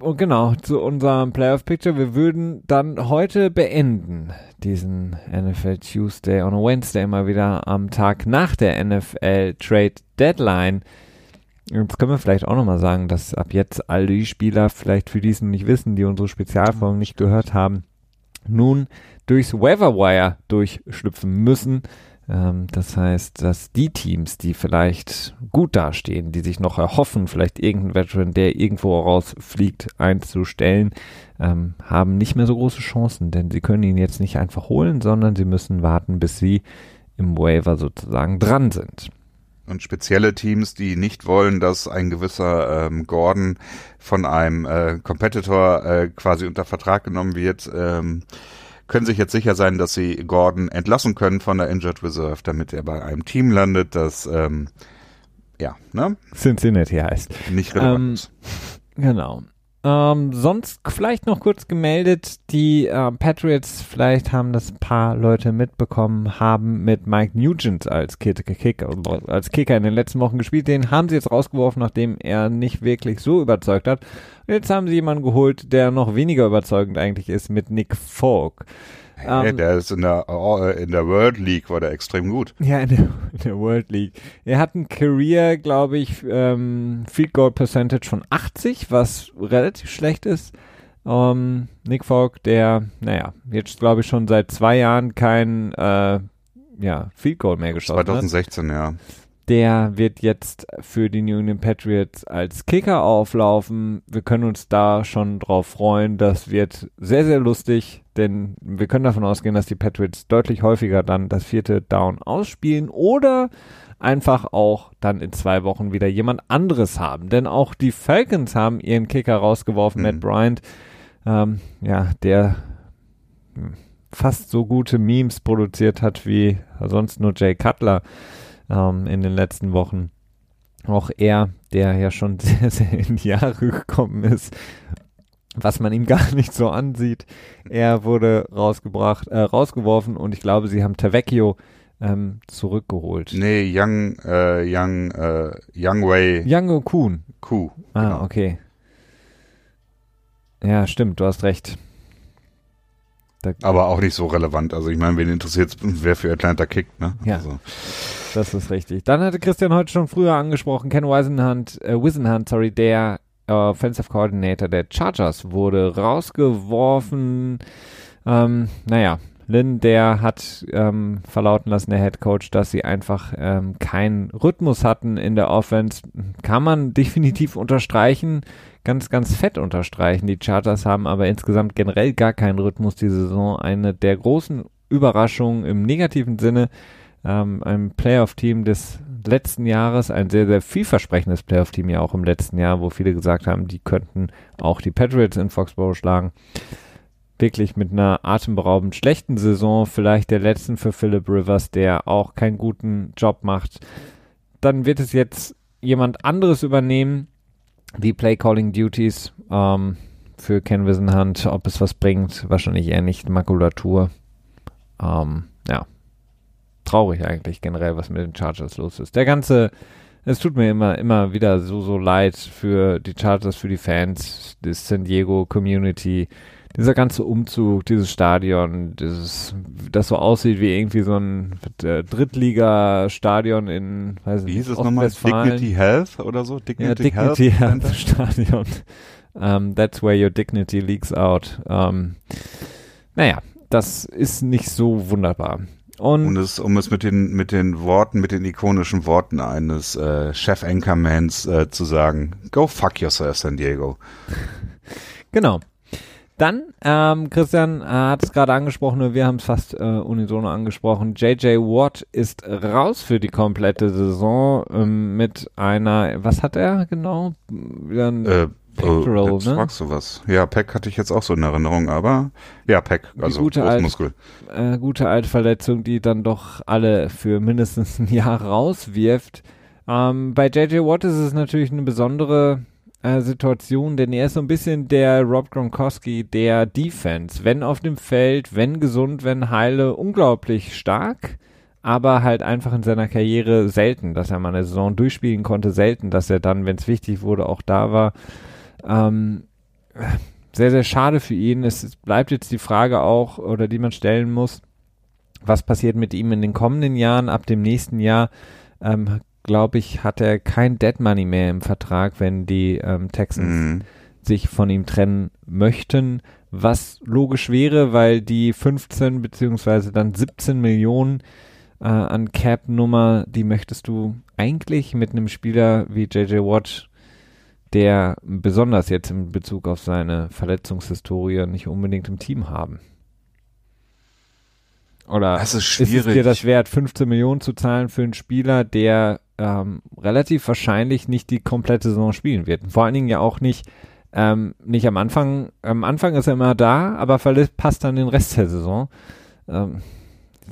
Oh, genau, zu unserem Playoff Picture. Wir würden dann heute beenden diesen NFL Tuesday on a Wednesday mal wieder am Tag nach der NFL Trade Deadline. Jetzt können wir vielleicht auch nochmal sagen, dass ab jetzt all die Spieler, vielleicht für die es noch nicht wissen, die unsere Spezialfolgen nicht gehört haben, nun durchs Waiver durchschlüpfen müssen. Ähm, das heißt, dass die Teams, die vielleicht gut dastehen, die sich noch erhoffen, vielleicht irgendeinen Veteran, der irgendwo rausfliegt, einzustellen, ähm, haben nicht mehr so große Chancen, denn sie können ihn jetzt nicht einfach holen, sondern sie müssen warten, bis sie im Waiver sozusagen dran sind. Und spezielle Teams, die nicht wollen, dass ein gewisser ähm, Gordon von einem äh, Competitor äh, quasi unter Vertrag genommen wird, ähm, können sich jetzt sicher sein, dass sie Gordon entlassen können von der Injured Reserve, damit er bei einem Team landet, das ähm, ja, ne, Cincinnati heißt. nicht relevant Ähm. Genau. Ähm, sonst vielleicht noch kurz gemeldet, die äh, Patriots, vielleicht haben das ein paar Leute mitbekommen, haben mit Mike Nugent als Kicker, als Kicker in den letzten Wochen gespielt. Den haben sie jetzt rausgeworfen, nachdem er nicht wirklich so überzeugt hat. Und jetzt haben sie jemanden geholt, der noch weniger überzeugend eigentlich ist, mit Nick Folk. Hey, Ähm, der ist in der, äh, in der World League war der extrem gut. Ja, in der, in der World League. Er hat ein Career, glaube ich, ähm, Field Goal Percentage von 80, was relativ schlecht ist. Ähm, Nick Falk, der, naja, jetzt glaube ich schon seit zwei Jahren kein äh, ja, Field Goal mehr geschossen hat. 2016, ja. Der wird jetzt für die New England Patriots als Kicker auflaufen. Wir können uns da schon drauf freuen. Das wird sehr, sehr lustig, denn wir können davon ausgehen, dass die Patriots deutlich häufiger dann das vierte Down ausspielen oder einfach auch dann in zwei Wochen wieder jemand anderes haben. Denn auch die Falcons haben ihren Kicker rausgeworfen, Mhm. Matt Bryant. Ähm, ja, der hm, fast so gute Memes produziert hat wie sonst nur Jay Cutler ähm, in den letzten Wochen. Auch er, der ja schon sehr, sehr in die Jahre gekommen ist, was man ihm gar nicht so ansieht. Er wurde rausgebracht, äh, rausgeworfen und ich glaube, sie haben Tavecchio ähm, zurückgeholt. Nee, Young, äh, Young, äh, Young Wei Yango Kuhn. Ku. Ah, genau. okay. Ja, stimmt, du hast recht. Da, Aber auch nicht so relevant. Also ich meine, wen interessiert wer für Atlanta kickt, ne? Ja. Also, Das ist richtig. Dann hatte Christian heute schon früher angesprochen, Ken Wisenhunt, äh, Wisenhunt, sorry, der äh, Offensive Coordinator der Chargers wurde rausgeworfen. Ähm, naja, Lynn, der hat ähm, verlauten lassen, der Head Coach, dass sie einfach ähm, keinen Rhythmus hatten in der Offense. Kann man definitiv unterstreichen, ganz, ganz fett unterstreichen. Die Chargers haben aber insgesamt generell gar keinen Rhythmus diese Saison. Eine der großen Überraschungen im negativen Sinne ähm, ein Playoff-Team des letzten Jahres, ein sehr, sehr vielversprechendes Playoff-Team ja auch im letzten Jahr, wo viele gesagt haben, die könnten auch die Patriots in Foxborough schlagen. Wirklich mit einer atemberaubend schlechten Saison, vielleicht der letzten für Philip Rivers, der auch keinen guten Job macht. Dann wird es jetzt jemand anderes übernehmen, die Play-Calling-Duties ähm, für Ken Wisenhunt. Ob es was bringt, wahrscheinlich eher nicht. Makulatur. Ähm, traurig eigentlich generell, was mit den Chargers los ist. Der ganze, es tut mir immer, immer wieder so, so leid für die Chargers, für die Fans, die San Diego Community, dieser ganze Umzug, dieses Stadion, dieses, das so aussieht wie irgendwie so ein äh, Drittliga-Stadion in, weiß wie ich hieß nicht, es nochmal? Dignity Health oder so? Ja, Dignity, Dignity Health? Health Stadion. Um, that's where your dignity leaks out. Um, naja, das ist nicht so wunderbar. Und, Und es, um es mit den, mit den Worten, mit den ikonischen Worten eines äh, Chef-Anchormans äh, zu sagen, go fuck yourself, San Diego. genau. Dann, ähm, Christian äh, hat es gerade angesprochen, nur wir haben es fast äh, unisono angesprochen. JJ Watt ist raus für die komplette Saison ähm, mit einer, was hat er genau? Ein, Äh, Pectoral, oh, jetzt ne? fragst du was. Ja, Peck hatte ich jetzt auch so in Erinnerung, aber ja, Peck, also gute alte- Brustmuskel. äh, gute alte Verletzung, die dann doch alle für mindestens ein Jahr rauswirft. Ähm, bei JJ Watt ist es natürlich eine besondere äh, Situation, denn er ist so ein bisschen der Rob Gronkowski der Defense. Wenn auf dem Feld, wenn gesund, wenn heile, unglaublich stark, aber halt einfach in seiner Karriere selten, dass er mal eine Saison durchspielen konnte, selten, dass er dann, wenn es wichtig wurde, auch da war. Ähm, sehr, sehr schade für ihn. Es bleibt jetzt die Frage auch, oder die man stellen muss, was passiert mit ihm in den kommenden Jahren? Ab dem nächsten Jahr, ähm, glaube ich, hat er kein Dead Money mehr im Vertrag, wenn die ähm, Texans Mhm. sich von ihm trennen möchten, was logisch wäre, weil die 15 beziehungsweise dann 17 Millionen äh, an Cap-Nummer, die möchtest du eigentlich mit einem Spieler wie JJ Watt, der besonders jetzt in Bezug auf seine Verletzungshistorie nicht unbedingt im Team haben. Oder Das ist ist es dir schwierig. das wert, 15 Millionen zu zahlen für einen Spieler, der ähm, relativ wahrscheinlich nicht die komplette Saison spielen wird? Vor allen Dingen ja auch nicht, ähm, nicht am Anfang. Am Anfang ist er immer da, aber passt dann den Rest der Saison. Ähm,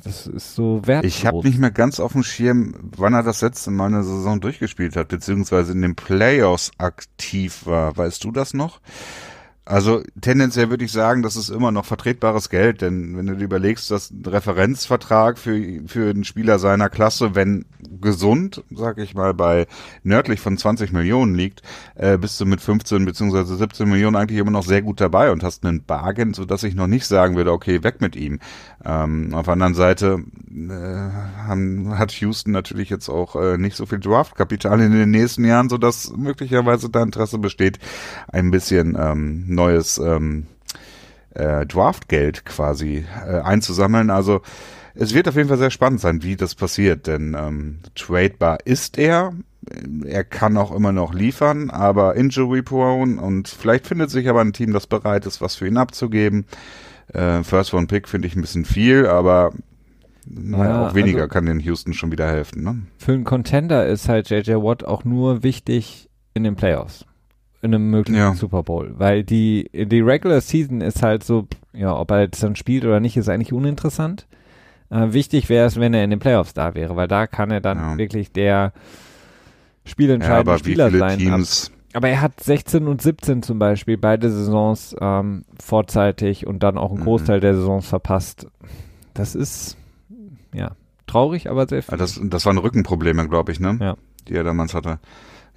Das ist so wertlos. Ich habe nicht mehr ganz auf dem Schirm, wann er das letzte Mal eine Saison durchgespielt hat, beziehungsweise in den Playoffs aktiv war. Weißt du das noch? Also tendenziell würde ich sagen, das ist immer noch vertretbares Geld, denn wenn du dir überlegst, dass ein Referenzvertrag für, für einen Spieler seiner Klasse, wenn gesund, sag ich mal, bei nördlich von 20 Millionen liegt, äh, bist du mit 15 beziehungsweise 17 Millionen eigentlich immer noch sehr gut dabei und hast einen Bargain, so dass ich noch nicht sagen würde, okay, weg mit ihm. Ähm, auf der anderen Seite äh, haben, hat Houston natürlich jetzt auch äh, nicht so viel Draftkapital in den nächsten Jahren, so dass möglicherweise da Interesse besteht, ein bisschen ähm, neues ähm, äh, Draftgeld quasi äh, einzusammeln. Also es wird auf jeden Fall sehr spannend sein, wie das passiert, denn ähm, tradebar ist er. Er kann auch immer noch liefern, aber injury prone und vielleicht findet sich aber ein Team, das bereit ist, was für ihn abzugeben. Äh, First One Pick finde ich ein bisschen viel, aber naja, Ja, auch weniger also- kann den Houston schon wieder helfen. Ne? Für einen Contender ist halt JJ Watt auch nur wichtig in den Playoffs. In einem möglichen Ja. Super Bowl. Weil die, die Regular Season ist halt so, ja, ob er jetzt dann spielt oder nicht, ist eigentlich uninteressant. Äh, wichtig wäre es, wenn er in den Playoffs da wäre, weil da kann er dann Ja. wirklich der Ja, spielentscheidende wie Spieler sein. Ab- Teams Aber er hat 16 und 17 zum Beispiel beide Saisons ähm, vorzeitig und dann auch einen Mhm. Großteil der Saisons verpasst. Das ist, ja, traurig, aber sehr viel. Ah, das, das waren Rückenprobleme, glaube ich, ne? Ja. Die er damals hatte.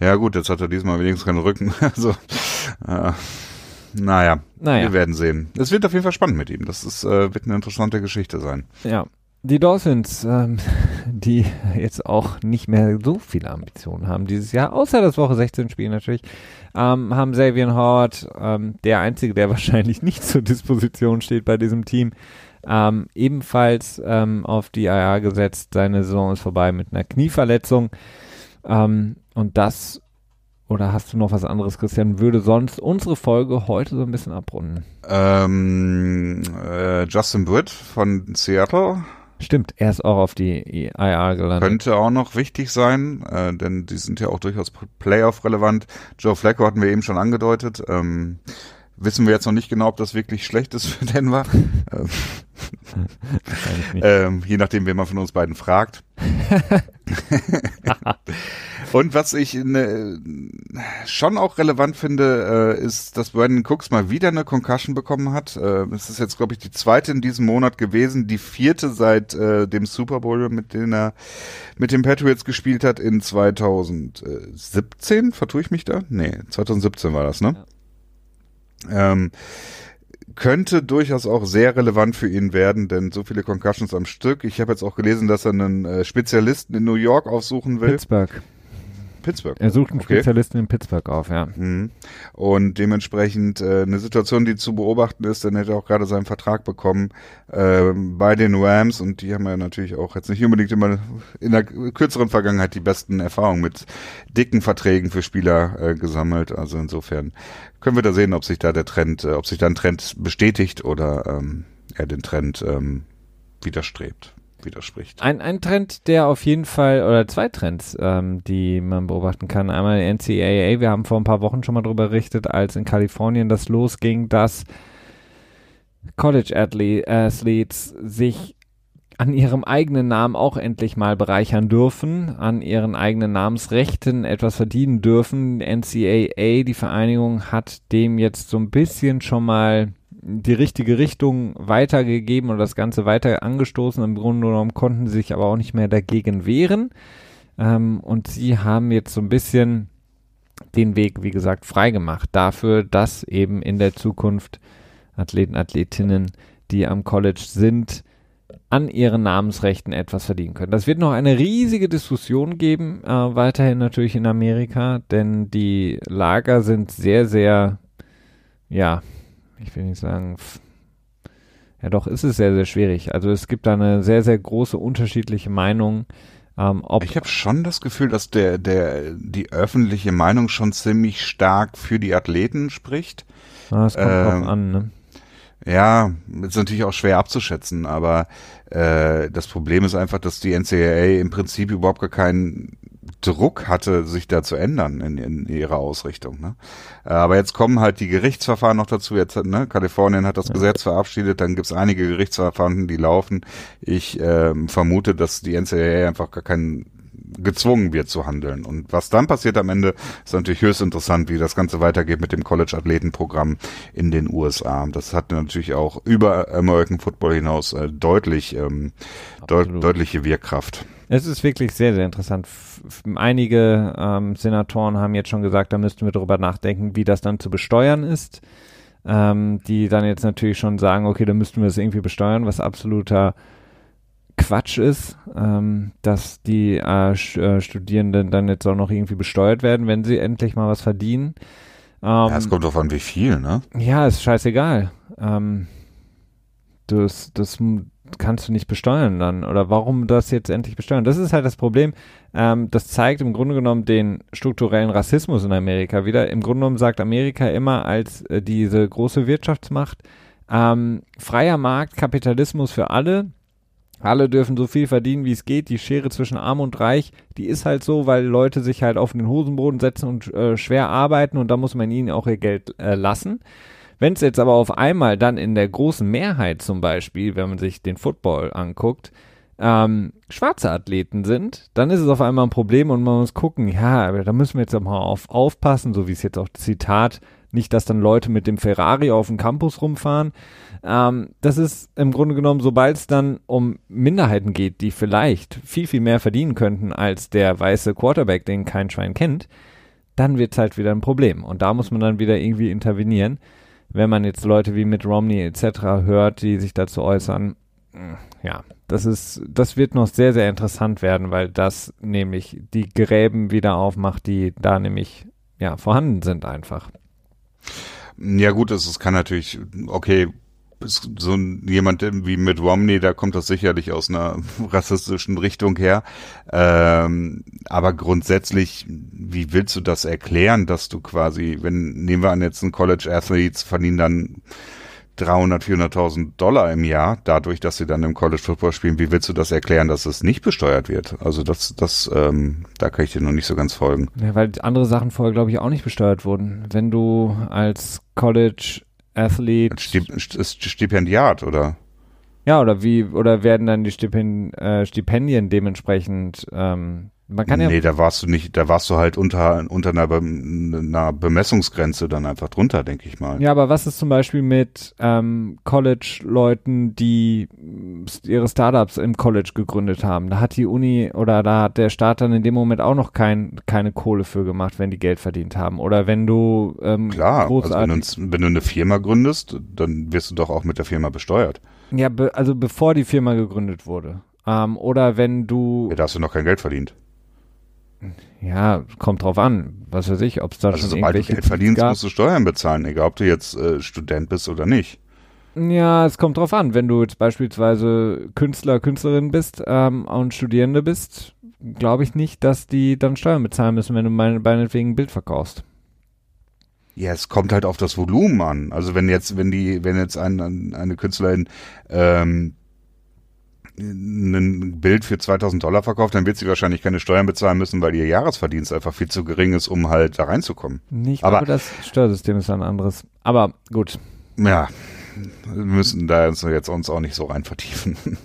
Ja gut, jetzt hat er diesmal wenigstens keinen Rücken. Also, äh, naja, naja. wir werden sehen. Es wird auf jeden Fall spannend mit ihm. Das ist, äh, wird eine interessante Geschichte sein. Ja, die Dolphins, ähm, die jetzt auch nicht mehr so viele Ambitionen haben dieses Jahr, außer das Woche 16 Spiel natürlich, ähm, haben Xavier Howard, ähm, der einzige, der wahrscheinlich nicht zur Disposition steht bei diesem Team, ähm, ebenfalls ähm, auf die IR gesetzt. Seine Saison ist vorbei mit einer Knieverletzung. Ähm, und das, oder hast du noch was anderes, Christian, würde sonst unsere Folge heute so ein bisschen abrunden. Ähm, äh, Justin Britt von Seattle Stimmt, er ist auch auf die IR gelandet. könnte auch noch wichtig sein, äh, denn die sind ja auch durchaus Playoff-relevant. Joe Flacco hatten wir eben schon angedeutet. Ähm, wissen wir jetzt noch nicht genau, ob das wirklich schlecht ist für Denver. Ähm, je nachdem, wen man von uns beiden fragt. Und was ich ne, schon auch relevant finde, äh, ist, dass Brandon Cooks mal wieder eine Concussion bekommen hat. Äh, es ist jetzt, glaube ich, die zweite in diesem Monat gewesen, die vierte seit äh, dem Super Bowl, mit dem er mit den Patriots gespielt hat in 2017. Vertue ich mich da? Nee, 2017 war das, ne? Ähm, könnte durchaus auch sehr relevant für ihn werden, denn so viele Concussions am Stück. Ich habe jetzt auch gelesen, dass er einen äh, Spezialisten in New York aufsuchen will. Pittsburgh. Pittsburgh. Er sucht einen Okay. Spezialisten in Pittsburgh auf, ja. Mhm. Und dementsprechend äh, eine Situation, die zu beobachten ist, denn er hat auch gerade seinen Vertrag bekommen äh, bei den Rams und die haben ja natürlich auch jetzt nicht unbedingt immer in der kürzeren Vergangenheit die besten Erfahrungen mit dicken Verträgen für Spieler äh, gesammelt. Also insofern können wir da sehen, ob sich da der Trend, äh, ob sich da ein Trend bestätigt oder ähm, er den Trend ähm, widerstrebt, widerspricht. Ein, ein Trend, der auf jeden Fall, oder zwei Trends, ähm, die man beobachten kann. Einmal NCAA, wir haben vor ein paar Wochen schon mal darüber berichtet, als in Kalifornien das losging, dass College Athle- Athletes sich an ihrem eigenen Namen auch endlich mal bereichern dürfen, an ihren eigenen Namensrechten etwas verdienen dürfen. NCAA, die Vereinigung, hat dem jetzt so ein bisschen schon mal die richtige Richtung weitergegeben und das Ganze weiter angestoßen. Im Grunde genommen konnten sie sich aber auch nicht mehr dagegen wehren. Ähm, und sie haben jetzt so ein bisschen den Weg, wie gesagt, freigemacht dafür, dass eben in der Zukunft Athleten, Athletinnen, die am College sind, an ihren Namensrechten etwas verdienen können. Das wird noch eine riesige Diskussion geben, äh, weiterhin natürlich in Amerika, denn die Lager sind sehr, sehr, ja, ich will nicht sagen, ja doch, ist es sehr, sehr schwierig. Also es gibt da eine sehr, sehr große unterschiedliche Meinung, ähm, ob Ich habe schon das Gefühl, dass der, der, die öffentliche Meinung schon ziemlich stark für die Athleten spricht. Ah, es kommt ähm, an, ne? Ja, ist natürlich auch schwer abzuschätzen, aber äh, das Problem ist einfach, dass die NCAA im Prinzip überhaupt gar keinen Druck hatte, sich da zu ändern in, in ihrer Ausrichtung. Ne? Aber jetzt kommen halt die Gerichtsverfahren noch dazu. Jetzt, ne, Kalifornien hat das Gesetz verabschiedet, dann gibt's einige Gerichtsverfahren, die laufen. Ich ähm, vermute, dass die NCAA einfach gar keinen gezwungen wird zu handeln. Und was dann passiert am Ende, ist natürlich höchst interessant, wie das Ganze weitergeht mit dem College-Athletenprogramm in den USA. Das hat natürlich auch über American Football hinaus äh, deutlich ähm, deut deutliche Wirkkraft. Es ist wirklich sehr, sehr interessant. Einige ähm, Senatoren haben jetzt schon gesagt, da müssten wir darüber nachdenken, wie das dann zu besteuern ist. Ähm, die dann jetzt natürlich schon sagen, okay, da müssten wir es irgendwie besteuern, was absoluter Quatsch ist, ähm, dass die äh, äh, Studierenden dann jetzt auch noch irgendwie besteuert werden, wenn sie endlich mal was verdienen. Ähm, ja, es kommt drauf an, wie viel, ne? ja, ist scheißegal. Ähm, das, das kannst du nicht besteuern dann. Oder warum das jetzt endlich besteuern? Das ist halt das Problem. Ähm, das zeigt im Grunde genommen den strukturellen Rassismus in Amerika wieder. Im Grunde genommen sagt Amerika immer als äh, diese große Wirtschaftsmacht, ähm, freier Markt, Kapitalismus für alle. Alle dürfen so viel verdienen, wie es geht. Die Schere zwischen Arm und Reich, die ist halt so, weil Leute sich halt auf den Hosenboden setzen und äh, schwer arbeiten und da muss man ihnen auch ihr Geld äh, lassen. Wenn es jetzt aber auf einmal dann in der großen Mehrheit zum Beispiel, wenn man sich den Football anguckt, ähm, schwarze Athleten sind, dann ist es auf einmal ein Problem und man muss gucken, ja, da müssen wir jetzt mal auf, aufpassen, so wie es jetzt auch Zitat, nicht, dass dann Leute mit dem Ferrari auf dem Campus rumfahren. Ähm, das ist im Grunde genommen, sobald es dann um Minderheiten geht, die vielleicht viel, viel mehr verdienen könnten als der weiße Quarterback, den kein Schwein kennt, dann wird es halt wieder ein Problem. Und da muss man dann wieder irgendwie intervenieren. Wenn man jetzt Leute wie Mitt Romney etc. hört, die sich dazu äußern, ja, das ist, das wird noch sehr, sehr interessant werden, weil das nämlich die Gräben wieder aufmacht, die da nämlich ja vorhanden sind einfach. Ja gut, es, kann natürlich, okay, so ein, jemand wie mit Romney, da kommt das sicherlich aus einer rassistischen Richtung her. Ähm, aber grundsätzlich, wie willst du das erklären, dass du quasi, wenn, nehmen wir an jetzt ein College Athletes verdienen dann 300, 400.000 Dollar im Jahr, dadurch, dass sie dann im College Football spielen, wie willst du das erklären, dass es nicht besteuert wird? Also das, das, ähm, da kann ich dir noch nicht so ganz folgen. Ja, weil andere Sachen vorher, glaube ich, auch nicht besteuert wurden. Wenn du als College Athlete Stip ist Stipendiat, oder? Ja, oder wie, oder werden dann die Stipend, äh, Stipendien dementsprechend, ähm, man kann ja, nee, da warst du nicht, da warst du halt unter, unter einer, Be einer Bemessungsgrenze dann einfach drunter, denke ich mal. ja, aber was ist zum Beispiel mit ähm, College-Leuten, die ihre Startups im College gegründet haben? Da hat die Uni oder da hat der Staat dann in dem Moment auch noch kein, keine Kohle für gemacht, wenn die Geld verdient haben. Oder wenn du ähm, Klar, also wenn, du, wenn du eine Firma gründest, dann wirst du doch auch mit der Firma besteuert. ja, be, also bevor die Firma gegründet wurde. Ähm, oder wenn du Ja, da hast du noch kein Geld verdient. Ja, kommt drauf an. Was weiß ich, ob es da Also schon sobald du irgendwelche Geld verdienst, gab. musst du Steuern bezahlen, egal ob du jetzt äh, Student bist oder nicht. Ja, es kommt drauf an. Wenn du jetzt beispielsweise Künstler, Künstlerin bist ähm, und Studierende bist, glaube ich nicht, dass die dann Steuern bezahlen müssen, wenn du meine, meinetwegen ein Bild verkaufst. Ja, es kommt halt auf das Volumen an. Also wenn jetzt, wenn die, wenn jetzt ein, eine Künstlerin ähm, ein Bild für 2000 Dollar verkauft, dann wird sie wahrscheinlich keine Steuern bezahlen müssen, weil ihr Jahresverdienst einfach viel zu gering ist, um halt da reinzukommen. Ich Aber- glaube, das Steuersystem ist ein anderes. Aber gut, Ja, wir müssen da uns jetzt uns auch nicht so rein vertiefen.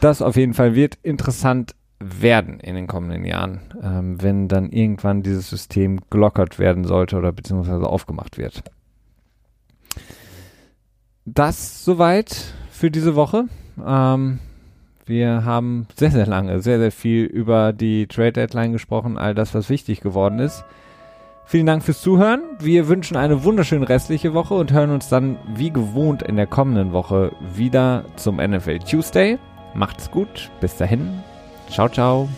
das auf jeden Fall wird interessant werden in den kommenden Jahren, ähm, wenn dann irgendwann dieses System gelockert werden sollte oder beziehungsweise aufgemacht wird. Das soweit für diese Woche. Ähm, wir haben sehr, sehr lange, sehr, sehr viel über die Trade Deadline gesprochen, all das, was wichtig geworden ist. Vielen Dank fürs Zuhören. Wir wünschen eine wunderschöne restliche Woche und hören uns dann wie gewohnt in der kommenden Woche wieder zum NFL Tuesday. Macht's gut. Bis dahin. Ciao, ciao.